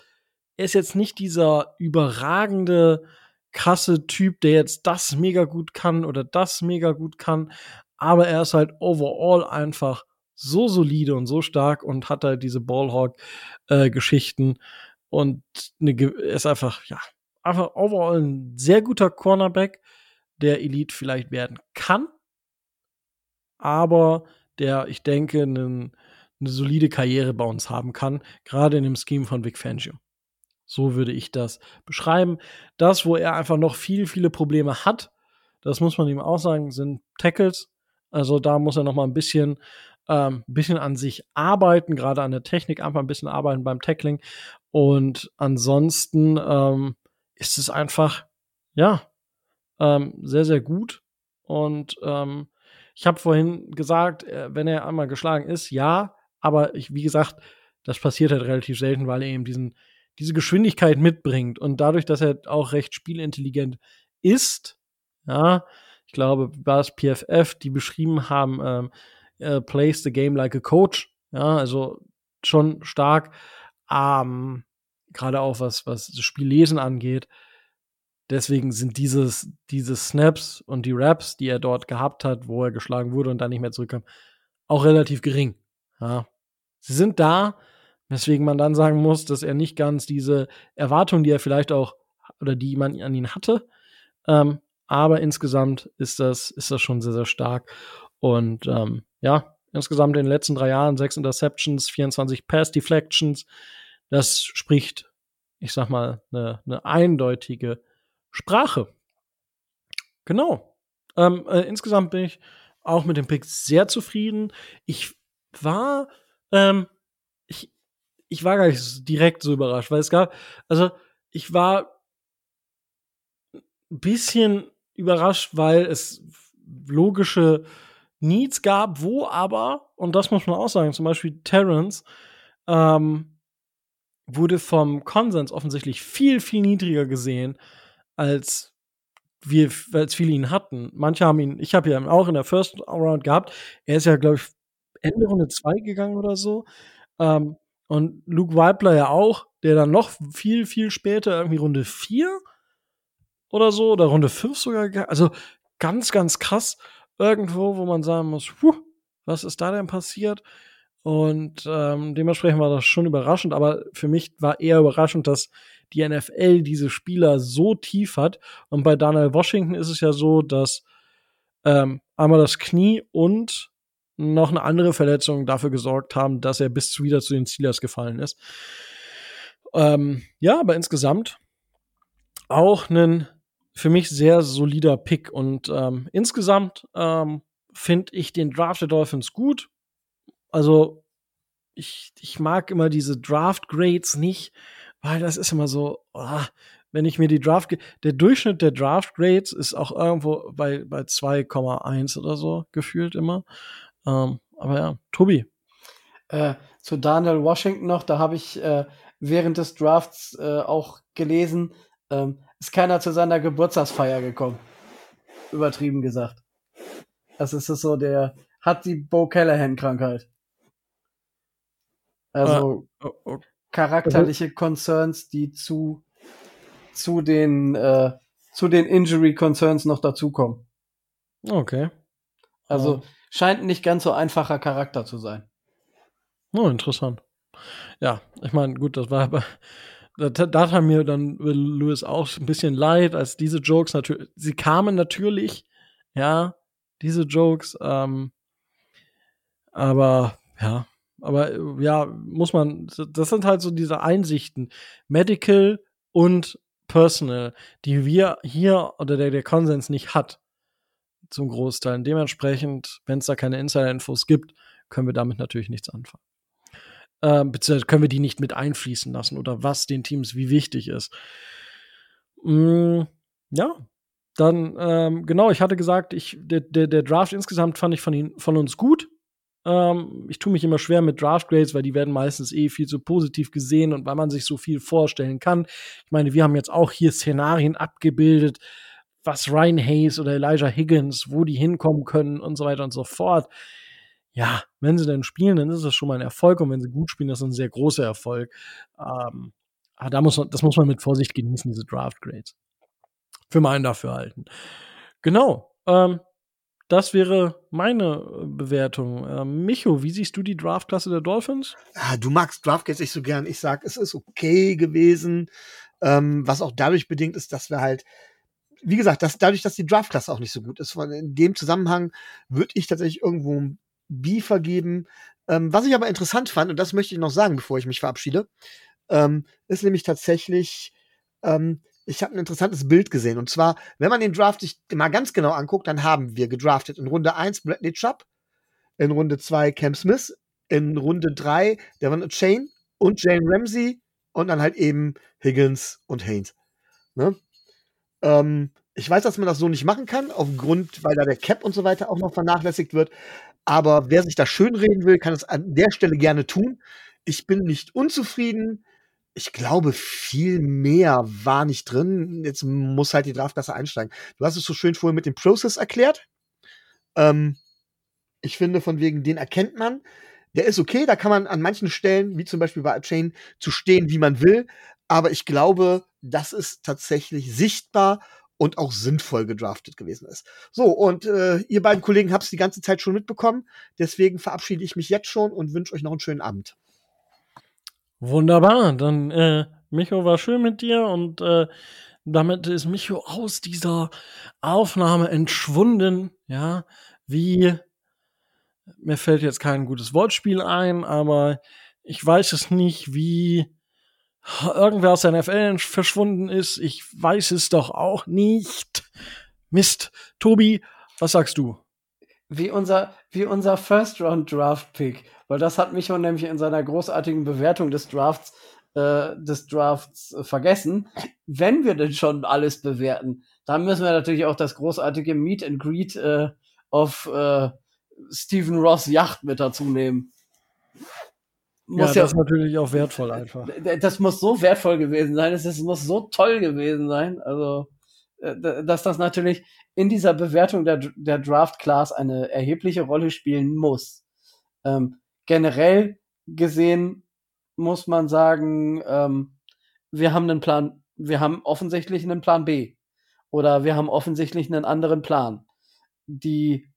er ist jetzt nicht dieser überragende, krasse Typ, der jetzt das mega gut kann oder das mega gut kann, aber er ist halt overall einfach so solide und so stark und hat halt diese Ballhawk-Geschichten äh, und eine, ist einfach, ja, einfach overall ein sehr guter Cornerback, der Elite vielleicht werden kann aber der, ich denke, eine, eine solide Karriere bei uns haben kann, gerade in dem Scheme von Vic Fangio. So würde ich das beschreiben. Das, wo er einfach noch viel, viele Probleme hat, das muss man ihm auch sagen, sind Tackles. Also da muss er noch mal ein bisschen, ähm, bisschen an sich arbeiten, gerade an der Technik einfach ein bisschen arbeiten beim Tackling. Und ansonsten ähm, ist es einfach, ja, ähm, sehr, sehr gut. Und ähm, ich habe vorhin gesagt, äh, wenn er einmal geschlagen ist, ja, aber ich, wie gesagt, das passiert halt relativ selten, weil er eben diesen, diese Geschwindigkeit mitbringt und dadurch, dass er auch recht spielintelligent ist, ja, ich glaube, war es PFF, die beschrieben haben, ähm, äh, plays the game like a coach, ja, also schon stark, ähm, gerade auch was, was das Spiellesen angeht. Deswegen sind dieses, diese Snaps und die Raps, die er dort gehabt hat, wo er geschlagen wurde und dann nicht mehr zurückkam, auch relativ gering. Ja. Sie sind da, weswegen man dann sagen muss, dass er nicht ganz diese Erwartung, die er vielleicht auch oder die man an ihn hatte, ähm, aber insgesamt ist das, ist das schon sehr, sehr stark. Und ähm, ja, insgesamt in den letzten drei Jahren sechs Interceptions, 24 Pass Deflections. Das spricht, ich sag mal, eine, eine eindeutige Sprache. Genau. Ähm, äh, insgesamt bin ich auch mit dem Pick sehr zufrieden. Ich war, ähm, ich, ich war gar nicht direkt so überrascht, weil es gab, also ich war ein bisschen überrascht, weil es logische Needs gab, wo aber, und das muss man auch sagen, zum Beispiel Terrence, ähm, wurde vom Konsens offensichtlich viel, viel niedriger gesehen als wir, als viele ihn hatten. Manche haben ihn, ich habe ihn auch in der First Round gehabt. Er ist ja, glaube ich, Ende Runde 2 gegangen oder so. Ähm, und Luke Weibler ja auch, der dann noch viel, viel später, irgendwie Runde 4 oder so, oder Runde 5 sogar. Also ganz, ganz krass. Irgendwo, wo man sagen muss, puh, was ist da denn passiert? Und ähm, dementsprechend war das schon überraschend, aber für mich war eher überraschend, dass die NFL diese Spieler so tief hat. Und bei Daniel Washington ist es ja so, dass ähm, einmal das Knie und noch eine andere Verletzung dafür gesorgt haben, dass er bis wieder zu den Steelers gefallen ist. Ähm, ja, aber insgesamt auch ein für mich sehr solider Pick und ähm, insgesamt ähm, finde ich den Draft der Dolphins gut. Also ich, ich mag immer diese Draft Grades nicht, weil das ist immer so, oh, wenn ich mir die Draft, der Durchschnitt der Draft Grades ist auch irgendwo bei, bei 2,1 oder so gefühlt immer. Ähm, aber ja, Tobi. Äh, zu Daniel Washington noch, da habe ich äh, während des Drafts äh, auch gelesen, ähm, ist keiner zu seiner Geburtstagsfeier gekommen. Übertrieben gesagt. Das ist so, der hat die Bo Callahan-Krankheit. Also ah, charakterliche Concerns, die zu, zu den, äh, zu den Injury Concerns noch dazukommen. Okay. Also scheint nicht ganz so einfacher Charakter zu sein. Oh, interessant. Ja, ich meine, gut, das war aber. Da, hat mir dann Louis auch ein bisschen leid, als diese Jokes natürlich, sie kamen natürlich, ja, diese Jokes, ähm, aber ja, aber äh, ja, muss man, das sind halt so diese Einsichten, Medical und Personal, die wir hier oder der, der Konsens nicht hat, zum Großteil. Dementsprechend, wenn es da keine Insider-Infos gibt, können wir damit natürlich nichts anfangen. Ähm, beziehungsweise können wir die nicht mit einfließen lassen oder was den Teams wie wichtig ist. Mm, ja, dann, ähm, genau, ich hatte gesagt, ich, der, der, der Draft insgesamt fand ich von, ihn, von uns gut. Ähm, ich tue mich immer schwer mit Draft Grades, weil die werden meistens eh viel zu positiv gesehen und weil man sich so viel vorstellen kann. Ich meine, wir haben jetzt auch hier Szenarien abgebildet, was Ryan Hayes oder Elijah Higgins, wo die hinkommen können und so weiter und so fort. Ja, wenn sie denn spielen, dann ist das schon mal ein Erfolg und wenn sie gut spielen, das ist ein sehr großer Erfolg. Ähm, aber da muss man, das muss man mit Vorsicht genießen, diese Draft Grades. Für meinen Dafürhalten. Genau. Ähm, das wäre meine äh, Bewertung. Ähm, Micho, wie siehst du die Draftklasse der Dolphins? Ah, du magst Draftklasse nicht so gern. Ich sag, es ist okay gewesen. Ähm, was auch dadurch bedingt ist, dass wir halt, wie gesagt, dass dadurch, dass die Draftklasse auch nicht so gut ist. In dem Zusammenhang würde ich tatsächlich irgendwo ein B vergeben. Ähm, was ich aber interessant fand, und das möchte ich noch sagen, bevor ich mich verabschiede, ähm, ist nämlich tatsächlich, ähm, ich habe ein interessantes Bild gesehen. Und zwar, wenn man den Draft sich mal ganz genau anguckt, dann haben wir gedraftet in Runde 1 Bradley Chubb, in Runde 2 Cam Smith, in Runde 3 Devon Chain und Jane Ramsey und dann halt eben Higgins und Haynes. Ne? Ähm, ich weiß, dass man das so nicht machen kann, aufgrund, weil da der Cap und so weiter auch noch vernachlässigt wird. Aber wer sich da schönreden will, kann es an der Stelle gerne tun. Ich bin nicht unzufrieden ich glaube, viel mehr war nicht drin. Jetzt muss halt die Draftklasse einsteigen. Du hast es so schön vorhin mit dem Process erklärt. Ähm, ich finde, von wegen, den erkennt man. Der ist okay, da kann man an manchen Stellen, wie zum Beispiel bei Chain, zu stehen, wie man will. Aber ich glaube, dass es tatsächlich sichtbar und auch sinnvoll gedraftet gewesen ist. So, und äh, ihr beiden Kollegen habt es die ganze Zeit schon mitbekommen. Deswegen verabschiede ich mich jetzt schon und wünsche euch noch einen schönen Abend. Wunderbar, dann äh, Micho war schön mit dir und äh, damit ist Micho aus dieser Aufnahme entschwunden, ja, wie mir fällt jetzt kein gutes Wortspiel ein, aber ich weiß es nicht, wie irgendwer aus der NFL verschwunden ist. Ich weiß es doch auch nicht. Mist. Tobi, was sagst du? Wie unser, wie unser First Round Draft Pick weil das hat Micho nämlich in seiner großartigen Bewertung des Drafts äh, des Drafts äh, vergessen. Wenn wir denn schon alles bewerten, dann müssen wir natürlich auch das großartige Meet and Greet äh, auf äh, Stephen Ross Yacht mit dazu nehmen. Muss ja, das ist natürlich auch wertvoll einfach. Das muss so wertvoll gewesen sein, es muss so toll gewesen sein. Also, äh, dass das natürlich in dieser Bewertung der, der Draft Class eine erhebliche Rolle spielen muss. Ähm, generell gesehen muss man sagen, ähm, wir haben einen Plan, wir haben offensichtlich einen Plan B. Oder wir haben offensichtlich einen anderen Plan. Die,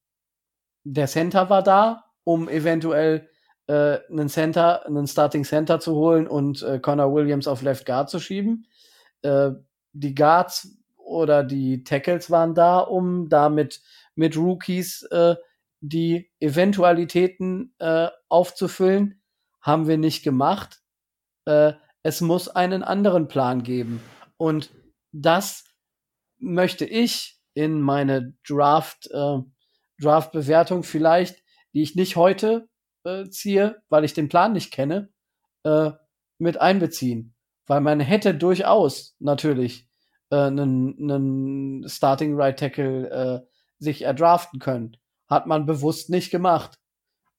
der Center war da, um eventuell äh, einen Center, einen Starting Center zu holen und äh, Connor Williams auf Left Guard zu schieben. Äh, die Guards oder die Tackles waren da, um damit mit Rookies äh, die Eventualitäten äh, aufzufüllen, haben wir nicht gemacht. Äh, es muss einen anderen Plan geben. Und das möchte ich in meine Draft, äh, Draft-Bewertung vielleicht, die ich nicht heute äh, ziehe, weil ich den Plan nicht kenne, äh, mit einbeziehen. Weil man hätte durchaus natürlich äh, einen, einen Starting Right Tackle äh, sich erdraften können. Hat man bewusst nicht gemacht.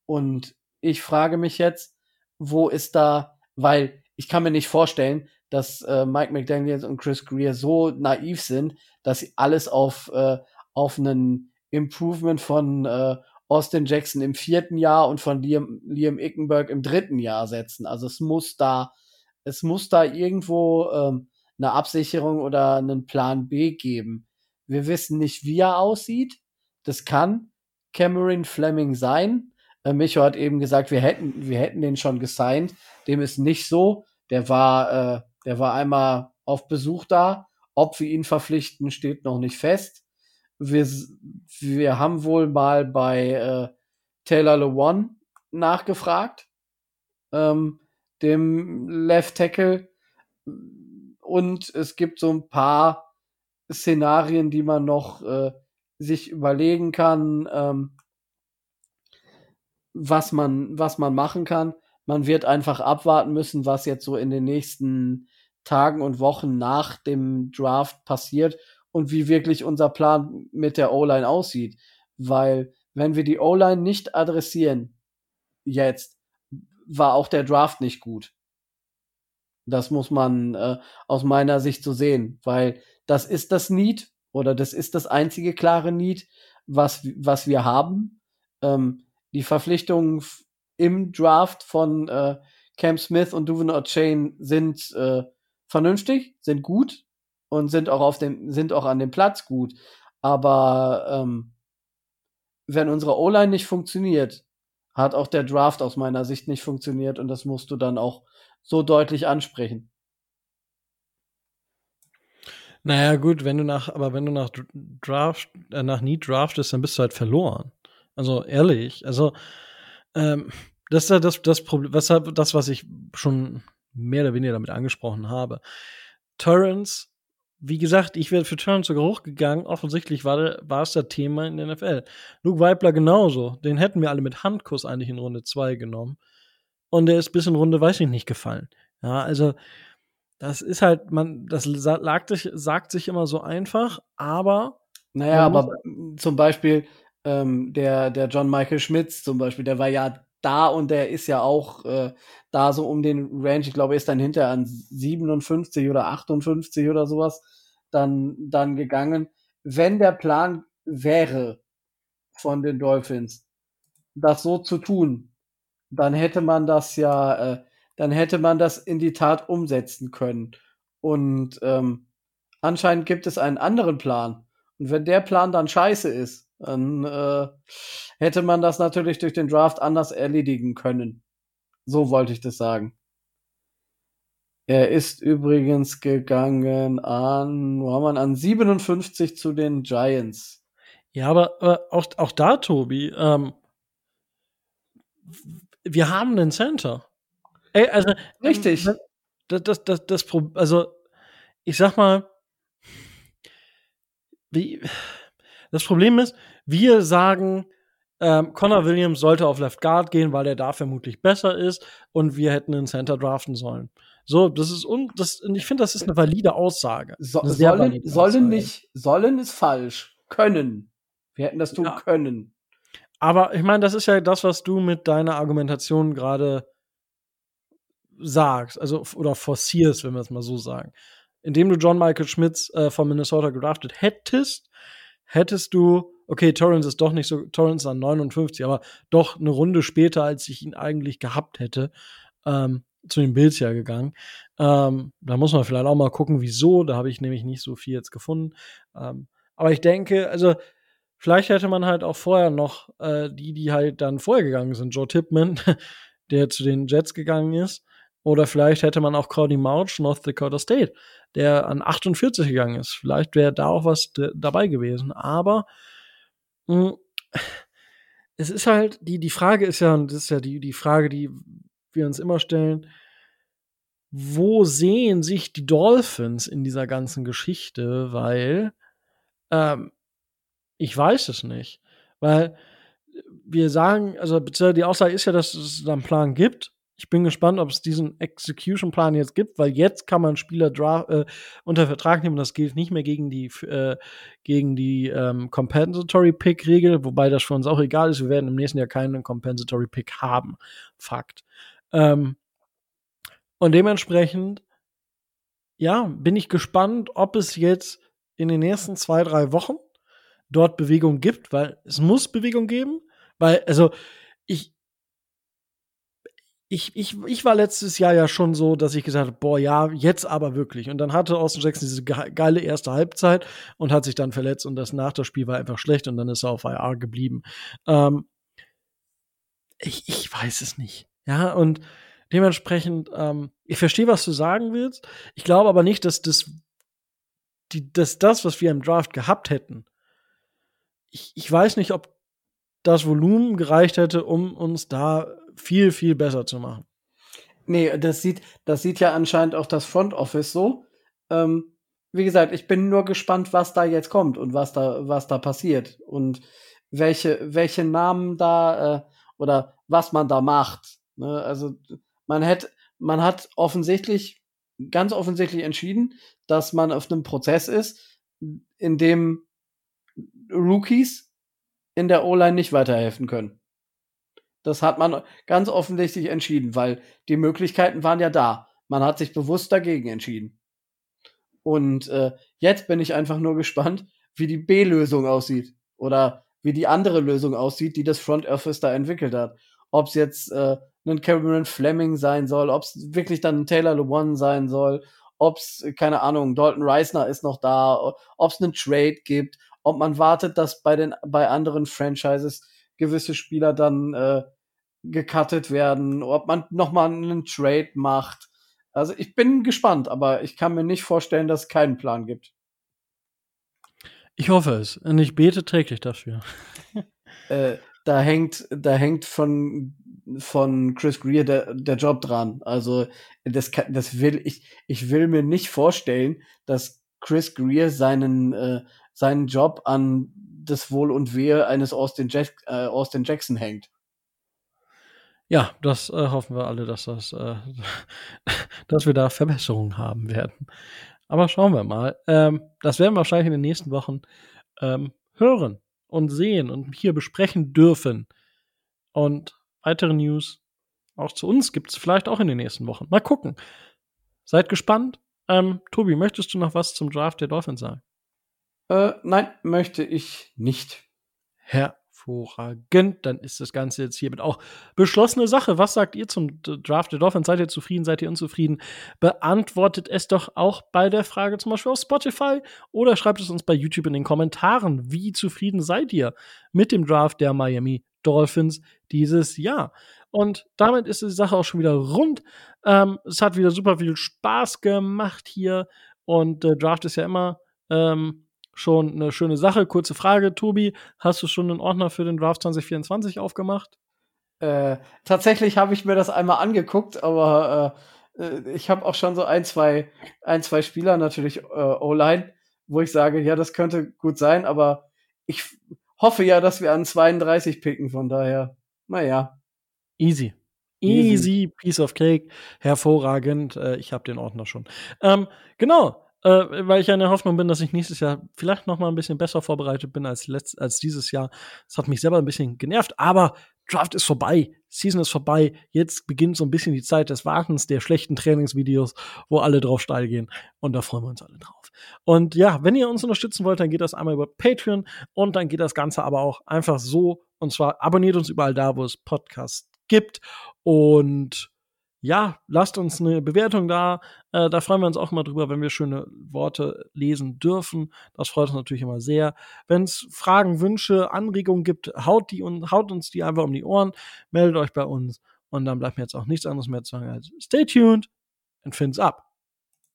Und ich frage mich jetzt, wo ist da, weil ich kann mir nicht vorstellen, dass äh, Mike McDaniels und Chris Greer so naiv sind, dass sie alles auf, äh, auf einen Improvement von äh, Austin Jackson im vierten Jahr und von Liam, Liam Ickenberg im dritten Jahr setzen. Also es muss da, es muss da irgendwo ähm, eine Absicherung oder einen Plan B geben. Wir wissen nicht, wie er aussieht. Das kann Cameron Fleming sein. Äh, Micho hat eben gesagt, wir hätten, wir hätten den schon gesigned. Dem ist nicht so. Der war, äh, der war einmal auf Besuch da. Ob wir ihn verpflichten, steht noch nicht fest. Wir, wir haben wohl mal bei äh, Taylor Lewan nachgefragt, ähm, dem Left Tackle. Und es gibt so ein paar Szenarien, die man noch äh, sich überlegen kann, ähm, was man, was man machen kann. Man wird einfach abwarten müssen, was jetzt so in den nächsten Tagen und Wochen nach dem Draft passiert und wie wirklich unser Plan mit der O-Line aussieht. Weil, wenn wir die O-Line nicht adressieren, jetzt, war auch der Draft nicht gut. Das muss man äh, aus meiner Sicht so sehen, weil das ist das Need oder das ist das einzige klare Need, was, was wir haben. Ähm, die Verpflichtungen im Draft von äh, Cam Smith und Duvin Chain sind äh, vernünftig, sind gut und sind auch auf dem, sind auch an dem Platz gut. Aber ähm, wenn unsere O-Line nicht funktioniert, hat auch der Draft aus meiner Sicht nicht funktioniert und das musst du dann auch so deutlich ansprechen. Naja, gut, wenn du nach, aber wenn du nach Draft, äh, nach Need draftest, dann bist du halt verloren. Also ehrlich, also ähm, das ist ja das, das Problem, weshalb das, was ich schon mehr oder weniger damit angesprochen habe. Torrance, wie gesagt, ich wäre für Torrance sogar hochgegangen. Offensichtlich war, war es das Thema in der NFL. Luke Weibler genauso. Den hätten wir alle mit Handkuss eigentlich in Runde 2 genommen. Und der ist bis in Runde, weiß ich nicht, gefallen. Ja, also das ist halt, man, das sagt sich, sagt sich immer so einfach, aber. Naja, aber zum Beispiel ähm, der, der John Michael Schmitz zum Beispiel, der war ja da und der ist ja auch äh, da so um den Range, ich glaube, er ist dann hinter an 57 oder 58 oder sowas dann, dann gegangen. Wenn der Plan wäre von den Dolphins, das so zu tun, dann hätte man das ja, äh, dann hätte man das in die Tat umsetzen können. Und ähm, anscheinend gibt es einen anderen Plan. Und wenn der Plan dann scheiße ist, dann äh, hätte man das natürlich durch den Draft anders erledigen können. So wollte ich das sagen. Er ist übrigens gegangen an, wo haben wir an 57 zu den Giants. Ja, aber, aber auch, auch da, Tobi, ähm, wir haben einen Center. Ey, also, Richtig. Das, das, das, das, also, ich sag mal, wie, das Problem ist, wir sagen, ähm, Connor Williams sollte auf Left Guard gehen, weil er da vermutlich besser ist und wir hätten einen Center draften sollen. So, das ist un das, ich finde, das ist eine valide Aussage. So, eine sollen, valide sollen Aussage. nicht, sollen ist falsch. Können. Wir hätten das tun ja. können. Aber ich meine, das ist ja das, was du mit deiner Argumentation gerade sagst, also oder forcierst, wenn wir es mal so sagen. Indem du John Michael Schmitz äh, von Minnesota gedraftet hättest, hättest du, okay, Torrance ist doch nicht so, Torrance an 59, aber doch eine Runde später, als ich ihn eigentlich gehabt hätte, ähm, zu den Bills ja gegangen. Ähm, da muss man vielleicht auch mal gucken, wieso. Da habe ich nämlich nicht so viel jetzt gefunden. Ähm, aber ich denke, also Vielleicht hätte man halt auch vorher noch äh, die, die halt dann vorher gegangen sind, Joe Tipman, der zu den Jets gegangen ist. Oder vielleicht hätte man auch Cody Mouch, North Dakota State, der an 48 gegangen ist. Vielleicht wäre da auch was dabei gewesen. Aber mh, hm, es ist halt, die, die Frage ist ja, und das ist ja die, die Frage, die wir uns immer stellen, wo sehen sich die Dolphins in dieser ganzen Geschichte? Weil ähm, ich weiß es nicht. Weil wir sagen, also die Aussage ist ja, dass es einen Plan gibt. Ich bin gespannt, ob es diesen Execution-Plan jetzt gibt, weil jetzt kann man Spieler äh, unter Vertrag nehmen. Das gilt nicht mehr gegen die, äh, gegen die ähm, Compensatory Pick-Regel, wobei das für uns auch egal ist. Wir werden im nächsten Jahr keinen Compensatory Pick haben. Fakt. Ähm, und dementsprechend, ja, bin ich gespannt, ob es jetzt in den nächsten zwei, drei Wochen dort Bewegung gibt, weil es muss Bewegung geben, weil, also, ich, ich, ich, ich war letztes Jahr ja schon so, dass ich gesagt habe, boah, ja, jetzt aber wirklich. Und dann hatte Austin Jackson diese geile erste Halbzeit und hat sich dann verletzt und das nach das Spiel war einfach schlecht und dann ist er auf IR geblieben. Ähm, ich, ich weiß es nicht. Ja, und dementsprechend, ähm, ich verstehe, was du sagen willst. Ich glaube aber nicht, dass das, die, dass das, was wir im Draft gehabt hätten, ich, ich weiß nicht, ob das Volumen gereicht hätte, um uns da viel, viel besser zu machen. Nee, das sieht, das sieht ja anscheinend auch das Front Office so. Ähm, wie gesagt, ich bin nur gespannt, was da jetzt kommt und was da, was da passiert und welche, welche Namen da äh, oder was man da macht. Ne? Also man hätte, man hat offensichtlich, ganz offensichtlich entschieden, dass man auf einem Prozess ist, in dem Rookies in der O-Line nicht weiterhelfen können. Das hat man ganz offensichtlich entschieden, weil die Möglichkeiten waren ja da. Man hat sich bewusst dagegen entschieden. Und äh, jetzt bin ich einfach nur gespannt, wie die B-Lösung aussieht. Oder wie die andere Lösung aussieht, die das Front Office da entwickelt hat. Ob es jetzt äh, ein Cameron Fleming sein soll, ob es wirklich dann ein Taylor LeBron sein soll, ob es, keine Ahnung, Dalton Reisner ist noch da, ob es einen Trade gibt, ob man wartet, dass bei den bei anderen Franchises gewisse Spieler dann äh, gecuttet werden, ob man nochmal einen Trade macht. Also ich bin gespannt, aber ich kann mir nicht vorstellen, dass es keinen Plan gibt. Ich hoffe es und ich bete täglich dafür. äh, da hängt, da hängt von von Chris Greer der, der Job dran. Also das, kann, das will ich, ich will mir nicht vorstellen, dass Chris Greer seinen äh, seinen Job an das Wohl und Wehe eines Austin, Jack, äh, Austin Jackson hängt. Ja, das äh, hoffen wir alle, dass das, äh, dass wir da Verbesserungen haben werden. Aber schauen wir mal. Ähm, das werden wir wahrscheinlich in den nächsten Wochen ähm, hören und sehen und hier besprechen dürfen. Und weitere News auch zu uns gibt es vielleicht auch in den nächsten Wochen. Mal gucken. Seid gespannt. Ähm, Tobi, möchtest du noch was zum Draft der Dolphins sagen? Äh, nein, möchte ich nicht. Hervorragend. Dann ist das Ganze jetzt hiermit auch beschlossene Sache. Was sagt ihr zum Draft der Dolphins? Seid ihr zufrieden? Seid ihr unzufrieden? Beantwortet es doch auch bei der Frage zum Beispiel auf Spotify oder schreibt es uns bei YouTube in den Kommentaren. Wie zufrieden seid ihr mit dem Draft der Miami Dolphins dieses Jahr? Und damit ist die Sache auch schon wieder rund. Ähm, es hat wieder super viel Spaß gemacht hier. Und äh, Draft ist ja immer ähm, schon eine schöne Sache. Kurze Frage, Tobi, hast du schon einen Ordner für den Draft 2024 aufgemacht? Äh, tatsächlich habe ich mir das einmal angeguckt, aber äh, äh, ich habe auch schon so ein, zwei, ein, zwei Spieler natürlich äh, O-Line, wo ich sage, ja, das könnte gut sein, aber ich hoffe ja, dass wir an 32 picken, von daher, naja. Easy. Easy, Easy piece of cake. Hervorragend. Äh, ich habe den Ordner schon. Ähm, genau äh, weil ich ja in der Hoffnung bin, dass ich nächstes Jahr vielleicht noch mal ein bisschen besser vorbereitet bin als, letzt, als dieses Jahr. Das hat mich selber ein bisschen genervt, aber Draft ist vorbei, Season ist vorbei. Jetzt beginnt so ein bisschen die Zeit des Wartens, der schlechten Trainingsvideos, wo alle drauf steil gehen. Und da freuen wir uns alle drauf. Und ja, wenn ihr uns unterstützen wollt, dann geht das einmal über Patreon und dann geht das Ganze aber auch einfach so. Und zwar abonniert uns überall da, wo es Podcasts gibt. Und ja, lasst uns eine Bewertung da. Äh, da freuen wir uns auch mal drüber, wenn wir schöne Worte lesen dürfen. Das freut uns natürlich immer sehr. Wenn es Fragen, Wünsche, Anregungen gibt, haut, die und haut uns die einfach um die Ohren, meldet euch bei uns. Und dann bleibt mir jetzt auch nichts anderes mehr zu sagen als stay tuned and fins up.